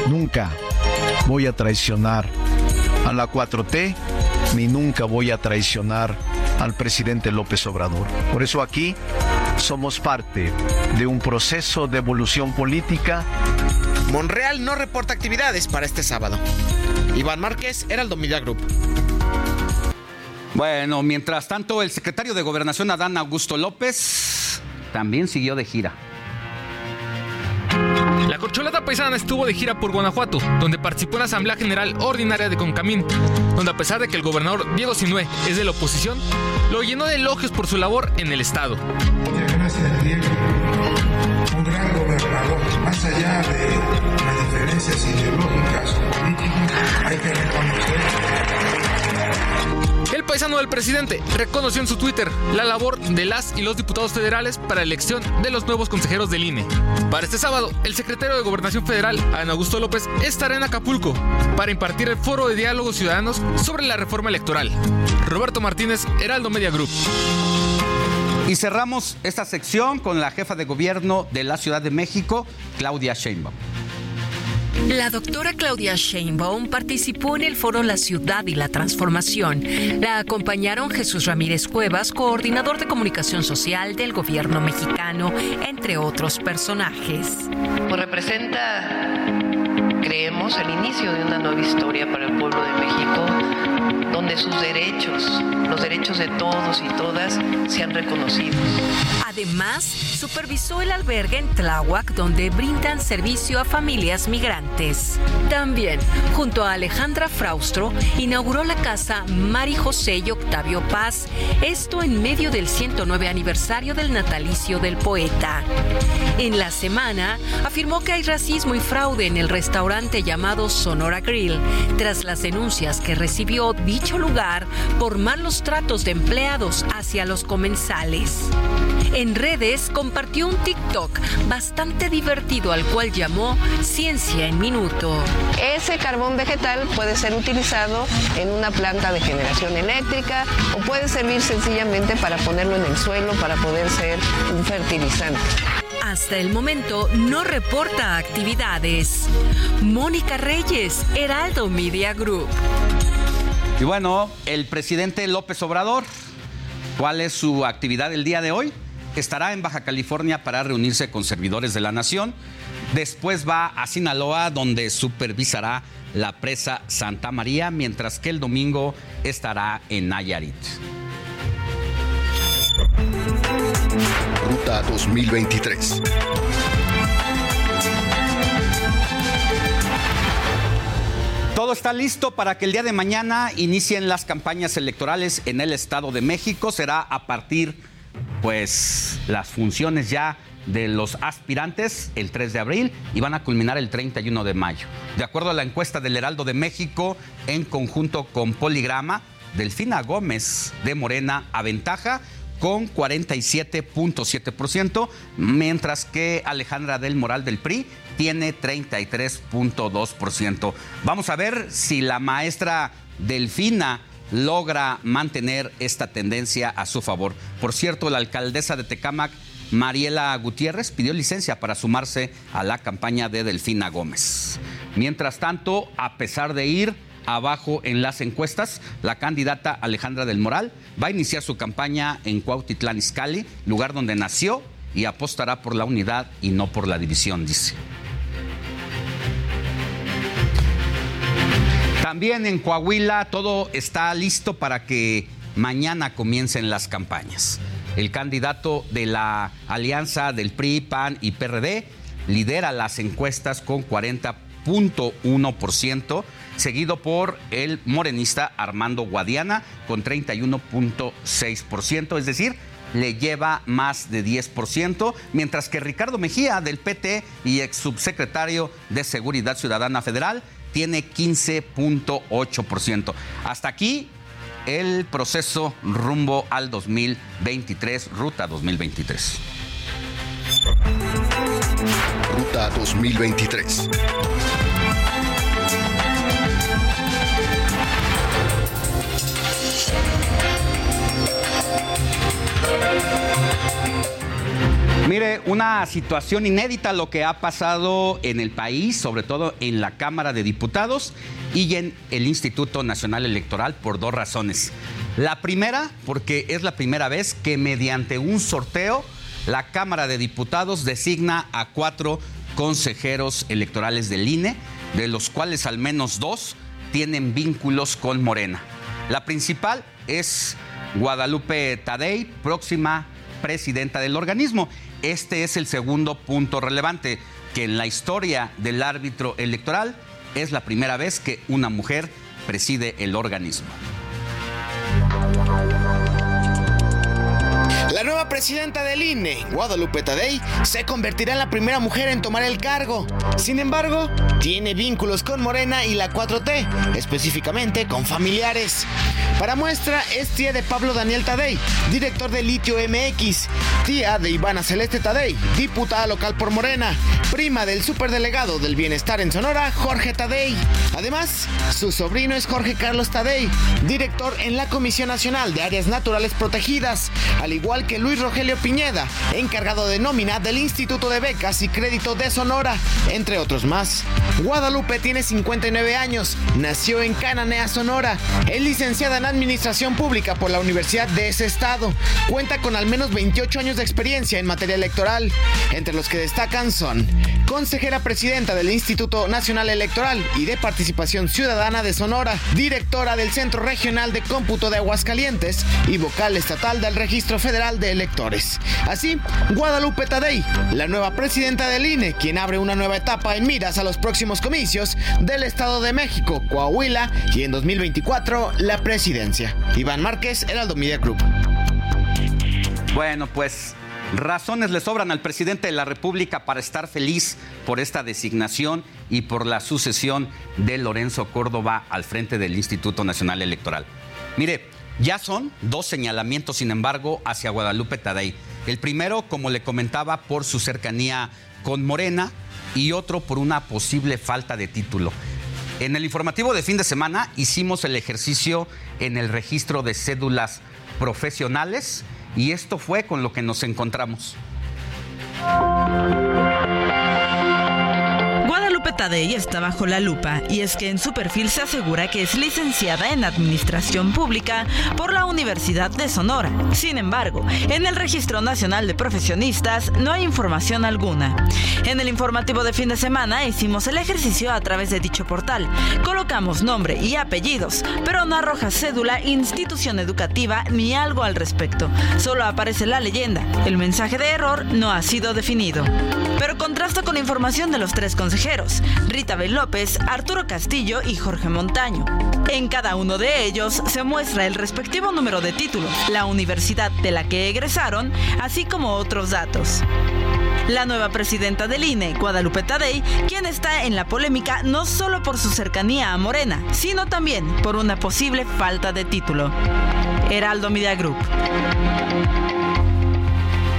Nunca voy a traicionar a la 4T ni nunca voy a traicionar al presidente López Obrador. Por eso aquí somos parte de un proceso de evolución política.
Monreal no reporta actividades para este sábado. Iván Márquez, Heraldo Media Group.
Bueno, mientras tanto, el secretario de Gobernación Adán Augusto López también siguió de gira.
La corcholata paisana estuvo de gira por Guanajuato, donde participó en la Asamblea General Ordinaria de Concamín, donde a pesar de que el gobernador Diego Sinué es de la oposición, lo llenó de elogios por su labor en el Estado.
Un gran gobernador. Más allá de las diferencias ideológicas o políticas, hay que reconocer
el paisano del presidente reconoció en su Twitter la labor de las y los diputados federales para la elección de los nuevos consejeros del INE. Para este sábado, el secretario de Gobernación Federal, Ana Augusto López, estará en Acapulco para impartir el foro de diálogo ciudadanos sobre la reforma electoral. Roberto Martínez, Heraldo Media Group.
Y cerramos esta sección con la jefa de gobierno de la Ciudad de México, Claudia Sheinbaum.
La doctora Claudia Sheinbaum participó en el foro La Ciudad y la Transformación. La acompañaron Jesús Ramírez Cuevas, coordinador de comunicación social del gobierno mexicano, entre otros personajes.
Pues representa, creemos, el inicio de una nueva historia para el pueblo de México donde sus derechos, los derechos de todos y todas, sean reconocidos.
Además, supervisó el albergue en Tláhuac donde brindan servicio a familias migrantes. También, junto a Alejandra Fraustro, inauguró la casa Mari José y Octavio Paz, esto en medio del 109 aniversario del natalicio del poeta. En la semana, afirmó que hay racismo y fraude en el restaurante llamado Sonora Grill, tras las denuncias que recibió dicho lugar por malos tratos de empleados hacia los comensales. En redes compartió un TikTok bastante divertido al cual llamó Ciencia en Minuto.
Ese carbón vegetal puede ser utilizado en una planta de generación eléctrica o puede servir sencillamente para ponerlo en el suelo para poder ser un fertilizante.
Hasta el momento no reporta actividades. Mónica Reyes, Heraldo Media Group.
Y bueno, el presidente López Obrador, ¿cuál es su actividad el día de hoy? Estará en Baja California para reunirse con servidores de la nación. Después va a Sinaloa, donde supervisará la presa Santa María, mientras que el domingo estará en Nayarit.
Ruta 2023.
Todo está listo para que el día de mañana inicien las campañas electorales en el Estado de México. Será a partir de pues las funciones ya de los aspirantes el 3 de abril y van a culminar el 31 de mayo. De acuerdo a la encuesta del Heraldo de México, en conjunto con Poligrama, Delfina Gómez de Morena aventaja con 47.7%, mientras que Alejandra del Moral del PRI tiene 33.2%. Vamos a ver si la maestra Delfina logra mantener esta tendencia a su favor. Por cierto, la alcaldesa de Tecámac, Mariela Gutiérrez, pidió licencia para sumarse a la campaña de Delfina Gómez. Mientras tanto, a pesar de ir abajo en las encuestas, la candidata Alejandra del Moral va a iniciar su campaña en Cuautitlán Izcalli, lugar donde nació, y apostará por la unidad y no por la división, dice. También en Coahuila todo está listo para que mañana comiencen las campañas. El candidato de la alianza del PRI, PAN y PRD lidera las encuestas con 40.1%, seguido por el morenista Armando Guadiana con 31.6%, es decir, le lleva más de 10%, mientras que Ricardo Mejía del PT y ex subsecretario de Seguridad Ciudadana Federal tiene 15.8%. Hasta aquí el proceso rumbo al 2023, ruta 2023.
Ruta 2023.
Mire, una situación inédita lo que ha pasado en el país, sobre todo en la Cámara de Diputados y en el Instituto Nacional Electoral por dos razones. La primera, porque es la primera vez que mediante un sorteo la Cámara de Diputados designa a cuatro consejeros electorales del INE, de los cuales al menos dos tienen vínculos con Morena. La principal es Guadalupe Tadei, próxima presidenta del organismo. Este es el segundo punto relevante, que en la historia del árbitro electoral es la primera vez que una mujer preside el organismo.
La nueva presidenta del INE, Guadalupe Tadei, se convertirá en la primera mujer en tomar el cargo. Sin embargo, tiene vínculos con Morena y la 4T, específicamente con familiares. Para muestra es tía de Pablo Daniel Tadei, director de Litio MX, tía de Ivana Celeste Tadei, diputada local por Morena, prima del superdelegado del bienestar en Sonora, Jorge Tadei. Además, su sobrino es Jorge Carlos Tadei, director en la Comisión Nacional de Áreas Naturales Protegidas, al igual que Luis Rogelio Piñeda, encargado de nómina del Instituto de Becas y Crédito de Sonora, entre otros más. Guadalupe tiene 59 años, nació en Cananea, Sonora, es licenciada en Administración Pública por la Universidad de ese estado, cuenta con al menos 28 años de experiencia en materia electoral, entre los que destacan son consejera presidenta del Instituto Nacional Electoral y de Participación Ciudadana de Sonora, directora del Centro Regional de Cómputo de Aguascalientes y vocal estatal del Registro Federal de Electores. Así, Guadalupe Tadei, la nueva presidenta del INE, quien abre una nueva etapa en miras a los próximos comicios del Estado de México, Coahuila y en 2024 la presidencia. Iván Márquez, Heraldo Media Group.
Bueno, pues Razones le sobran al presidente de la República para estar feliz por esta designación y por la sucesión de Lorenzo Córdoba al frente del Instituto Nacional Electoral. Mire, ya son dos señalamientos, sin embargo, hacia Guadalupe Tadei. El primero, como le comentaba, por su cercanía con Morena y otro por una posible falta de título. En el informativo de fin de semana hicimos el ejercicio en el registro de cédulas profesionales y esto fue con lo que nos encontramos.
Guadalupe Tadei está bajo la lupa y es que en su perfil se asegura que es licenciada en Administración Pública por la Universidad de Sonora. Sin embargo, en el Registro Nacional de Profesionistas no hay información alguna. En el informativo de fin de semana hicimos el ejercicio a través de dicho portal. Colocamos nombre y apellidos, pero no arroja cédula, institución educativa ni algo al respecto. Solo aparece la leyenda. El mensaje de error no ha sido definido. Pero contrasta con información de los tres consejeros, Rita Bel López, Arturo Castillo y Jorge Montaño. En cada uno de ellos se muestra el respectivo número de título, la universidad de la que egresaron, así como otros datos. La nueva presidenta del INE, Guadalupe Tadei, quien está en la polémica no solo por su cercanía a Morena, sino también por una posible falta de título. Heraldo Media Group.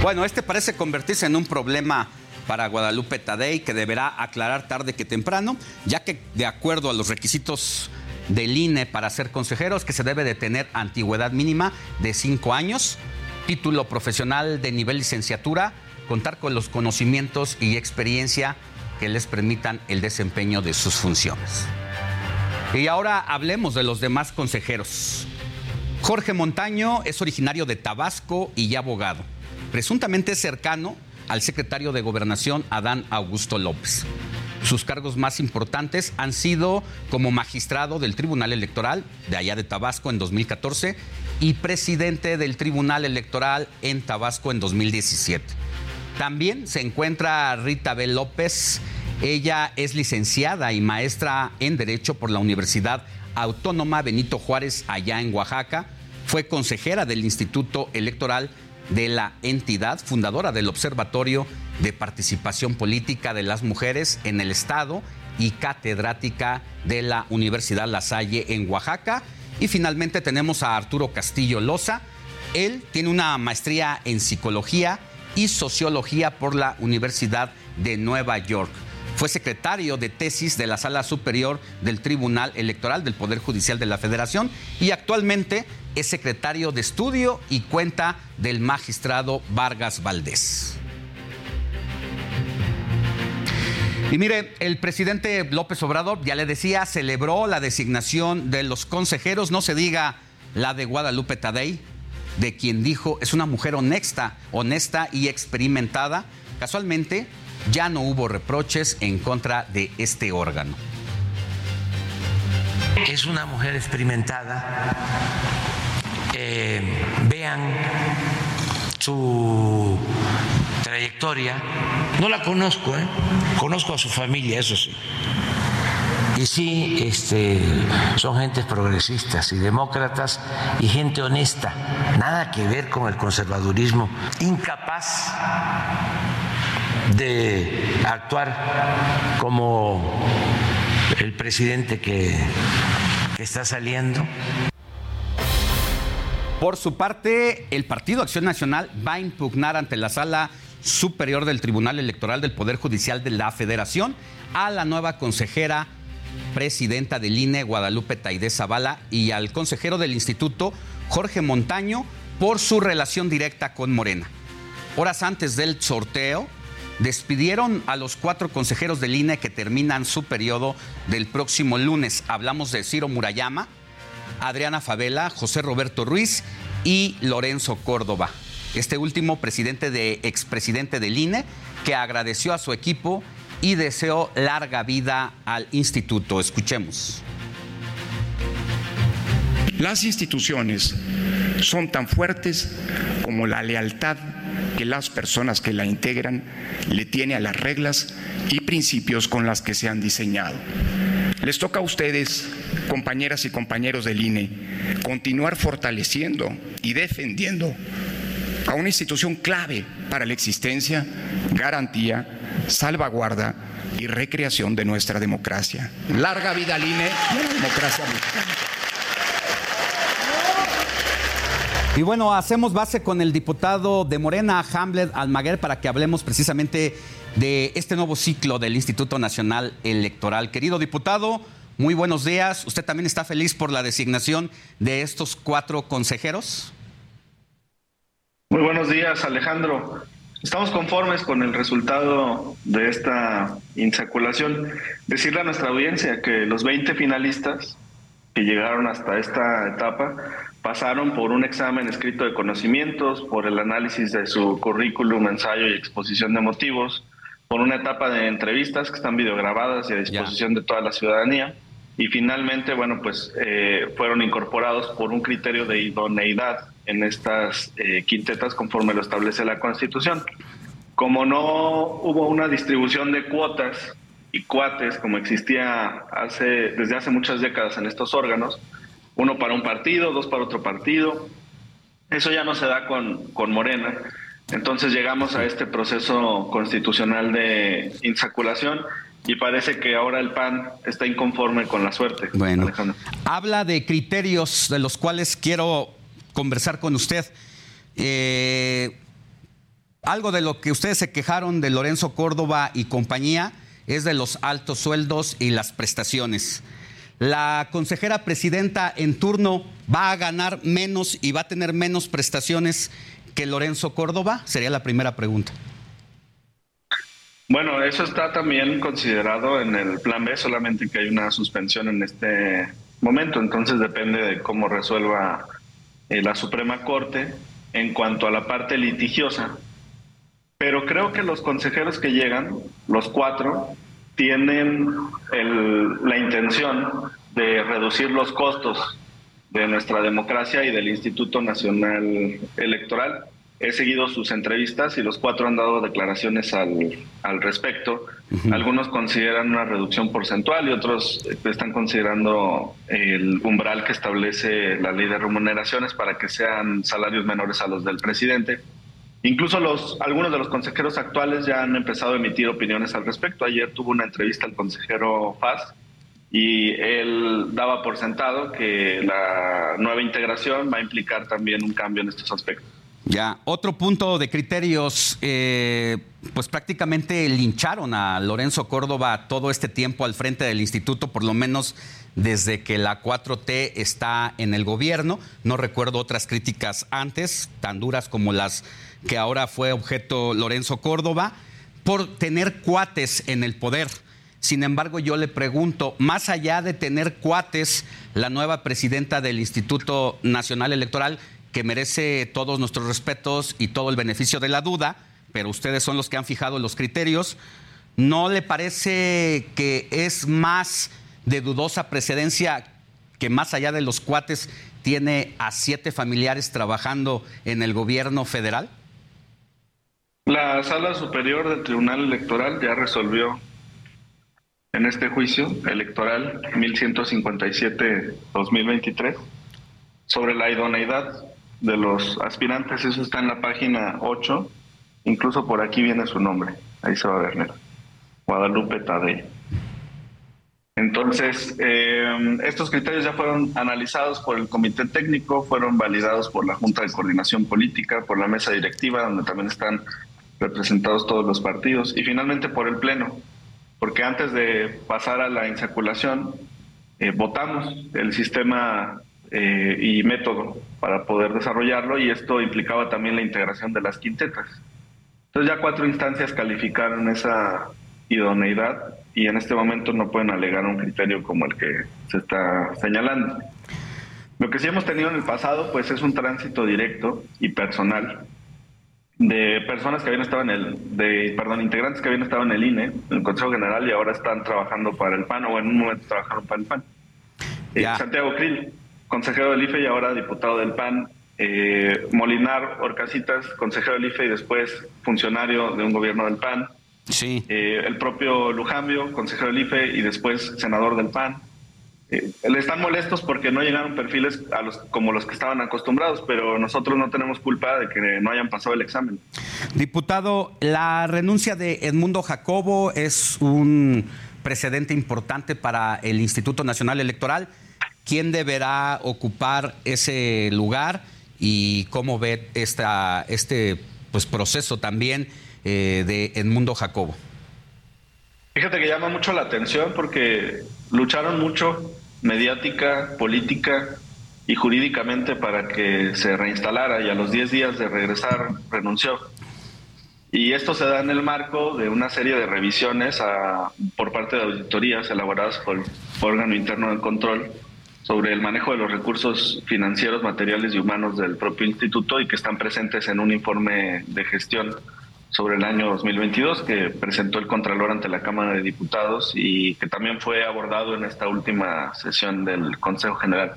Bueno, este parece convertirse en un problema para Guadalupe Tadei, que deberá aclarar tarde que temprano, ya que de acuerdo a los requisitos del INE para ser consejeros, que se debe de tener antigüedad mínima de cinco años, título profesional de nivel licenciatura, contar con los conocimientos y experiencia que les permitan el desempeño de sus funciones. Y ahora hablemos de los demás consejeros. Jorge Montaño es originario de Tabasco y ya abogado. Presuntamente cercano al secretario de Gobernación Adán Augusto López. Sus cargos más importantes han sido como magistrado del Tribunal Electoral de allá de Tabasco en 2014 y presidente del Tribunal Electoral en Tabasco en 2017. También se encuentra Rita B. López. Ella es licenciada y maestra en Derecho por la Universidad Autónoma Benito Juárez allá en Oaxaca. Fue consejera del Instituto Electoral de la entidad fundadora del Observatorio de Participación Política de las Mujeres en el Estado y catedrática de la Universidad La Salle en Oaxaca. Y finalmente tenemos a Arturo Castillo Loza. Él tiene una maestría en psicología y sociología por la Universidad de Nueva York. Fue secretario de tesis de la Sala Superior del Tribunal Electoral del Poder Judicial de la Federación y actualmente es secretario de estudio y cuenta del magistrado Vargas Valdés. Y mire, el presidente López Obrador, ya le decía, celebró la designación de los consejeros, no se diga la de Guadalupe Tadei, de quien dijo es una mujer honesta, honesta y experimentada. Casualmente, ya no hubo reproches en contra de este órgano.
Es una mujer experimentada. Vean su trayectoria. No la conozco, ¿eh? conozco a su familia, eso sí. Y sí, este, son gentes progresistas y demócratas y gente honesta. Nada que ver con el conservadurismo. Incapaz de actuar como el presidente que está saliendo.
Por su parte, el Partido Acción Nacional va a impugnar ante la Sala Superior del Tribunal Electoral del Poder Judicial de la Federación a la nueva consejera presidenta del INE, Guadalupe Taide Zavala, y al consejero del Instituto, Jorge Montaño, por su relación directa con Morena. Horas antes del sorteo, despidieron a los cuatro consejeros del INE que terminan su periodo del próximo lunes. Hablamos de Ciro Murayama, Adriana Favela, José Roberto Ruiz y Lorenzo Córdoba. Este último presidente de expresidente del INE que agradeció a su equipo y deseó larga vida al instituto. Escuchemos.
Las instituciones son tan fuertes como la lealtad que las personas que la integran le tiene a las reglas y principios con las que se han diseñado. Les toca a ustedes, compañeras y compañeros del INE, continuar fortaleciendo y defendiendo a una institución clave para la existencia, garantía, salvaguarda y recreación de nuestra democracia. Larga vida al INE y a la democracia mexicana.
Y bueno, hacemos base con el diputado de Morena, Hamlet Almaguer, para que hablemos precisamente de este nuevo ciclo del Instituto Nacional Electoral. Querido diputado, muy buenos días. ¿Usted también está feliz por la designación de estos cuatro consejeros?
Muy buenos días, Alejandro. Estamos conformes con el resultado de esta insaculación. Decirle a nuestra audiencia que los 20 finalistas que llegaron hasta esta etapa pasaron por un examen escrito de conocimientos, por el análisis de su currículum, ensayo y exposición de motivos, por una etapa de entrevistas que están videograbadas y a disposición de toda la ciudadanía. Y finalmente, bueno, pues eh, fueron incorporados por un criterio de idoneidad en estas eh, quintetas conforme lo establece la Constitución. Como no hubo una distribución de cuotas y cuates como existía hace, desde hace muchas décadas en estos órganos, uno para un partido, dos para otro partido. Eso ya no se da con, con Morena. Entonces llegamos a este proceso constitucional de insaculación y parece que ahora el PAN está inconforme con la suerte.
Bueno, habla de criterios de los cuales quiero conversar con usted. Eh, algo de lo que ustedes se quejaron de Lorenzo Córdoba y compañía es de los altos sueldos y las prestaciones. La consejera presidenta en turno va a ganar menos y va a tener menos prestaciones que Lorenzo Córdoba? Sería la primera pregunta.
Bueno, eso está también considerado en el plan B, solamente que hay una suspensión en este momento, entonces depende de cómo resuelva eh, la Suprema Corte en cuanto a la parte litigiosa. Pero creo que los consejeros que llegan, los cuatro, tienen la intención de reducir los costos de nuestra democracia y del Instituto Nacional Electoral. He seguido sus entrevistas y los cuatro han dado declaraciones al, al respecto. Algunos consideran una reducción porcentual y otros están considerando el umbral que establece la ley de remuneraciones para que sean salarios menores a los del presidente. Incluso los, algunos de los consejeros actuales ya han empezado a emitir opiniones al respecto. Ayer tuvo una entrevista al consejero Faz y él daba por sentado que la nueva integración va a implicar también un cambio en estos aspectos.
Ya, otro punto de criterios, eh, pues prácticamente lincharon a Lorenzo Córdoba todo este tiempo al frente del instituto, por lo menos desde que la 4T está en el gobierno. No recuerdo otras críticas antes, tan duras como las que ahora fue objeto Lorenzo Córdoba, por tener cuates en el poder. Sin embargo, yo le pregunto, más allá de tener cuates, la nueva presidenta del Instituto Nacional Electoral, que merece todos nuestros respetos y todo el beneficio de la duda, pero ustedes son los que han fijado los criterios, ¿no le parece que es más de dudosa precedencia que más allá de los cuates tiene a siete familiares trabajando en el gobierno federal?
La Sala Superior del Tribunal Electoral ya resolvió en este juicio electoral 1157-2023 sobre la idoneidad de los aspirantes. Eso está en la página 8. Incluso por aquí viene su nombre. Ahí se va a ver, Guadalupe Tadei. Entonces, eh, estos criterios ya fueron analizados por el Comité Técnico, fueron validados por la Junta de Coordinación Política, por la Mesa Directiva, donde también están representados todos los partidos, y finalmente por el Pleno, porque antes de pasar a la insaculación, eh, votamos el sistema eh, y método para poder desarrollarlo y esto implicaba también la integración de las quintetas. Entonces ya cuatro instancias calificaron esa idoneidad y en este momento no pueden alegar un criterio como el que se está señalando. Lo que sí hemos tenido en el pasado pues es un tránsito directo y personal de personas que habían estado en el, de, perdón, integrantes que habían estado en el INE, en el Consejo General y ahora están trabajando para el PAN o en un momento trabajaron para el PAN. Eh, Santiago Krill, consejero del IFE y ahora diputado del PAN. Eh, Molinar Orcasitas, consejero del IFE y después funcionario de un gobierno del PAN.
Sí.
Eh, el propio Lujambio, consejero del IFE y después senador del PAN. Eh, le están molestos porque no llegaron perfiles a los, como los que estaban acostumbrados, pero nosotros no tenemos culpa de que no hayan pasado el examen.
Diputado, la renuncia de Edmundo Jacobo es un precedente importante para el Instituto Nacional Electoral. ¿Quién deberá ocupar ese lugar y cómo ve esta, este pues, proceso también eh, de Edmundo Jacobo?
Fíjate que llama mucho la atención porque lucharon mucho mediática, política y jurídicamente para que se reinstalara y a los 10 días de regresar renunció. Y esto se da en el marco de una serie de revisiones por parte de auditorías elaboradas por el órgano interno de control sobre el manejo de los recursos financieros, materiales y humanos del propio instituto y que están presentes en un informe de gestión sobre el año 2022 que presentó el Contralor ante la Cámara de Diputados y que también fue abordado en esta última sesión del Consejo General.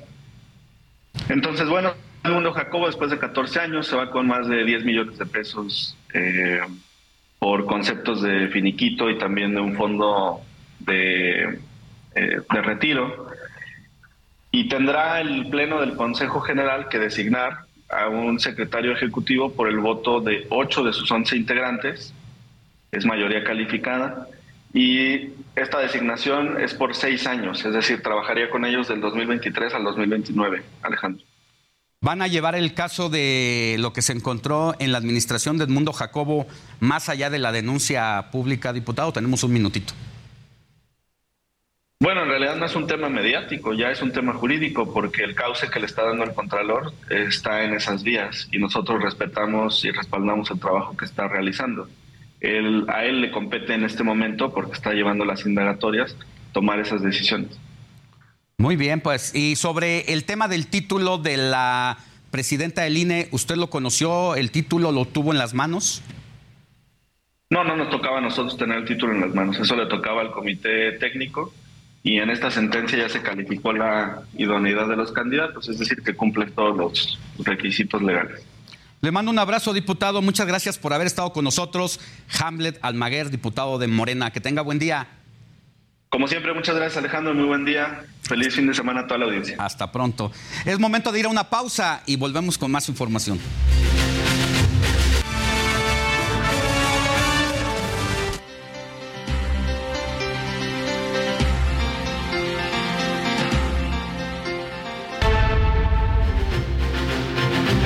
Entonces, bueno, el mundo Jacobo después de 14 años se va con más de 10 millones de pesos eh, por conceptos de finiquito y también de un fondo eh, de retiro. Y tendrá el Pleno del Consejo General que designar a un secretario ejecutivo por el voto de ocho de sus once integrantes, es mayoría calificada, y esta designación es por seis años, es decir, trabajaría con ellos del 2023 al 2029, Alejandro.
¿Van a llevar el caso de lo que se encontró en la administración de Edmundo Jacobo más allá de la denuncia pública, diputado? Tenemos un minutito.
Bueno, en realidad no es un tema mediático, ya es un tema jurídico, porque el cauce que le está dando el Contralor está en esas vías y nosotros respetamos y respaldamos el trabajo que está realizando. a él le compete en este momento, porque está llevando las indagatorias, tomar esas decisiones.
Muy bien, pues, y sobre el tema del título de la presidenta del INE, ¿usted lo conoció? ¿El título lo tuvo en las manos?
No, no nos tocaba a nosotros tener el título en las manos, eso le tocaba al comité técnico y en esta sentencia ya se calificó la idoneidad de los candidatos, es decir, que cumplen todos los requisitos legales.
Le mando un abrazo, diputado. Muchas gracias por haber estado con nosotros. Hamlet Almaguer, diputado de Morena. Que tenga buen día.
Como siempre, muchas gracias, Alejandro. Muy buen día. Feliz fin de semana a toda la audiencia.
Hasta pronto. Es momento de ir a una pausa y volvemos con más información.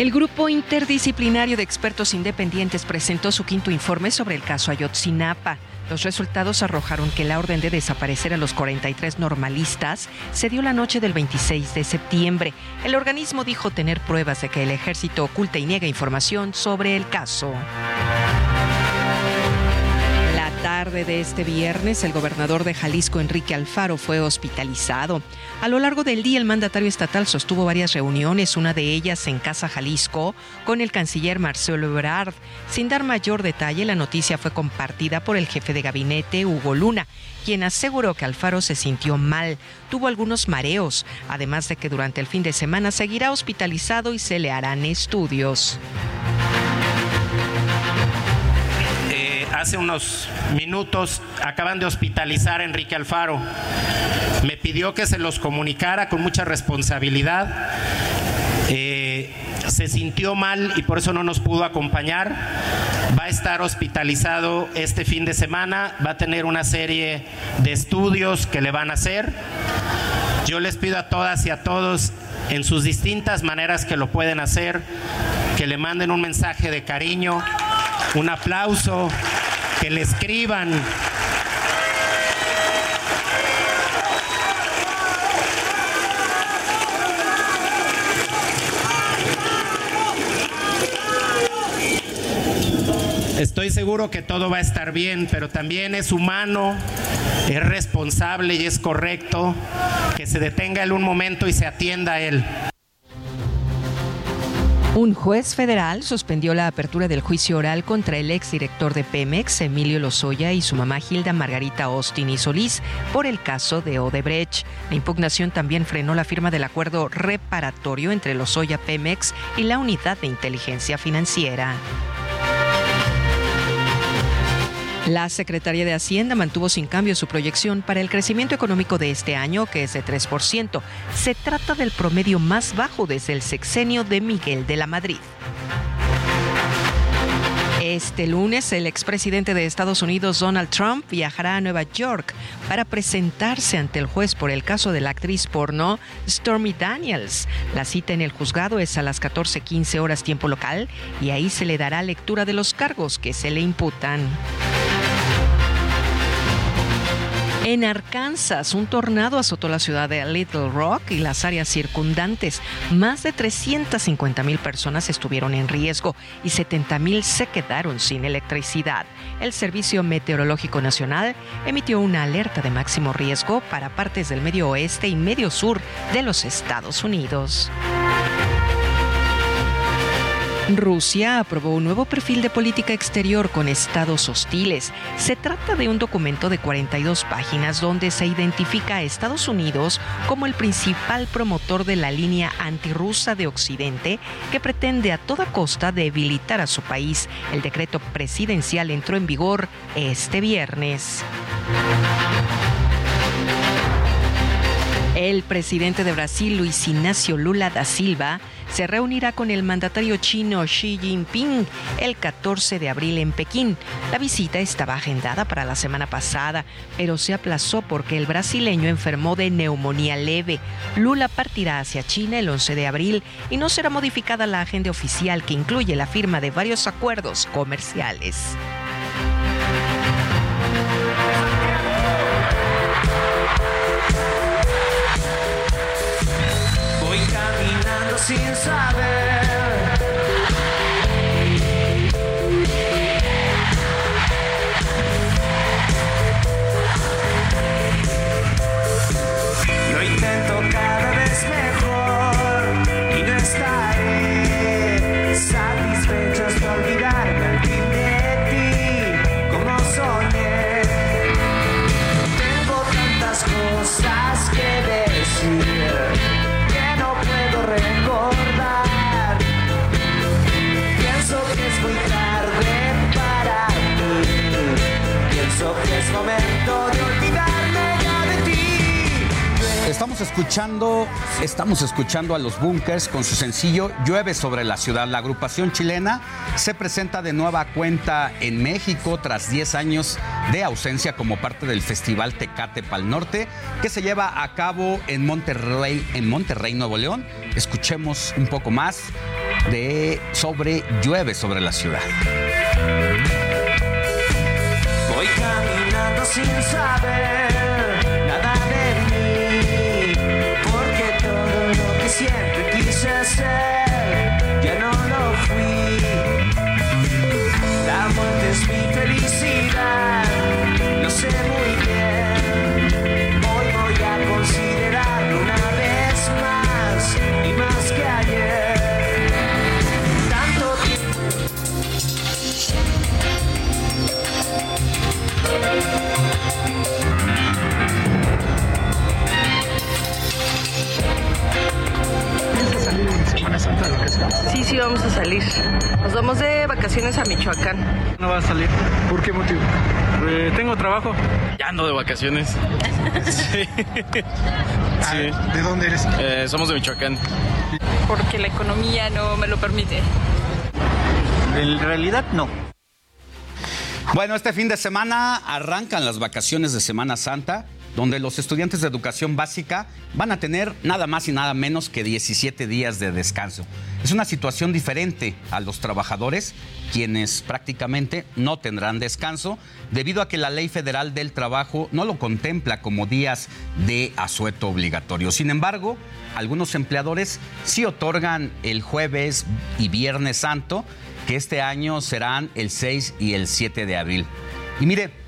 El grupo interdisciplinario de expertos independientes presentó su quinto informe sobre el caso Ayotzinapa. Los resultados arrojaron que la orden de desaparecer a los 43 normalistas se dio la noche del 26 de septiembre. El organismo dijo tener pruebas de que el ejército oculta y niega información sobre el caso tarde de este viernes, el gobernador de Jalisco, Enrique Alfaro, fue hospitalizado. A lo largo del día, el mandatario estatal sostuvo varias reuniones, una de ellas en Casa Jalisco, con el canciller Marcelo Ebrard. Sin dar mayor detalle, la noticia fue compartida por el jefe de gabinete, Hugo Luna, quien aseguró que Alfaro se sintió mal, tuvo algunos mareos, además de que durante el fin de semana seguirá hospitalizado y se le harán estudios.
Hace unos minutos acaban de hospitalizar a Enrique Alfaro. Me pidió que se los comunicara con mucha responsabilidad. Eh, se sintió mal y por eso no nos pudo acompañar. Va a estar hospitalizado este fin de semana, va a tener una serie de estudios que le van a hacer. Yo les pido a todas y a todos, en sus distintas maneras que lo pueden hacer, que le manden un mensaje de cariño, un aplauso, que le escriban. Estoy seguro que todo va a estar bien, pero también es humano, es responsable y es correcto que se detenga él un momento y se atienda a él.
Un juez federal suspendió la apertura del juicio oral contra el exdirector de Pemex, Emilio Lozoya, y su mamá Hilda Margarita Austin y Solís por el caso de Odebrecht. La impugnación también frenó la firma del acuerdo reparatorio entre Lozoya Pemex y la Unidad de Inteligencia Financiera. La Secretaría de Hacienda mantuvo sin cambio su proyección para el crecimiento económico de este año, que es de 3%. Se trata del promedio más bajo desde el sexenio de Miguel de la Madrid. Este lunes, el expresidente de Estados Unidos, Donald Trump, viajará a Nueva York para presentarse ante el juez por el caso de la actriz porno Stormy Daniels. La cita en el juzgado es a las 14:15 horas tiempo local y ahí se le dará lectura de los cargos que se le imputan. En Arkansas, un tornado azotó la ciudad de Little Rock y las áreas circundantes. Más de 350 mil personas estuvieron en riesgo y 70 mil se quedaron sin electricidad. El Servicio Meteorológico Nacional emitió una alerta de máximo riesgo para partes del medio oeste y medio sur de los Estados Unidos. Rusia aprobó un nuevo perfil de política exterior con estados hostiles. Se trata de un documento de 42 páginas donde se identifica a Estados Unidos como el principal promotor de la línea antirrusa de Occidente que pretende a toda costa debilitar a su país. El decreto presidencial entró en vigor este viernes. El presidente de Brasil, Luis Ignacio Lula da Silva, se reunirá con el mandatario chino Xi Jinping el 14 de abril en Pekín. La visita estaba agendada para la semana pasada, pero se aplazó porque el brasileño enfermó de neumonía leve. Lula partirá hacia China el 11 de abril y no será modificada la agenda oficial que incluye la firma de varios acuerdos comerciales.
Sin saber.
Estamos escuchando, estamos escuchando a los Bunkers con su sencillo Llueve sobre la ciudad. La agrupación chilena se presenta de nueva cuenta en México tras 10 años de ausencia como parte del Festival Tecate Pal Norte que se lleva a cabo en Monterrey, en Monterrey, Nuevo León. Escuchemos un poco más de sobre Llueve sobre la ciudad.
Voy caminando sin saber siempre quise ser, ya no lo fui. La muerte es mi felicidad, lo sé muy bien.
Sí, sí, vamos a salir. Nos vamos de vacaciones a Michoacán.
No va a salir. ¿Por qué motivo? Eh, tengo trabajo. Ya ando de vacaciones. sí. Ah, ¿De dónde eres? Eh, somos de Michoacán.
Porque la economía no me lo permite.
En realidad no.
Bueno, este fin de semana arrancan las vacaciones de Semana Santa donde los estudiantes de educación básica van a tener nada más y nada menos que 17 días de descanso. Es una situación diferente a los trabajadores, quienes prácticamente no tendrán descanso, debido a que la ley federal del trabajo no lo contempla como días de asueto obligatorio. Sin embargo, algunos empleadores sí otorgan el jueves y viernes santo, que este año serán el 6 y el 7 de abril. Y mire,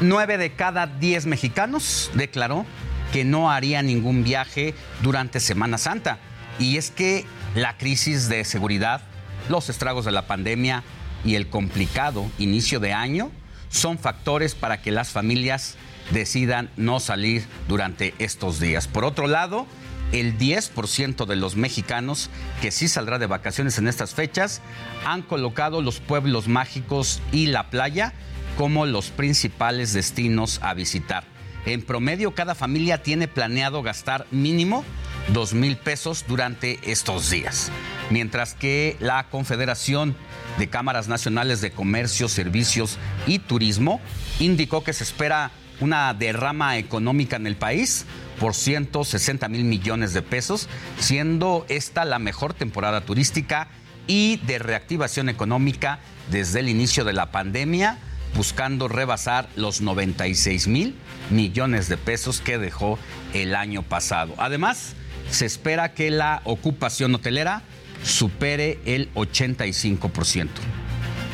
9 de cada 10 mexicanos declaró que no haría ningún viaje durante Semana Santa. Y es que la crisis de seguridad, los estragos de la pandemia y el complicado inicio de año son factores para que las familias decidan no salir durante estos días. Por otro lado, el 10% de los mexicanos que sí saldrá de vacaciones en estas fechas han colocado los pueblos mágicos y la playa como los principales destinos a visitar. En promedio, cada familia tiene planeado gastar mínimo dos mil pesos durante estos días, mientras que la Confederación de Cámaras Nacionales de Comercio, Servicios y Turismo indicó que se espera una derrama económica en el país por 160 mil millones de pesos, siendo esta la mejor temporada turística y de reactivación económica desde el inicio de la pandemia buscando rebasar los 96 mil millones de pesos que dejó el año pasado. Además, se espera que la ocupación hotelera supere el 85%.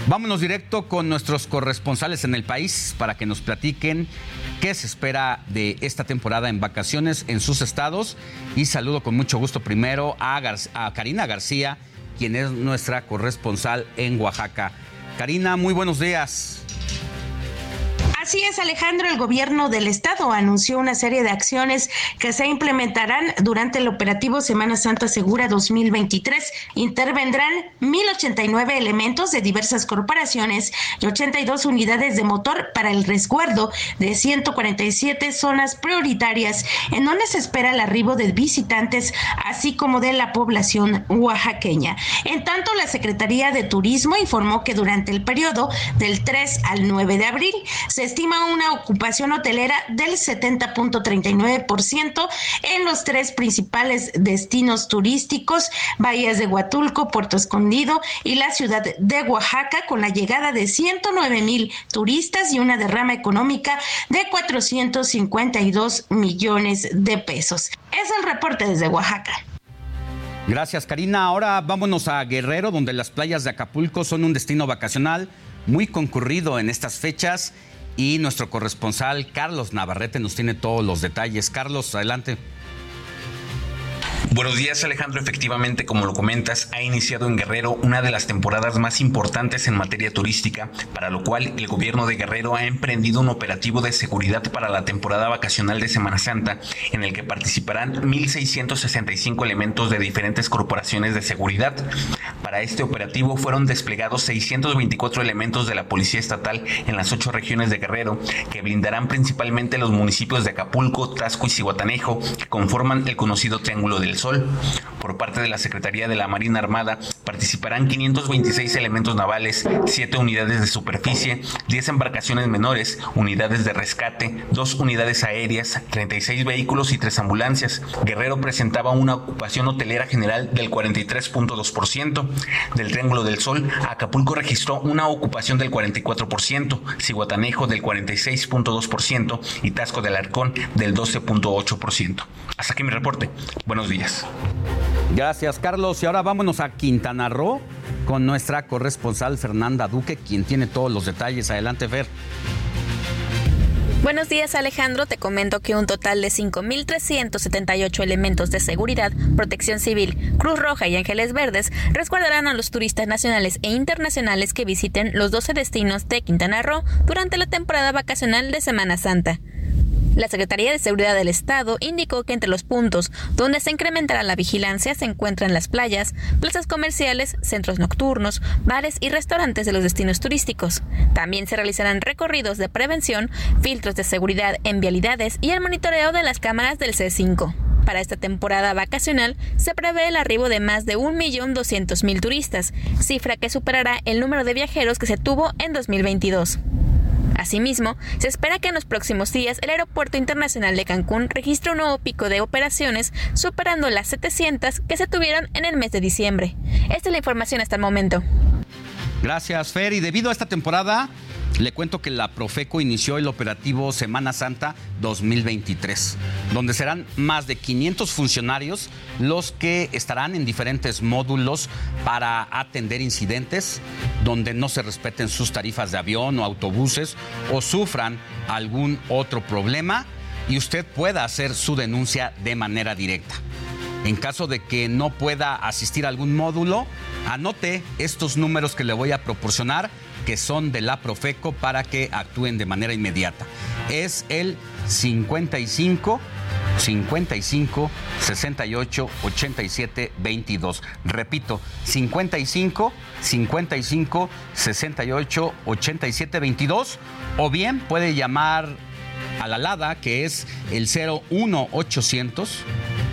Vámonos directo con nuestros corresponsales en el país para que nos platiquen qué se espera de esta temporada en vacaciones en sus estados. Y saludo con mucho gusto primero a, a Karina García, quien es nuestra corresponsal en Oaxaca. Karina, muy buenos días.
Así es, Alejandro, el gobierno del estado anunció una serie de acciones que se implementarán durante el operativo Semana Santa Segura 2023. Intervendrán 1.089 elementos de diversas corporaciones y 82 unidades de motor para el resguardo de 147 zonas prioritarias en donde se espera el arribo de visitantes, así como de la población oaxaqueña. En tanto, la Secretaría de Turismo informó que durante el periodo del 3 al 9 de abril se estima una ocupación hotelera del 70.39% en los tres principales destinos turísticos, Bahías de Huatulco, Puerto Escondido y la ciudad de Oaxaca, con la llegada de 109 mil turistas y una derrama económica de 452 millones de pesos. Es el reporte desde Oaxaca.
Gracias, Karina. Ahora vámonos a Guerrero, donde las playas de Acapulco son un destino vacacional muy concurrido en estas fechas y nuestro corresponsal Carlos Navarrete nos tiene todos los detalles. Carlos, adelante.
Buenos días Alejandro, efectivamente como lo comentas, ha iniciado en Guerrero una de las temporadas más importantes en materia turística, para lo cual el gobierno de Guerrero ha emprendido un operativo de seguridad para la temporada vacacional de Semana Santa, en el que participarán 1.665 elementos de diferentes corporaciones de seguridad. Para este operativo fueron desplegados 624 elementos de la Policía Estatal en las ocho regiones de Guerrero, que blindarán principalmente los municipios de Acapulco, Tasco y Cihuatanejo, que conforman el conocido Triángulo del Sol. Por parte de la Secretaría de la Marina Armada participarán 526 elementos navales, 7 unidades de superficie, 10 embarcaciones menores, unidades de rescate, 2 unidades aéreas, 36 vehículos y 3 ambulancias. Guerrero presentaba una ocupación hotelera general del 43.2%. Del Triángulo del Sol, Acapulco registró una ocupación del 44%, Cihuatanejo del 46.2% y Tasco del Arcón del 12.8%. Hasta aquí mi reporte. Buenos días.
Gracias, Carlos. Y ahora vámonos a Quintana Roo con nuestra corresponsal Fernanda Duque, quien tiene todos los detalles. Adelante, Fer.
Buenos días Alejandro, te comento que un total de 5.378 elementos de seguridad, protección civil, Cruz Roja y Ángeles Verdes resguardarán a los turistas nacionales e internacionales que visiten los 12 destinos de Quintana Roo durante la temporada vacacional de Semana Santa. La Secretaría de Seguridad del Estado indicó que entre los puntos donde se incrementará la vigilancia se encuentran las playas, plazas comerciales, centros nocturnos, bares y restaurantes de los destinos turísticos. También se realizarán recorridos de prevención, filtros de seguridad en vialidades y el monitoreo de las cámaras del C5. Para esta temporada vacacional se prevé el arribo de más de 1.200.000 turistas, cifra que superará el número de viajeros que se tuvo en 2022. Asimismo, se espera que en los próximos días el Aeropuerto Internacional de Cancún registre un nuevo pico de operaciones, superando las 700 que se tuvieron en el mes de diciembre. Esta es la información hasta el momento.
Gracias, Fer. Y debido a esta temporada, le cuento que la Profeco inició el operativo Semana Santa 2023, donde serán más de 500 funcionarios los que estarán en diferentes módulos para atender incidentes donde no se respeten sus tarifas de avión o autobuses o sufran algún otro problema y usted pueda hacer su denuncia de manera directa. En caso de que no pueda asistir a algún módulo, anote estos números que le voy a proporcionar que son de la Profeco para que actúen de manera inmediata. Es el 55 55 68 87 22. Repito, 55 55 68 87 22 o bien puede llamar a la LADA que es el 01 800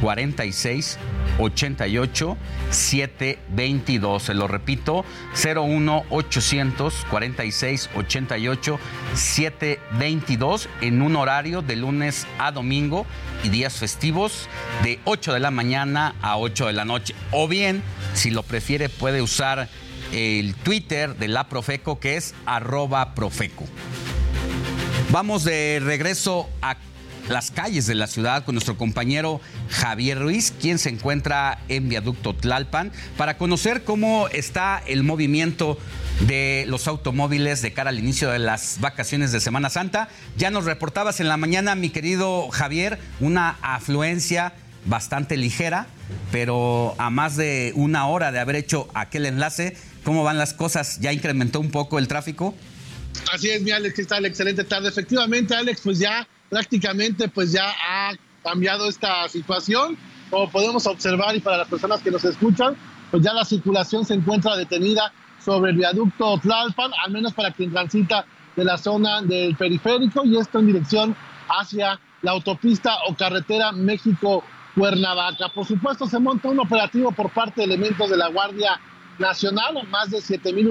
46 88 722. Se lo repito, 01 800 46 88 722 en un horario de lunes a domingo y días festivos de 8 de la mañana a 8 de la noche. O bien, si lo prefiere, puede usar el Twitter de la Profeco que es arroba Profeco. Vamos de regreso a las calles de la ciudad con nuestro compañero Javier Ruiz, quien se encuentra en Viaducto Tlalpan, para conocer cómo está el movimiento de los automóviles de cara al inicio de las vacaciones de Semana Santa. Ya nos reportabas en la mañana, mi querido Javier, una afluencia bastante ligera, pero a más de una hora de haber hecho aquel enlace, ¿cómo van las cosas? ¿Ya incrementó un poco el tráfico?
Así es, mi Alex, ¿qué tal? Excelente tarde. Efectivamente, Alex, pues ya prácticamente pues ya ha cambiado esta situación. Como podemos observar y para las personas que nos escuchan, pues ya la circulación se encuentra detenida sobre el viaducto Tlalpan, al menos para quien transita de la zona del periférico y esto en dirección hacia la autopista o carretera México-Cuernavaca. Por supuesto, se monta un operativo por parte de elementos de la Guardia Nacional, más de 7 mil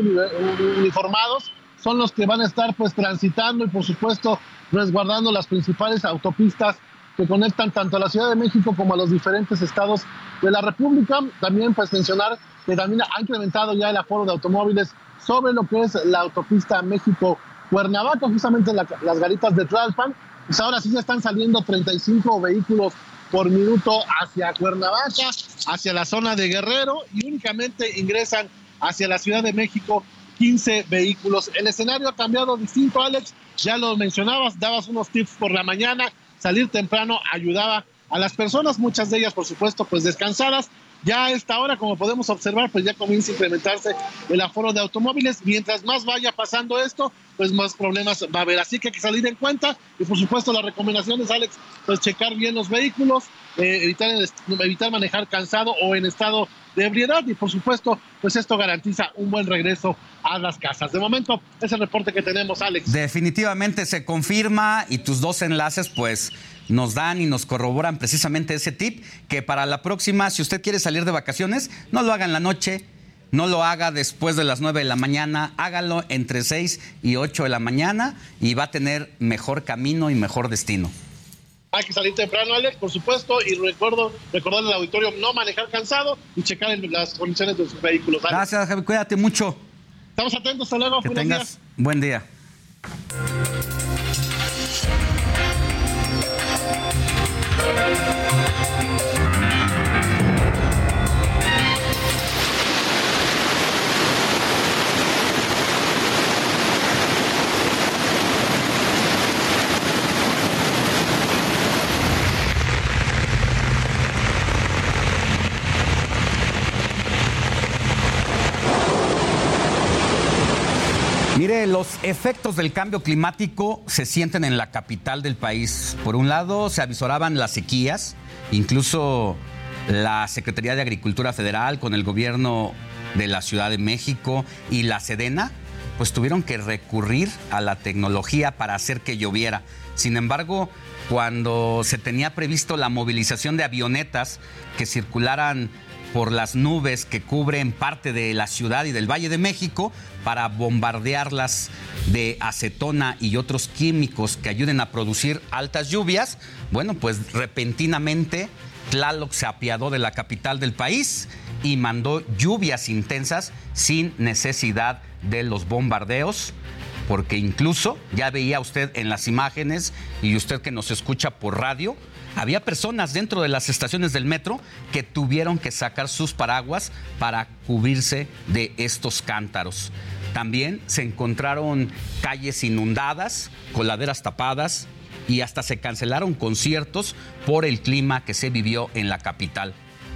uniformados son los que van a estar pues transitando y por supuesto resguardando las principales autopistas que conectan tanto a la Ciudad de México como a los diferentes estados de la República. También pues mencionar que también ha incrementado ya el aforo de automóviles sobre lo que es la autopista México-Cuernavaca, justamente las garitas de Tlalpan. Pues ahora sí ya están saliendo 35 vehículos por minuto hacia Cuernavaca, hacia la zona de Guerrero y únicamente ingresan hacia la Ciudad de México 15 vehículos. El escenario ha cambiado distinto, Alex. Ya lo mencionabas, dabas unos tips por la mañana. Salir temprano ayudaba a las personas, muchas de ellas, por supuesto, pues descansadas. Ya a esta hora, como podemos observar, pues ya comienza a incrementarse el aforo de automóviles. Mientras más vaya pasando esto, pues más problemas va a haber. Así que hay que salir en cuenta y por supuesto las recomendaciones, Alex, pues checar bien los vehículos, eh, evitar, manejar cansado o en estado de ebriedad y por supuesto pues esto garantiza un buen regreso a las casas. De momento es el reporte que tenemos, Alex.
Definitivamente se confirma y tus dos enlaces pues nos dan y nos corroboran precisamente ese tip que para la próxima, si usted quiere salir de vacaciones, no lo haga en la noche, no lo haga después de las 9 de la mañana, hágalo entre 6 y 8 de la mañana y va a tener mejor camino y mejor destino.
Hay que salir temprano, Alex, por supuesto, y recuerdo, recordar al auditorio no manejar cansado y checar las condiciones de sus vehículos.
Gracias, Javi, cuídate mucho.
Estamos atentos, hasta luego.
Que tengas buen día. Los efectos del cambio climático se sienten en la capital del país. Por un lado, se avisoraban las sequías, incluso la Secretaría de Agricultura Federal con el gobierno de la Ciudad de México y la Sedena, pues tuvieron que recurrir a la tecnología para hacer que lloviera. Sin embargo, cuando se tenía previsto la movilización de avionetas que circularan por las nubes que cubren parte de la ciudad y del Valle de México para bombardearlas de acetona y otros químicos que ayuden a producir altas lluvias. Bueno, pues repentinamente Tlaloc se apiadó de la capital del país y mandó lluvias intensas sin necesidad de los bombardeos porque incluso ya veía usted en las imágenes y usted que nos escucha por radio, había personas dentro de las estaciones del metro que tuvieron que sacar sus paraguas para cubrirse de estos cántaros. También se encontraron calles inundadas, coladeras tapadas y hasta se cancelaron conciertos por el clima que se vivió en la capital.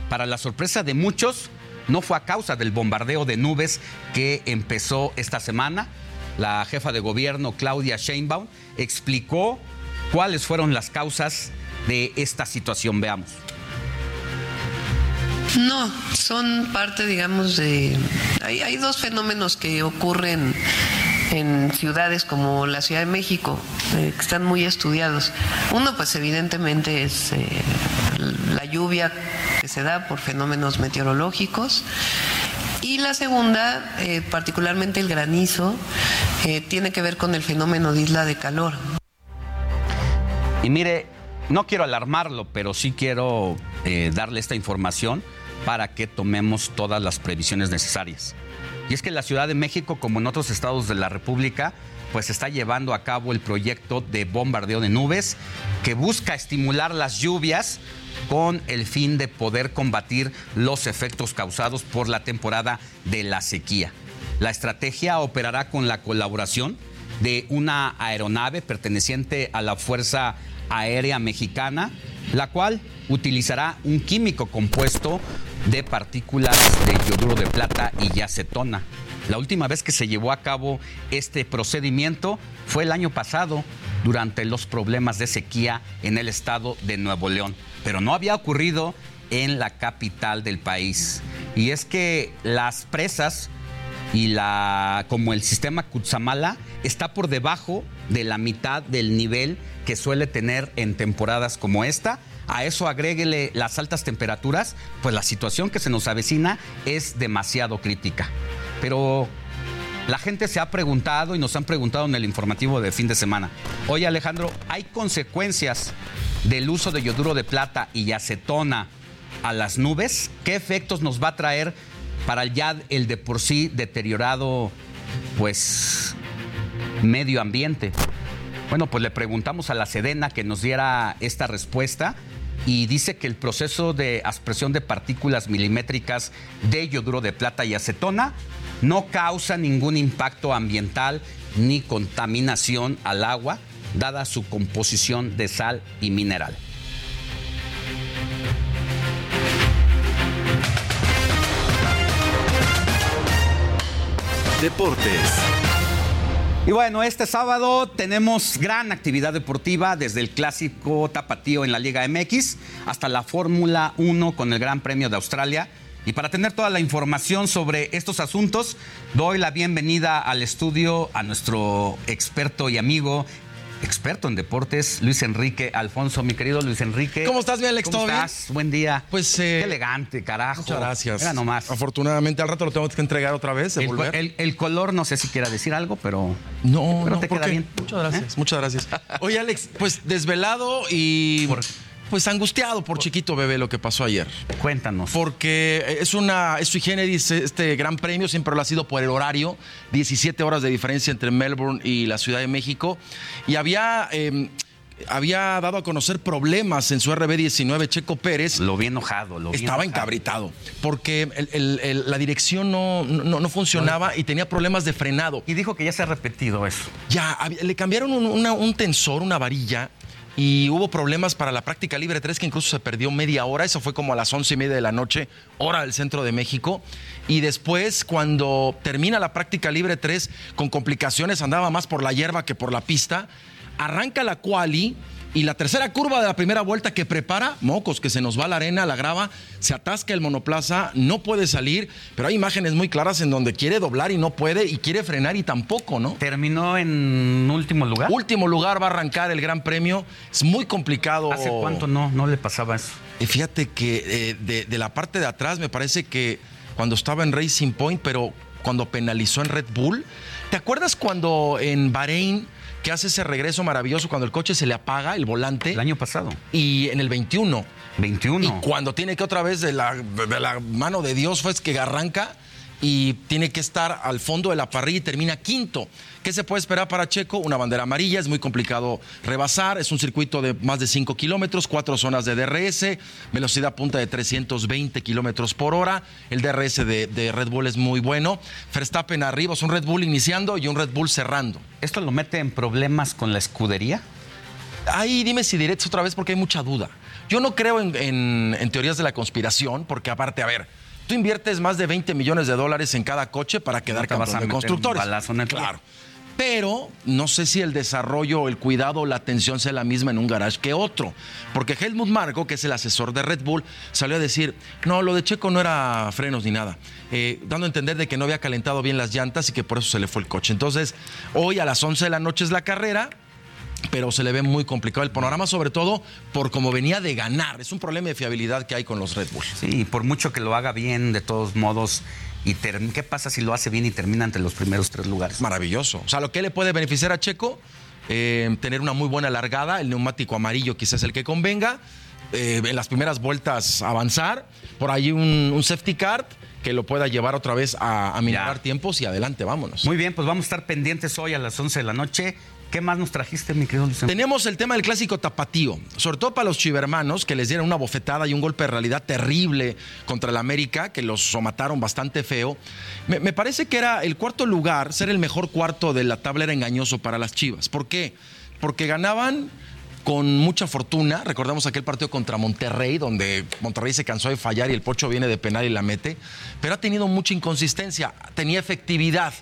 Para la sorpresa de muchos, no fue a causa del bombardeo de nubes que empezó esta semana. La jefa de gobierno, Claudia Sheinbaum, explicó cuáles fueron las causas de esta situación. Veamos.
No, son parte, digamos, de... Hay, dos fenómenos que ocurren en ciudades como la Ciudad de México, eh, que están muy estudiados. Uno, pues evidentemente es eh, la lluvia que se da por fenómenos meteorológicos. Y la segunda, eh, particularmente el granizo, tiene que ver con el fenómeno de isla de calor.
Y mire, no quiero alarmarlo, pero sí quiero eh, darle esta información para que tomemos todas las previsiones necesarias. Y es que la Ciudad de México, como en otros estados de la República, pues está llevando a cabo el proyecto de bombardeo de nubes que busca estimular las lluvias con el fin de poder combatir los efectos causados por la temporada de la sequía. La estrategia operará con la colaboración de una aeronave perteneciente a la Fuerza Aérea Mexicana, la cual utilizará un químico compuesto de partículas de yoduro de plata y acetona. La última vez que se llevó a cabo este procedimiento fue el año pasado, durante los problemas de sequía en el estado de Nuevo León, pero no había ocurrido en la capital del país. Y es que las presas y la como el sistema Kutsamala está por debajo de la mitad del nivel que suele tener en temporadas como esta. A eso agréguele las altas temperaturas, pues la situación que se nos avecina es demasiado crítica. Pero la gente se ha preguntado y nos han preguntado en el informativo de fin de semana. Oye Alejandro, ¿hay consecuencias del uso de yoduro de plata y acetona a las nubes? ¿Qué efectos nos va a traer para ya el de por sí deteriorado, pues, medio ambiente? Bueno, pues le preguntamos a la Sedena que nos diera esta respuesta y dice que el proceso de aspresión de partículas milimétricas de yoduro de plata y acetona no causa ningún impacto ambiental ni contaminación al agua, dada su composición de sal y mineral.
Deportes.
Y bueno, este sábado tenemos gran actividad deportiva desde el clásico tapatío en la Liga MX hasta la Fórmula 1 con el Gran Premio de Australia. Y para tener toda la información sobre estos asuntos, doy la bienvenida al estudio a nuestro experto y amigo experto en deportes, Luis Enrique Alfonso, mi querido Luis Enrique.
¿Cómo estás, mi Alex?
¿Cómo
¿Todo
estás? Buen día.
Pues eh,
Qué elegante, carajo.
Muchas gracias.
Mira nomás.
Afortunadamente al rato lo tengo que entregar otra vez.
El, el, color, no sé si quiera decir algo, pero.
No,
pero
no,
te queda bien.
Muchas gracias, ¿Eh? muchas gracias. Oye, Alex, pues desvelado y pues angustiado por chiquito bebé lo que pasó ayer.
Cuéntanos.
Porque es una, es sui generis este gran premio, siempre lo ha sido por el horario, 17 horas de diferencia entre Melbourne y la Ciudad de México. Y había... Eh, había dado a conocer problemas en su RB19 Checo Pérez.
Lo vi enojado, lo vi
Estaba encabritado, porque la dirección no, no, funcionaba y tenía problemas de frenado.
Y dijo que ya se ha repetido eso.
Ya, le cambiaron un tensor, una varilla, y hubo problemas para la práctica libre. 3 que incluso se perdió media hora, eso fue como a las once y media de la noche, hora del centro de México. Y después, cuando termina la práctica libre 3, con complicaciones, andaba más por la hierba que por la pista, arranca la quali y la tercera curva de la primera vuelta que prepara, mocos, que se nos va la arena, la grava, se atasca el monoplaza, no puede salir, pero hay imágenes muy claras en donde quiere doblar y no puede, y quiere frenar y tampoco, ¿no?
Terminó en último lugar.
Último lugar va a arrancar el Gran Premio. Es muy complicado.
¿Hace cuánto no, no le pasaba eso?
Y fíjate que eh, de, la parte de atrás me parece que cuando estaba en Racing Point, pero cuando penalizó en Red Bull, ¿te acuerdas cuando en Bahrein que hace ese regreso maravilloso cuando el coche se le apaga, el volante?
El año pasado.
Y en el 21.
21.
Y cuando tiene que otra vez de la, de la mano de Dios fue que arranca y tiene que estar al fondo de la parrilla y termina quinto. ¿Qué se puede esperar para Checo? Una bandera amarilla, es muy complicado rebasar, es un circuito de más de 5 kilómetros, cuatro zonas de DRS, velocidad punta de 320 kilómetros por hora, el DRS de, Red Bull es muy bueno, Verstappen arriba, es un Red Bull iniciando y un Red Bull cerrando.
¿Esto lo mete en problemas con la escudería?
Ahí dime si directo otra vez porque hay mucha duda. Yo no creo en teorías de la conspiración, porque aparte, a ver, Tú inviertes más de 20 millones de dólares en cada coche para quedar campeón de constructores. claro. Pero no sé si el desarrollo, el cuidado la atención sea la misma en un garage que otro. Porque Helmut Marko, que es el asesor de Red Bull, salió a decir, no, lo de Checo no era frenos ni nada. Eh, dando a entender de que no había calentado bien las llantas y que por eso se le fue el coche. Entonces, hoy a las 11 de la noche es la carrera pero se le ve muy complicado el panorama, sobre todo por cómo venía de ganar. Es un problema de fiabilidad que hay con los Red Bull.
Sí, por mucho que lo haga bien, de todos modos. ¿Y qué pasa si lo hace bien y termina entre los primeros tres lugares?
Maravilloso. O sea, lo que le puede beneficiar a Checo, eh, tener una muy buena largada, el neumático amarillo quizás el que convenga, eh, en las primeras vueltas avanzar, por ahí un, safety car que lo pueda llevar otra vez a, a tiempos y adelante, vámonos.
Muy bien, pues vamos a estar pendientes hoy a las 11 de la noche ¿Qué más nos trajiste, mi querido Luis?
Tenemos el tema del clásico tapatío, sobre todo para los chivermanos que les dieron una bofetada y un golpe de realidad terrible contra el América, que los somataron bastante feo. Me, parece que era el cuarto lugar, ser el mejor cuarto de la tabla era engañoso para las Chivas. ¿Por qué? Porque ganaban con mucha fortuna. Recordamos aquel partido contra Monterrey, donde Monterrey se cansó de fallar y el Pocho viene de penal y la mete. Pero ha tenido mucha inconsistencia, tenía efectividad.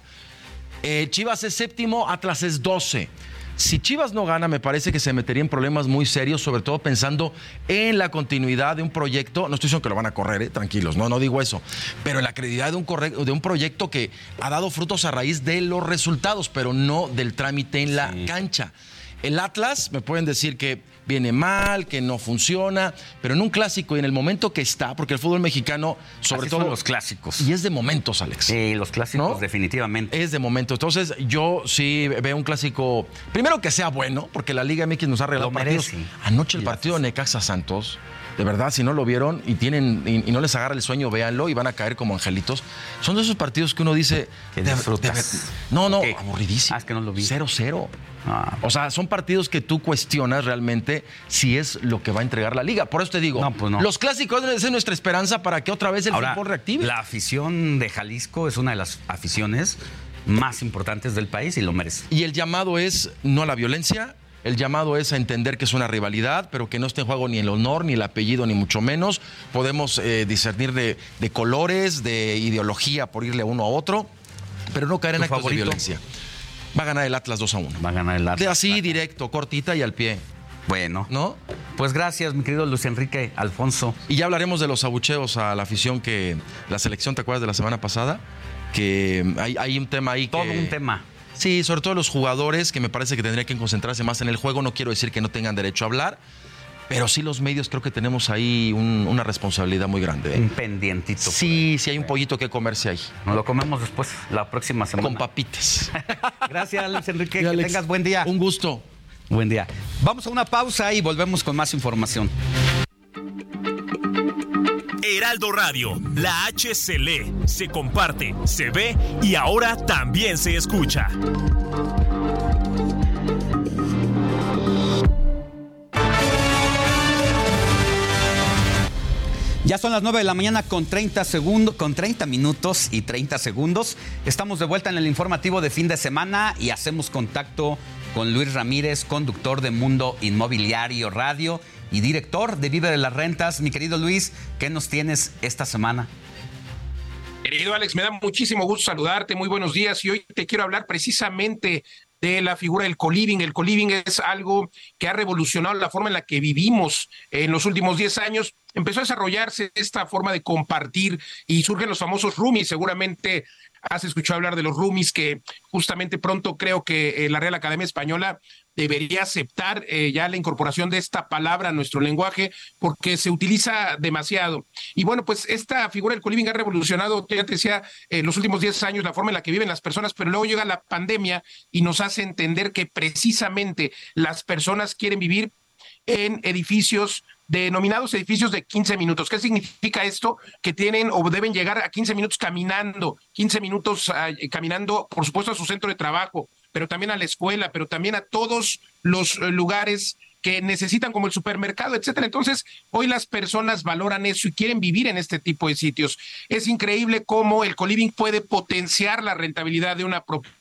Eh, Chivas es séptimo, Atlas es doce. Si Chivas no gana, me parece que se metería en problemas muy serios, sobre todo pensando en la continuidad de un proyecto. No estoy diciendo que lo van a correr, eh, tranquilos, no, no digo eso. Pero en la credibilidad de un, de un proyecto que ha dado frutos a raíz de los resultados, pero no del trámite en la cancha. El Atlas, me pueden decir que viene mal, que no funciona, pero en un clásico y en el momento que está, porque el fútbol mexicano, sobre todo.
los clásicos.
Y es de momentos, Alex.
Sí, los clásicos, definitivamente.
Es de momentos. Entonces, yo sí veo un clásico. Primero que sea bueno, porque la Liga MX nos ha regalado partidos. Anoche el partido de Necaxa Santos. De verdad, si no lo vieron y tienen y, no les agarra el sueño, véanlo y van a caer como angelitos. Son de esos partidos que uno dice.
Que disfrutas.
no, no, aburridísimo.
Ah, es que no lo vi.
0-0. Ah. O sea, son partidos que tú cuestionas realmente si es lo que va a entregar la liga. Por eso te digo,
pues
los clásicos deben ser nuestra esperanza para que otra vez el fútbol reactive.
La afición de Jalisco es una de las aficiones más importantes del país y lo merece.
Y el llamado es no a la violencia, el llamado es a entender que es una rivalidad, pero que no esté en juego ni el honor, ni el apellido, ni mucho menos. Podemos eh, discernir de, colores, de ideología por irle uno a otro, pero no caer en actos de violencia. Va a ganar el Atlas 2 a 1.
Va a ganar el Atlas.
De así, directo, cortita y al pie.
Bueno.
¿No?
Pues gracias, mi querido Luis Enrique Alfonso.
Y ya hablaremos de los abucheos a la afición que la selección, ¿te acuerdas de la semana pasada? Que hay, un tema ahí.
Todo un tema.
Sí, sobre todo los jugadores que me parece que tendrían que concentrarse más en el juego. No quiero decir que no tengan derecho a hablar, pero sí los medios creo que tenemos ahí una responsabilidad muy grande.
¿eh? Un pendientito.
Sí, sí hay un pollito que comerse ahí.
Nos lo comemos después, la próxima semana.
Con papitas.
Gracias, Luis Enrique. que tengas buen día.
Un gusto.
Buen día. Vamos a una pausa y volvemos con más información.
Heraldo Radio, la H se lee, se comparte, se ve y ahora también se escucha.
Ya son las 9 de la mañana con 30 segundos, con 30 minutos y 30 segundos. Estamos de vuelta en el informativo de fin de semana y hacemos contacto con Luis Ramírez, conductor de Mundo Inmobiliario Radio y director de Vive de las Rentas. Mi querido Luis, ¿qué nos tienes esta semana?
Querido Alex, me da muchísimo gusto saludarte, muy buenos días y hoy te quiero hablar precisamente de la figura del coliving. El coliving es algo que ha revolucionado la forma en la que vivimos en los últimos 10 años. Empezó a desarrollarse esta forma de compartir y surgen los famosos roomies. Seguramente has escuchado hablar de los roomies, que justamente pronto creo que eh, la Real Academia Española debería aceptar eh, ya la incorporación de esta palabra a nuestro lenguaje porque se utiliza demasiado. Y bueno, pues esta figura del coliving ha revolucionado, ya te decía, en los últimos 10 años la forma en la que viven las personas, pero luego llega la pandemia y nos hace entender que precisamente las personas quieren vivir en edificios denominados edificios de 15 minutos. ¿Qué significa esto? Que tienen o deben llegar a 15 minutos caminando, 15 minutos ah, caminando, por supuesto, a su centro de trabajo, pero también a la escuela, pero también a todos los eh, lugares que necesitan como el supermercado, etcétera. Entonces, hoy las personas valoran eso y quieren vivir en este tipo de sitios. Es increíble cómo el coliving puede potenciar la rentabilidad de una propiedad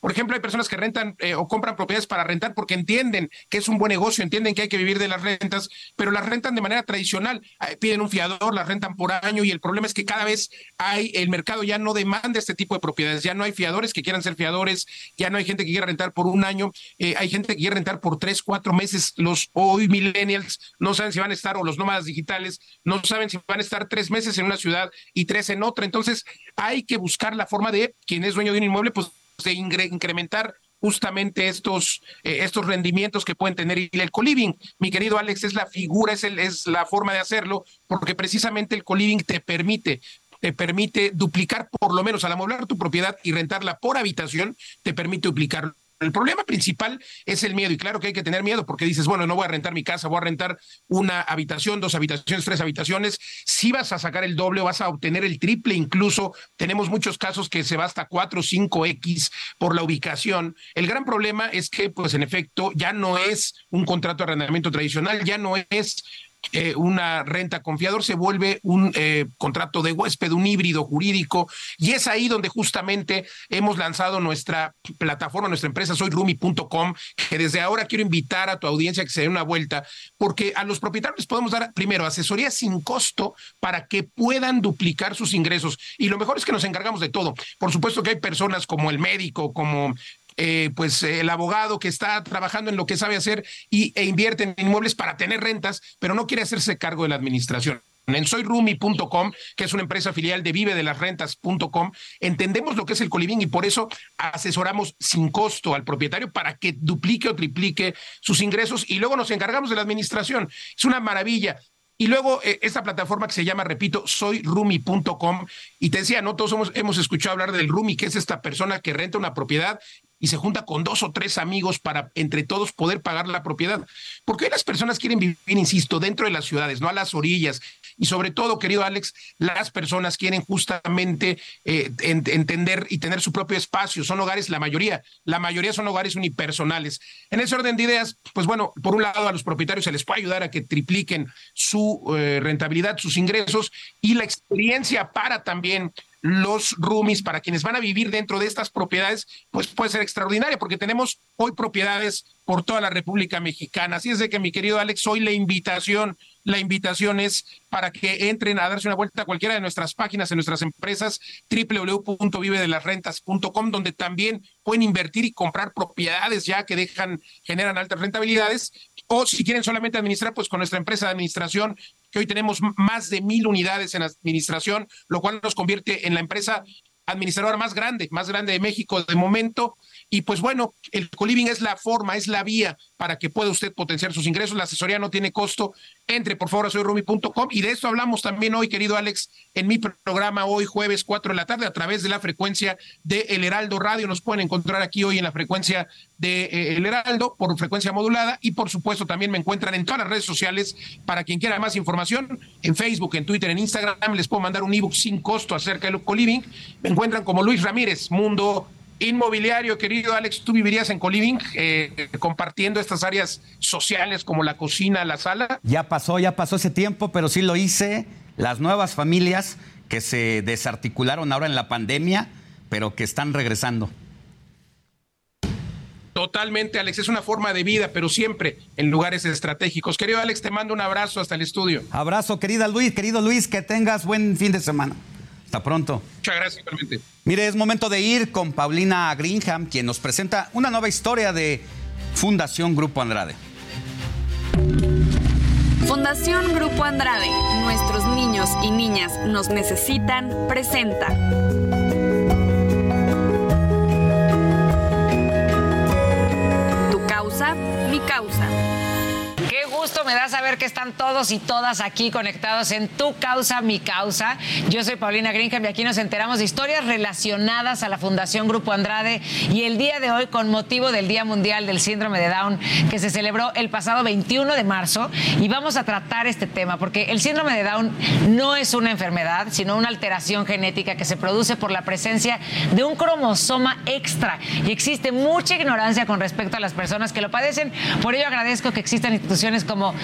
por ejemplo, hay personas que rentan eh, o compran propiedades para rentar porque entienden que es un buen negocio, entienden que hay que vivir de las rentas, pero las rentan de manera tradicional. Piden un fiador, las rentan por año y el problema es que cada vez hay, el mercado ya no demanda este tipo de propiedades, ya no hay fiadores que quieran ser fiadores, ya no hay gente que quiera rentar por un año, eh, hay gente que quiere rentar por tres, cuatro meses. Los hoy millennials no saben si van a estar o los nómadas digitales no saben si van a estar tres meses en una ciudad y tres en otra. Entonces hay que buscar la forma de quien es dueño de un inmueble, pues de incrementar justamente estos, eh, estos rendimientos que pueden tener el coliving. Mi querido Alex, es la figura, es, el, es la forma de hacerlo, porque precisamente el coliving te permite te permite duplicar por lo menos al amoblar tu propiedad y rentarla por habitación, te permite duplicar el problema principal es el miedo y claro que hay que tener miedo porque dices, bueno, no voy a rentar mi casa, voy a rentar una habitación, dos habitaciones, tres habitaciones. Si vas a sacar el doble, vas a obtener el triple, incluso tenemos muchos casos que se va hasta 4 o 5X por la ubicación. El gran problema es que, pues en efecto, ya no es un contrato de arrendamiento tradicional, ya no es eh, una renta confiador, se vuelve un eh, contrato de huésped, un híbrido jurídico, y es ahí donde justamente hemos lanzado nuestra plataforma, nuestra empresa soyrumi.com, que desde ahora quiero invitar a tu audiencia que se dé una vuelta, porque a los propietarios les podemos dar primero asesoría sin costo para que puedan duplicar sus ingresos. Y lo mejor es que nos encargamos de todo. Por supuesto que hay personas como el médico, como eh, pues el abogado que está trabajando en lo que sabe hacer y, e invierte en inmuebles para tener rentas, pero no quiere hacerse cargo de la administración. En soyrumi.com, que es una empresa filial de vive entendemos lo que es el coliving y por eso asesoramos sin costo al propietario para que duplique o triplique sus ingresos y luego nos encargamos de la administración. Es una maravilla. Y luego eh, esta plataforma que se llama, repito, soyrumi.com. Y te decía, no todos hemos escuchado hablar del Rumi, que es esta persona que renta una propiedad y se junta con dos o tres amigos para entre todos poder pagar la propiedad. Porque las personas quieren vivir, insisto, dentro de las ciudades, no a las orillas. Y sobre todo, querido Alex, las personas quieren justamente eh, entender y tener su propio espacio. Son hogares, la mayoría, la mayoría son hogares unipersonales. En ese orden de ideas, pues bueno, por un lado a los propietarios se les puede ayudar a que tripliquen su eh, rentabilidad, sus ingresos y la experiencia para también los roomies para quienes van a vivir dentro de estas propiedades, pues puede ser extraordinaria, porque tenemos hoy propiedades por toda la República Mexicana. Así es de que, mi querido Alex, hoy la invitación, la invitación es para que entren a darse una vuelta a cualquiera de nuestras páginas, en nuestras empresas, www.vivedelasrentas.com, donde también pueden invertir y comprar propiedades ya que dejan, generan altas rentabilidades, o si quieren solamente administrar, pues con nuestra empresa de administración hoy tenemos más de mil unidades en administración, lo cual nos convierte en la empresa administradora más grande, más grande de México de momento. Y pues bueno, el coliving es la forma, es la vía para que pueda usted potenciar sus ingresos. La asesoría no tiene costo. Entre por favor a soyrumi.com y de esto hablamos también hoy, querido Alex, en mi programa hoy jueves 4 de la tarde a través de la frecuencia de El Heraldo Radio. Nos pueden encontrar aquí hoy en la frecuencia de eh, El Heraldo por frecuencia modulada y por supuesto también me encuentran en todas las redes sociales para quien quiera más información, en Facebook, en Twitter, en Instagram. Les puedo mandar un ebook sin costo acerca del coliving. Me encuentran como Luis Ramírez, Mundo inmobiliario, querido Alex, ¿tú vivirías en Coliving eh, compartiendo estas áreas sociales como la cocina, la sala?
Ya pasó, ya pasó ese tiempo, pero sí lo hice. Las nuevas familias que se desarticularon ahora en la pandemia, pero que están regresando.
Totalmente, Alex, es una forma de vida, pero siempre en lugares estratégicos. Querido Alex, te mando un abrazo hasta el estudio.
Abrazo, querida Luis, querido Luis, que tengas buen fin de semana. Hasta pronto.
Muchas gracias, igualmente.
Mire, es momento de ir con Paulina Greenham, quien nos presenta una nueva historia de Fundación Grupo Andrade.
Fundación Grupo Andrade, nuestros niños y niñas nos necesitan, presenta. Tu causa, mi causa
gusto me da saber que están todos y todas aquí conectados en Tu Causa, Mi Causa. Yo soy Paulina Greenham y aquí nos enteramos de historias relacionadas a la Fundación Grupo Andrade y el día de hoy con motivo del Día Mundial del Síndrome de Down que se celebró el pasado 21 de marzo y vamos a tratar este tema porque el síndrome de Down no es una enfermedad, sino una alteración genética que se produce por la presencia de un cromosoma extra y existe mucha ignorancia con respecto a las personas que lo padecen. Por ello agradezco que existan instituciones como como,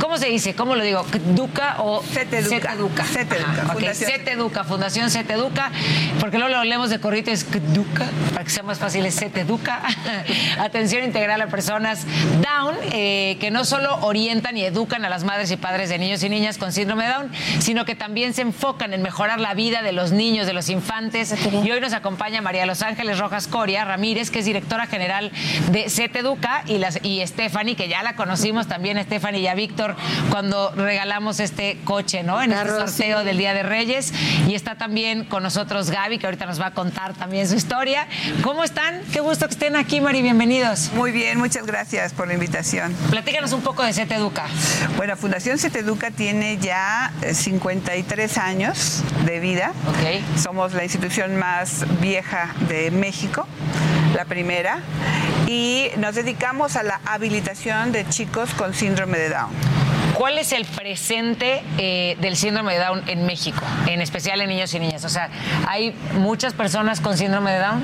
¿cómo se dice? ¿Cómo lo digo? ¿Duca o
CETEDUCA?
CETEDUCA.
CETEDUCA.
Okay. CETEDUCA, Fundación CETEDUCA, porque luego lo leemos de corrito es CETEDUCA, para que sea más fácil es CETEDUCA. Atención integral a personas Down, eh, que no solo orientan y educan a las madres y padres de niños y niñas con síndrome de Down, sino que también se enfocan en mejorar la vida de los niños, de los infantes. Y hoy nos acompaña María Los Ángeles Rojas Coria Ramírez, que es directora general de CETEDUCA, y, las, y Stephanie, que ya la conocimos también, Stephanie y a Víctor cuando regalamos este coche, ¿no? En este sorteo del Día de Reyes. Y está también con nosotros Gaby, que ahorita nos va a contar también su historia. ¿Cómo están? Qué gusto que estén aquí, Mari. Bienvenidos.
Muy bien, muchas gracias por la invitación.
Platícanos un poco de CETEDUCA.
Bueno, Fundación CETEDUCA tiene ya 53 eh, años de vida.
Okay.
Somos la institución más vieja de México, la primera y nos dedicamos a la habilitación de chicos con síndrome de Down.
¿Cuál es el presente eh, del síndrome de Down en México, en especial en niños y niñas? O sea, ¿hay muchas personas con síndrome de Down?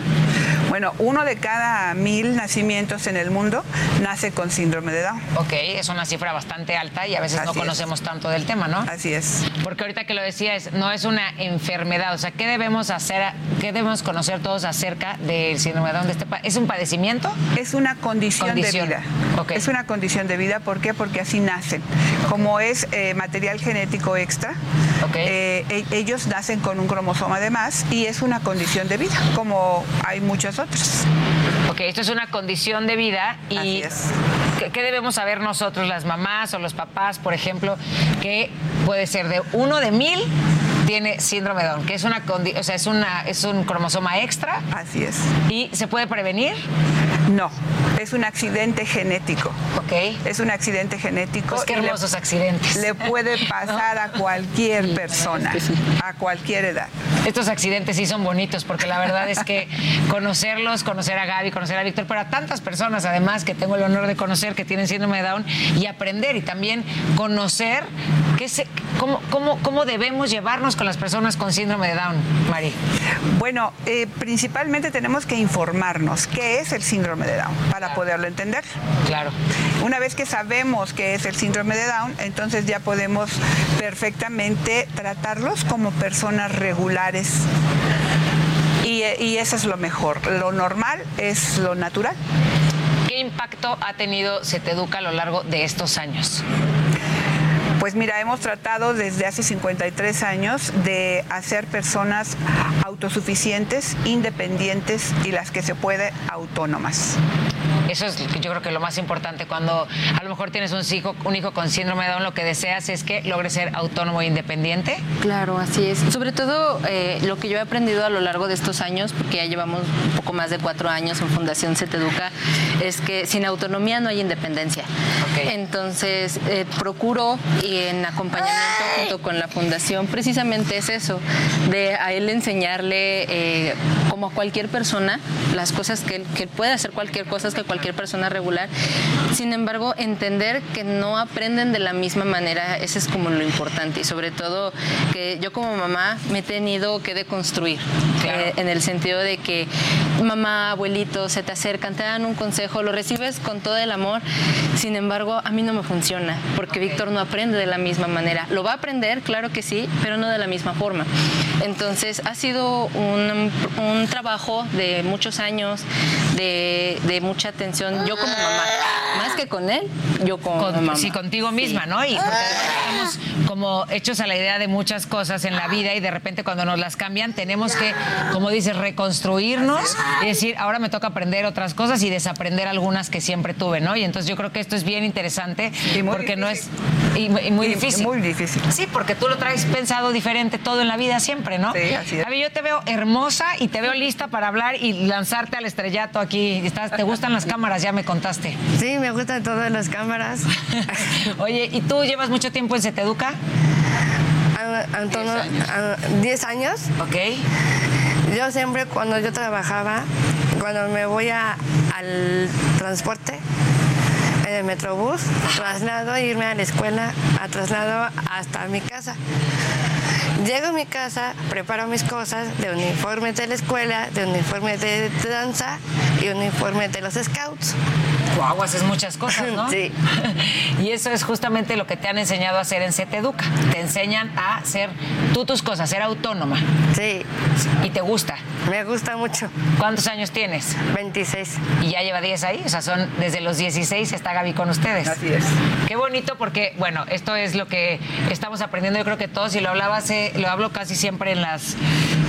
Bueno, uno de cada mil nacimientos en el mundo nace con síndrome de Down.
Ok, es una cifra bastante alta y a veces no conocemos tanto del tema, ¿no?
Así es.
Porque ahorita que lo decías, no es una enfermedad. O sea, ¿qué debemos hacer, qué debemos conocer todos acerca del síndrome de Down? Este ¿Es un padecimiento?
Es una condición, de vida.
Okay.
Es una condición de vida. ¿Por qué? Porque así nacen. Como es eh, material genético extra, eh, e-, ellos nacen con un cromosoma de más y es una condición de vida, como hay muchas otras.
Ok, esto es una condición de vida y ¿qué, debemos saber nosotros, las mamás o los papás, por ejemplo, que puede ser de uno de mil tiene síndrome de Down, que es una o sea, es una es un cromosoma extra.
Así es.
¿Y se puede prevenir?
No, es un accidente genético.
Ok.
Es un accidente genético.
Pues qué hermosos
le,
accidentes.
Le puede pasar a cualquier persona, a cualquier edad.
Estos accidentes sí son bonitos porque la verdad es que conocerlos, conocer a Gaby, conocer a Víctor, pero a tantas personas además que tengo el honor de conocer que tienen síndrome de Down y aprender y también conocer qué se, cómo, cómo, cómo debemos llevarnos con las personas con síndrome de Down, Mari.
Bueno, eh, principalmente tenemos que informarnos qué es el síndrome de Down para poderlo entender.
Claro.
Una vez que sabemos qué es el síndrome de Down, entonces ya podemos perfectamente tratarlos como personas regulares. Y, y eso es lo mejor. Lo normal es lo natural.
¿Qué impacto ha tenido CETEDUCA a lo largo de estos años?
Pues mira, hemos tratado desde hace 53 años de hacer personas autosuficientes, independientes y las que se puede autónomas.
Eso es yo creo que lo más importante cuando a lo mejor tienes un hijo, un hijo con síndrome de Down, lo que deseas es que logre ser autónomo e independiente.
Claro, así es. Sobre todo eh, lo que yo he aprendido a lo largo de estos años, porque ya llevamos un poco más de cuatro años en Fundación CETEDUCA, es que sin autonomía no hay independencia. Entonces, eh, procuro y en acompañamiento junto con la Fundación, precisamente es eso, de a él enseñarle, eh, como a cualquier persona, las cosas que, que puede hacer cualquier cosa que cualquier persona regular. Sin embargo, entender que no aprenden de la misma manera, eso es como lo importante. Y sobre todo que yo como mamá me he tenido que deconstruir, eh, en el sentido de que mamá, abuelito, se te acercan, te dan un consejo, lo recibes con todo el amor. Sin embargo, a mí no me funciona, porque Víctor no aprende de la misma manera. Lo va a aprender, claro que sí, pero no de la misma forma. Entonces, ha sido un, un trabajo de muchos años, de, de mucha atención, yo como mamá, Más que con él, yo con,
con Sí, contigo misma, ¿no? Y porque estamos como hechos a la idea de muchas cosas en la vida y de repente cuando nos las cambian tenemos que, como dices, reconstruirnos y decir, ahora me toca aprender otras cosas y desaprender algunas que siempre tuve, ¿no? Y entonces yo creo que esto es bien interesante porque no es y, muy difícil.
Muy difícil.
Sí, porque tú lo traes pensado diferente todo en la vida siempre, ¿no?
Sí, así es.
A yo te veo hermosa y te veo lista para hablar y lanzarte al estrellato aquí. ¿Estás, ¿Te gustan las cámaras? Ya me contaste.
Sí, me gustan todas las cámaras.
Oye, ¿y tú llevas mucho tiempo en Seteduca?
Antonio, 10 años.
Ok.
Yo siempre cuando yo trabajaba, cuando me voy a, al transporte, en el metrobús, traslado, irme a la escuela, a traslado hasta mi casa. Llego a mi casa, preparo mis cosas de uniforme de la escuela, de uniforme de danza y uniforme de los scouts.
Wow, haces muchas cosas, ¿no?
Sí.
y eso es justamente lo que te han enseñado a hacer en CETEDUCA. Te enseñan a hacer tú tus cosas, ser autónoma.
Sí.
¿Y te gusta?
Me gusta mucho.
¿Cuántos años tienes?
26.
¿Y ya lleva 10 ahí? O sea, son desde los 16 está Gaby con ustedes.
Así es.
Qué bonito porque, bueno, esto es lo que estamos aprendiendo yo creo que todos y lo hablaba hace, lo hablo casi siempre en las,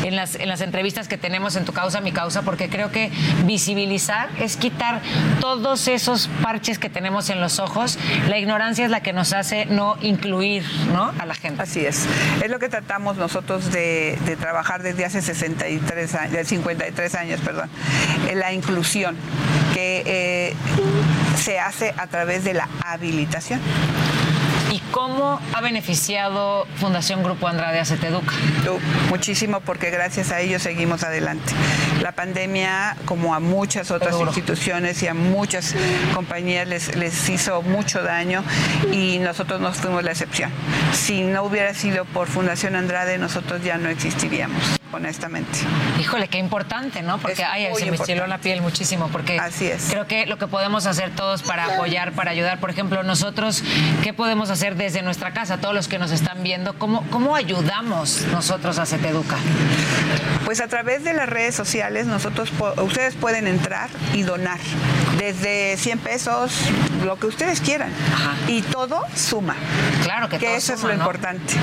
en las, en las entrevistas que tenemos en Tu Causa, Mi Causa, porque creo que visibilizar es quitar todos esos parches que tenemos en los ojos. La ignorancia es la que nos hace no incluir ¿no? a la gente.
Así es. Es lo que tratamos nosotros de, trabajar desde hace 63 años, 53 años, perdón, la inclusión que eh, se hace a través de la habilitación.
¿Y cómo ha beneficiado Fundación Grupo Andrade a Ceteduca?
Muchísimo, porque gracias a ellos seguimos adelante. La pandemia, como a muchas otras instituciones y a muchas compañías, les, les hizo mucho daño y nosotros nos fuimos la excepción. Si no hubiera sido por Fundación Andrade, nosotros ya no existiríamos honestamente.
Híjole, qué importante, ¿no? Porque ay, se me estiló la piel muchísimo, porque
Así es.
creo que lo que podemos hacer todos para apoyar, para ayudar, por ejemplo, nosotros, ¿qué podemos hacer desde nuestra casa? Todos los que nos están viendo, ¿cómo, cómo ayudamos nosotros a CETEDUCA?
Pues a través de las redes sociales, nosotros, ustedes pueden entrar y donar desde 100 pesos, lo que ustedes quieran. Y todo suma.
Claro que,
que
todo
eso
suma,
es lo
¿no?
importante.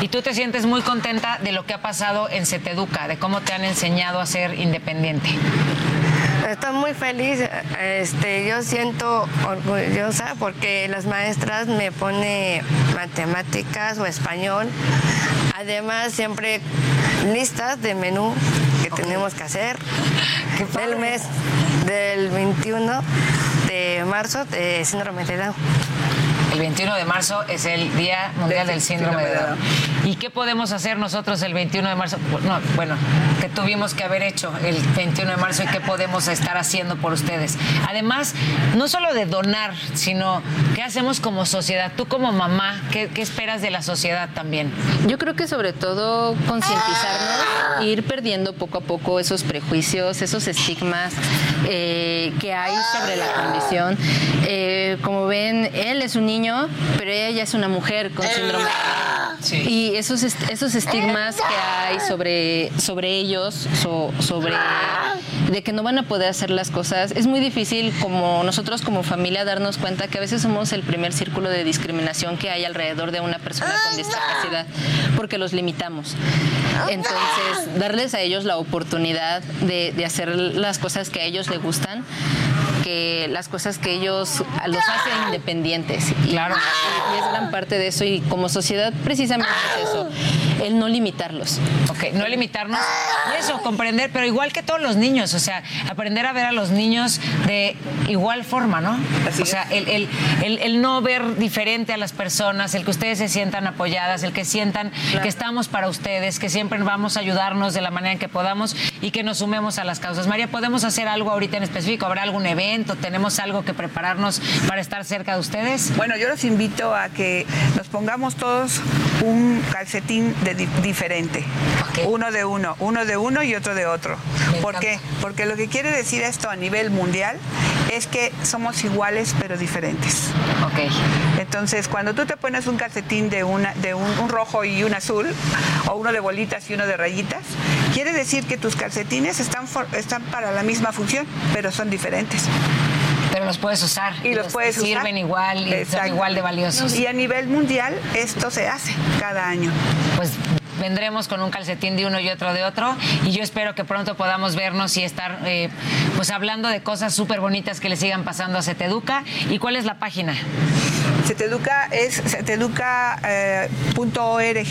Y tú te sientes muy contenta de lo que ha pasado en CETEDUCA, de cómo te han enseñado a ser independiente.
Estoy muy feliz, este, yo siento orgullosa porque las maestras me ponen matemáticas o español, además siempre listas de menú que tenemos que hacer. Del mes del 21 de marzo de síndrome de Down.
El 21 de marzo es el Día Mundial del Síndrome de Down. ¿Y qué podemos hacer nosotros el 21 de marzo? No, bueno, que tuvimos que haber hecho el 21 de marzo y qué podemos estar haciendo por ustedes. Además, no solo de donar, sino qué hacemos como sociedad. Tú como mamá, ¿qué, qué esperas de la sociedad también?
Yo creo que sobre todo concientizarnos, ir perdiendo poco a poco esos prejuicios, esos estigmas eh, que hay sobre la condición. Eh, como ven, él es un niño pero ella ya es una mujer con síndrome. Y esos, esos estigmas que hay sobre, sobre ellos, sobre de que no van a poder hacer las cosas, es muy difícil como nosotros como familia darnos cuenta que a veces somos el primer círculo de discriminación que hay alrededor de una persona con discapacidad, porque los limitamos. Entonces, darles a ellos la oportunidad de, de hacer las cosas que a ellos les gustan que las cosas que ellos los hacen independientes.
Claro.
Y, es gran parte de eso y como sociedad precisamente es eso, el no limitarlos.
Ok, no limitarnos y eso, comprender, pero igual que todos los niños, o sea, aprender a ver a los niños de igual forma, ¿no? o sea, el, el, el, el, no ver diferente a las personas, el que ustedes se sientan apoyadas, el que sientan que estamos para ustedes, que siempre vamos a ayudarnos de la manera en que podamos y que nos sumemos a las causas. María, ¿podemos hacer algo ahorita en específico? ¿Habrá algún evento? ¿Tenemos algo que prepararnos para estar cerca de ustedes?
Bueno, yo los invito a que nos pongamos todos un calcetín de di diferente. Okay. Uno de uno, uno de uno y otro de otro. ¿Por qué? Porque lo que quiere decir esto a nivel mundial es que somos iguales pero diferentes.
Ok.
Entonces, cuando tú te pones un calcetín de, una, de un, un rojo y un azul, o uno de bolitas y uno de rayitas, quiere decir que tus calcetines están, for, están para la misma función, pero son diferentes.
Pero los puedes usar.
Y, los, puedes
sirven
usar.
Sirven igual y son igual de valiosos.
Y a nivel mundial esto se hace cada año.
Pues vendremos con un calcetín de uno y otro de otro y yo espero que pronto podamos vernos y estar eh, pues hablando de cosas súper bonitas que le sigan pasando a Ceteduca. ¿Y cuál es la página?
Ceteduca es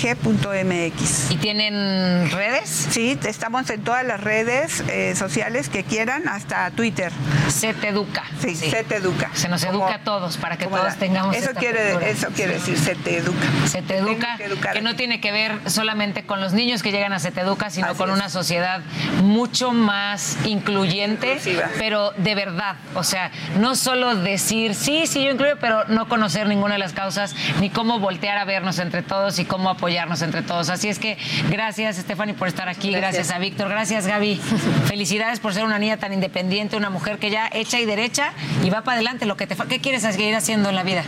ceteduca.org.mx.
¿Y tienen redes?
Sí, estamos en todas las redes eh, sociales que quieran, hasta Twitter.
Ceteduca.
Sí,
Sí.
Ceteduca.
Se nos
Como-
educa a todos para que todos
la-
tengamos
Eso
esta
quiere,
cultura.
eso quiere decir Ceteduca.
Ceteduca,
que
que no tiene que ver solamente con los niños que llegan a Ceteduca, sino
Así
con
es.
una sociedad mucho más incluyente, pero de verdad. O sea, no solo decir, sí, sí, yo incluyo, pero no conocer ninguna de las causas, ni cómo voltear a vernos entre todos y cómo apoyarnos entre todos. Así es que gracias, Stephanie, por estar aquí. Gracias,
Gracias.
a Víctor. Gracias, Gaby. Felicidades por ser una niña tan independiente, una mujer que ya echa y derecha y va para adelante. Lo que te ¿Qué quieres seguir haciendo en la vida?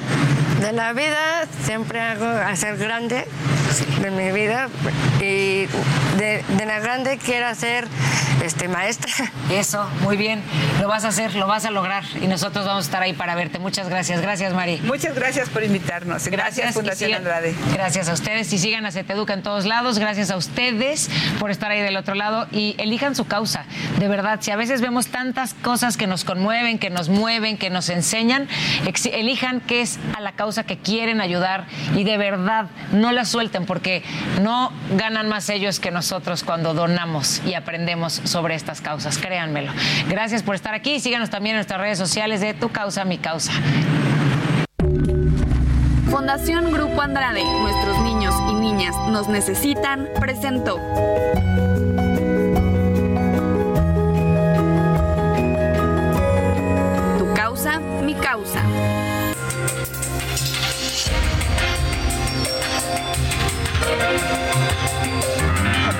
De la vida siempre hago hacer grande de mi vida y de, de la grande quiero hacer este, maestra.
Eso, muy bien. Lo vas a hacer, lo vas a lograr y nosotros vamos a estar ahí para verte. Muchas gracias. Gracias, Mari.
Muchas gracias por invitarnos. Gracias,
y
Fundación
sigan-
Andrade.
Gracias a ustedes y sigan a Ceteduca en todos lados. Gracias a ustedes por estar ahí del otro lado y elijan su causa. De verdad, si a veces vemos tantas cosas que nos conmueven, que nos mueven, que nos enseñan, elijan qué es a la causa que quieren ayudar y de verdad no la suelten porque no ganan más ellos que nosotros cuando donamos y aprendemos sobre estas causas. Créanmelo. Gracias por estar aquí. Síganos también en nuestras redes sociales de Tu Causa, Mi Causa.
Fundación Grupo Andrade, nuestros niños y niñas nos necesitan, presentó. Tu causa, mi causa.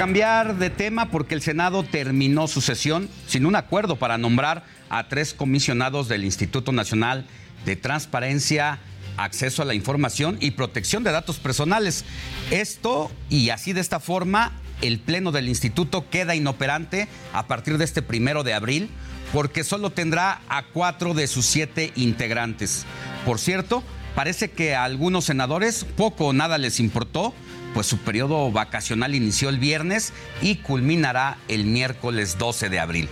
Cambiar de tema porque el Senado terminó su sesión sin un acuerdo para nombrar a tres comisionados del Instituto Nacional de Transparencia, Acceso a la Información y Protección de Datos Personales. Esto y así de esta forma el Pleno del Instituto queda inoperante a partir de este primero de abril porque solo tendrá a cuatro de sus siete integrantes. Por cierto, parece que a algunos senadores poco o nada les importó pues su periodo vacacional inició el viernes y culminará el miércoles 12 de abril.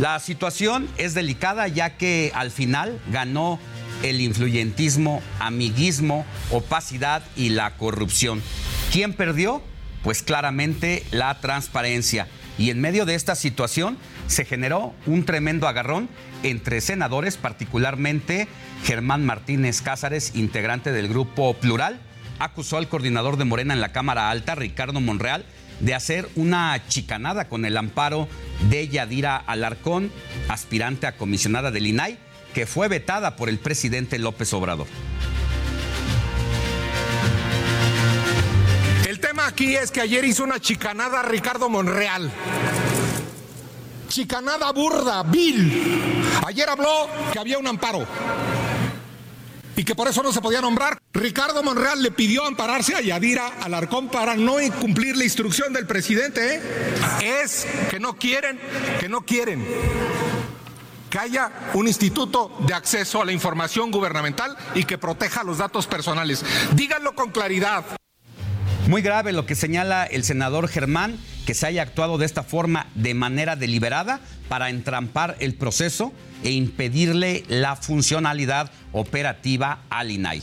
La situación es delicada ya que al final ganó el influyentismo, amiguismo, opacidad y la corrupción. ¿Quién perdió? Pues claramente la transparencia. Y en medio de esta situación se generó un tremendo agarrón entre senadores, particularmente Germán Martínez Cázares, integrante del grupo Plural, acusó al coordinador de Morena en la Cámara Alta, Ricardo Monreal, de hacer una chicanada con el amparo de Yadira Alarcón, aspirante a comisionada del INAI, que fue vetada por el presidente López Obrador.
El tema aquí es que ayer hizo una chicanada Ricardo Monreal. Chicanada burda, vil. Ayer habló que había un amparo y que por eso no se podía nombrar. Ricardo Monreal le pidió ampararse a Yadira Alarcón para no incumplir la instrucción del presidente. ¿eh? Es que no quieren, que no quieren que haya un instituto de acceso a la información gubernamental y que proteja los datos personales. Díganlo con claridad.
Muy grave lo que señala el senador Germán, que se haya actuado de esta forma de manera deliberada para entrampar el proceso e impedirle la funcionalidad operativa al INAI.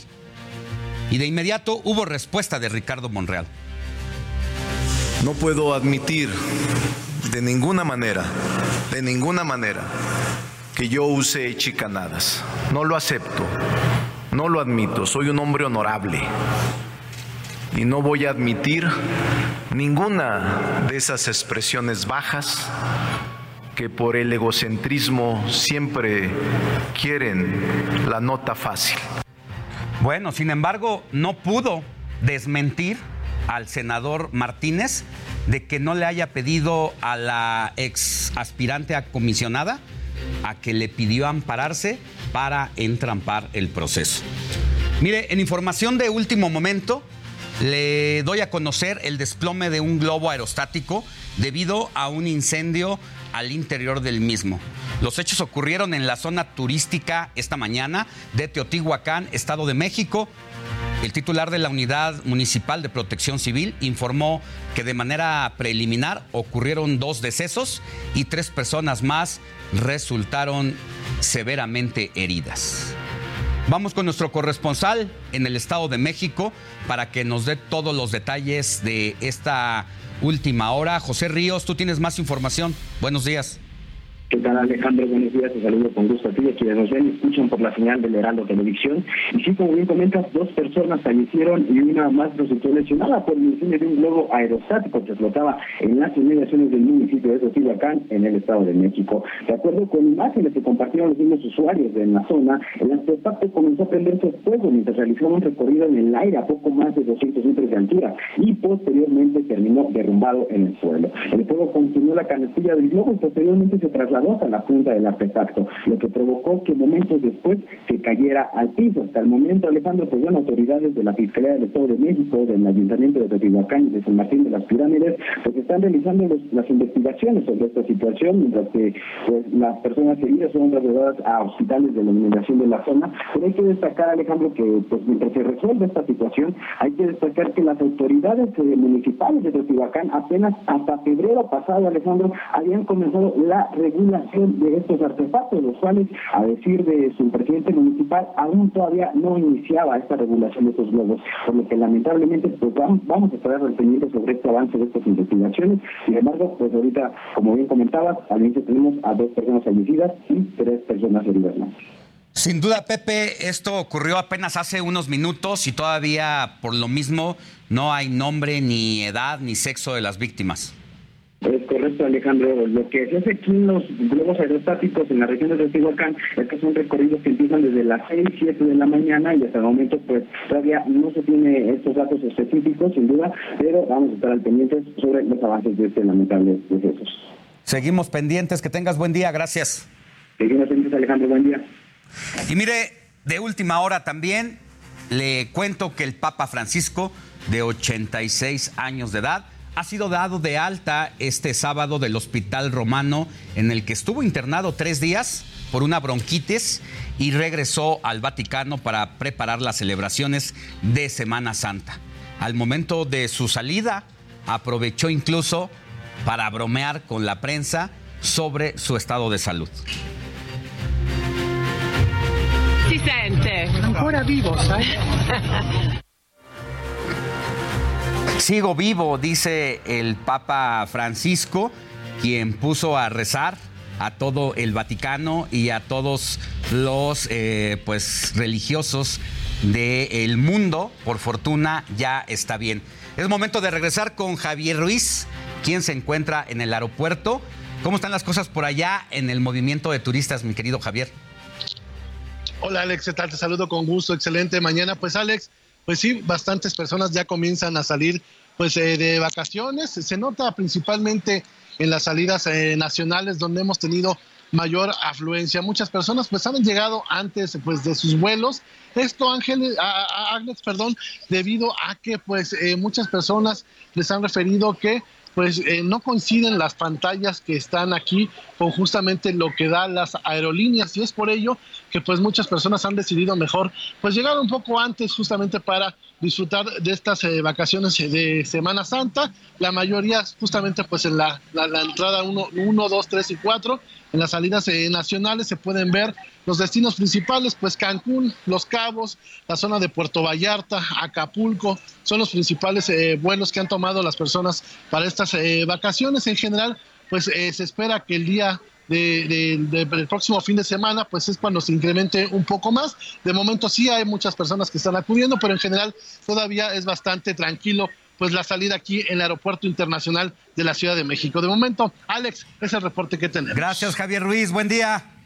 Y de inmediato hubo respuesta de Ricardo Monreal.
No puedo admitir de ninguna manera, de ninguna manera, que yo use chicanadas. No lo acepto, no lo admito, soy un hombre honorable. Y no voy a admitir ninguna de esas expresiones bajas que por el egocentrismo siempre quieren la nota fácil.
Bueno, sin embargo, no pudo desmentir al senador Martínez de que no le haya pedido a la ex aspirante a comisionada a que le pidió ampararse para entrampar el proceso. Mire, en información de último momento, le doy a conocer el desplome de un globo aerostático debido a un incendio al interior del mismo. Los hechos ocurrieron en la zona turística esta mañana de Teotihuacán, Estado de México. El titular de la Unidad Municipal de Protección Civil informó que de manera preliminar ocurrieron dos decesos y tres personas más resultaron severamente heridas. Vamos con nuestro corresponsal en el Estado de México para que nos dé todos los detalles de esta última hora. José Ríos, tú tienes más información. Buenos días.
¿Qué tal Alejandro? Buenos días, te saludo con gusto a ti y a quienes nos ven escuchan por la señal del Heraldo Televisión. Y sí, como bien comentas, dos personas fallecieron y una más resultó lesionada por el incendio de un globo aerostático que flotaba en las inmediaciones del municipio de Teotihuacán, en el Estado de México. De acuerdo con imágenes que compartieron los mismos usuarios en la zona, el artefacto comenzó a prenderse fuego mientras realizaba un recorrido en el aire a poco más de 200 metros de altura y posteriormente terminó derrumbado en el suelo. El fuego continuó la canastilla del globo y posteriormente se trasladó a la punta del artefacto, lo que provocó que momentos después se cayera al piso. Hasta el momento, Alejandro, pues bueno, autoridades de la Fiscalía del Estado de México, del Ayuntamiento de Teotihuacán y de San Martín de las Pirámides, pues están realizando las investigaciones sobre esta situación, mientras que pues, las personas heridas son trasladadas a hospitales de la iluminación de la zona. Pero hay que destacar, Alejandro, que pues mientras se resuelve esta situación, hay que destacar que las autoridades eh, municipales de Teotihuacán apenas hasta febrero pasado, Alejandro, habían comenzado la regulación de estos artefactos, los cuales, a decir de su presidente municipal, aún todavía no iniciaba esta regulación de estos globos, por lo que lamentablemente pues vamos, a estar pendientes sobre este avance de estas investigaciones. Sin embargo, pues ahorita, como bien comentabas, al inicio tenemos a dos personas fallecidas y tres personas heridas.
Sin duda, Pepe, esto ocurrió apenas hace unos minutos y todavía por lo mismo no hay nombre, ni edad, ni sexo de las víctimas.
Es correcto, Alejandro. Lo que se hace aquí en los globos aerostáticos en la región de Teotihuacán es que son recorridos que empiezan desde las 6, 7 de la mañana y hasta el momento pues todavía no se tiene estos datos específicos, sin duda, pero vamos a estar al pendientes sobre los avances de este lamentable decesos.
Seguimos pendientes, que tengas buen día, gracias.
Seguimos pendientes, Alejandro, buen día.
Y mire, de última hora también le cuento que el Papa Francisco, de 86 años de edad, ha sido dado de alta este sábado del Hospital Romano en el que estuvo internado tres días por una bronquitis y regresó al Vaticano para preparar las celebraciones de Semana Santa. Al momento de su salida, aprovechó incluso para bromear con la prensa sobre su estado de salud.
Si siente.
Ancora vivo, ¿sabes?
Sigo vivo, dice el Papa Francisco, quien puso a rezar a todo el Vaticano y a todos los eh, pues religiosos del mundo. Por fortuna ya está bien. Es momento de regresar con Javier Ruiz, quien se encuentra en el aeropuerto. ¿Cómo están las cosas por allá en el movimiento de turistas, mi querido Javier?
Hola Alex, ¿qué tal? Te saludo con gusto, excelente mañana. Pues Alex, pues sí, bastantes personas ya comienzan a salir pues eh, de vacaciones. Se nota principalmente en las salidas eh, nacionales donde hemos tenido mayor afluencia. Muchas personas pues han llegado antes pues de sus vuelos. Esto Ángeles, Agnes, perdón, debido a que pues eh, muchas personas les han referido que pues eh, no coinciden las pantallas que están aquí con justamente lo que dan las aerolíneas. Y es por ello que pues muchas personas han decidido mejor pues llegar un poco antes justamente para disfrutar de estas eh, vacaciones de Semana Santa, la mayoría justamente pues en la, la, entrada 1, 2, 3 y 4 en las salidas eh, nacionales se pueden ver los destinos principales, pues Cancún, Los Cabos, la zona de Puerto Vallarta, Acapulco, son los principales eh, vuelos que han tomado las personas para estas eh, vacaciones. En general, pues se espera que el día del próximo fin de semana, pues es cuando se incremente un poco más. De momento sí hay muchas personas que están acudiendo, pero en general todavía es bastante tranquilo pues la salida aquí en el Aeropuerto Internacional de la Ciudad de México. De momento, Alex, es el reporte que tenemos.
Gracias, Javier Ruiz. Buen día.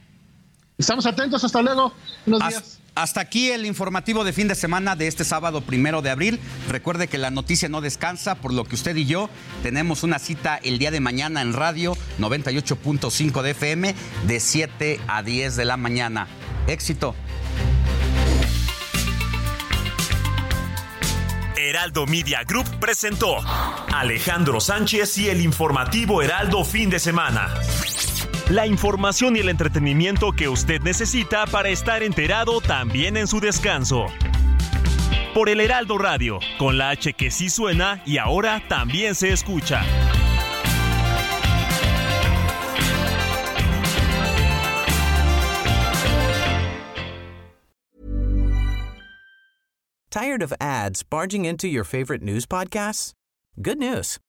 Estamos atentos. Hasta luego. Buenos días.
Hasta aquí el informativo de fin de semana de este sábado primero de abril. Recuerde que la noticia no descansa, por lo que usted y yo tenemos una cita el día de mañana en radio 98.5 de FM de 7 a 10 de la mañana. Éxito.
Heraldo Media Group presentó Alejandro Sánchez y el informativo Heraldo fin de semana.
La información y el entretenimiento que usted necesita para estar enterado también en su descanso. Por el Heraldo Radio, con la H que sí suena y ahora también se escucha.
Tired of ads barging into your favorite news podcasts? Good news.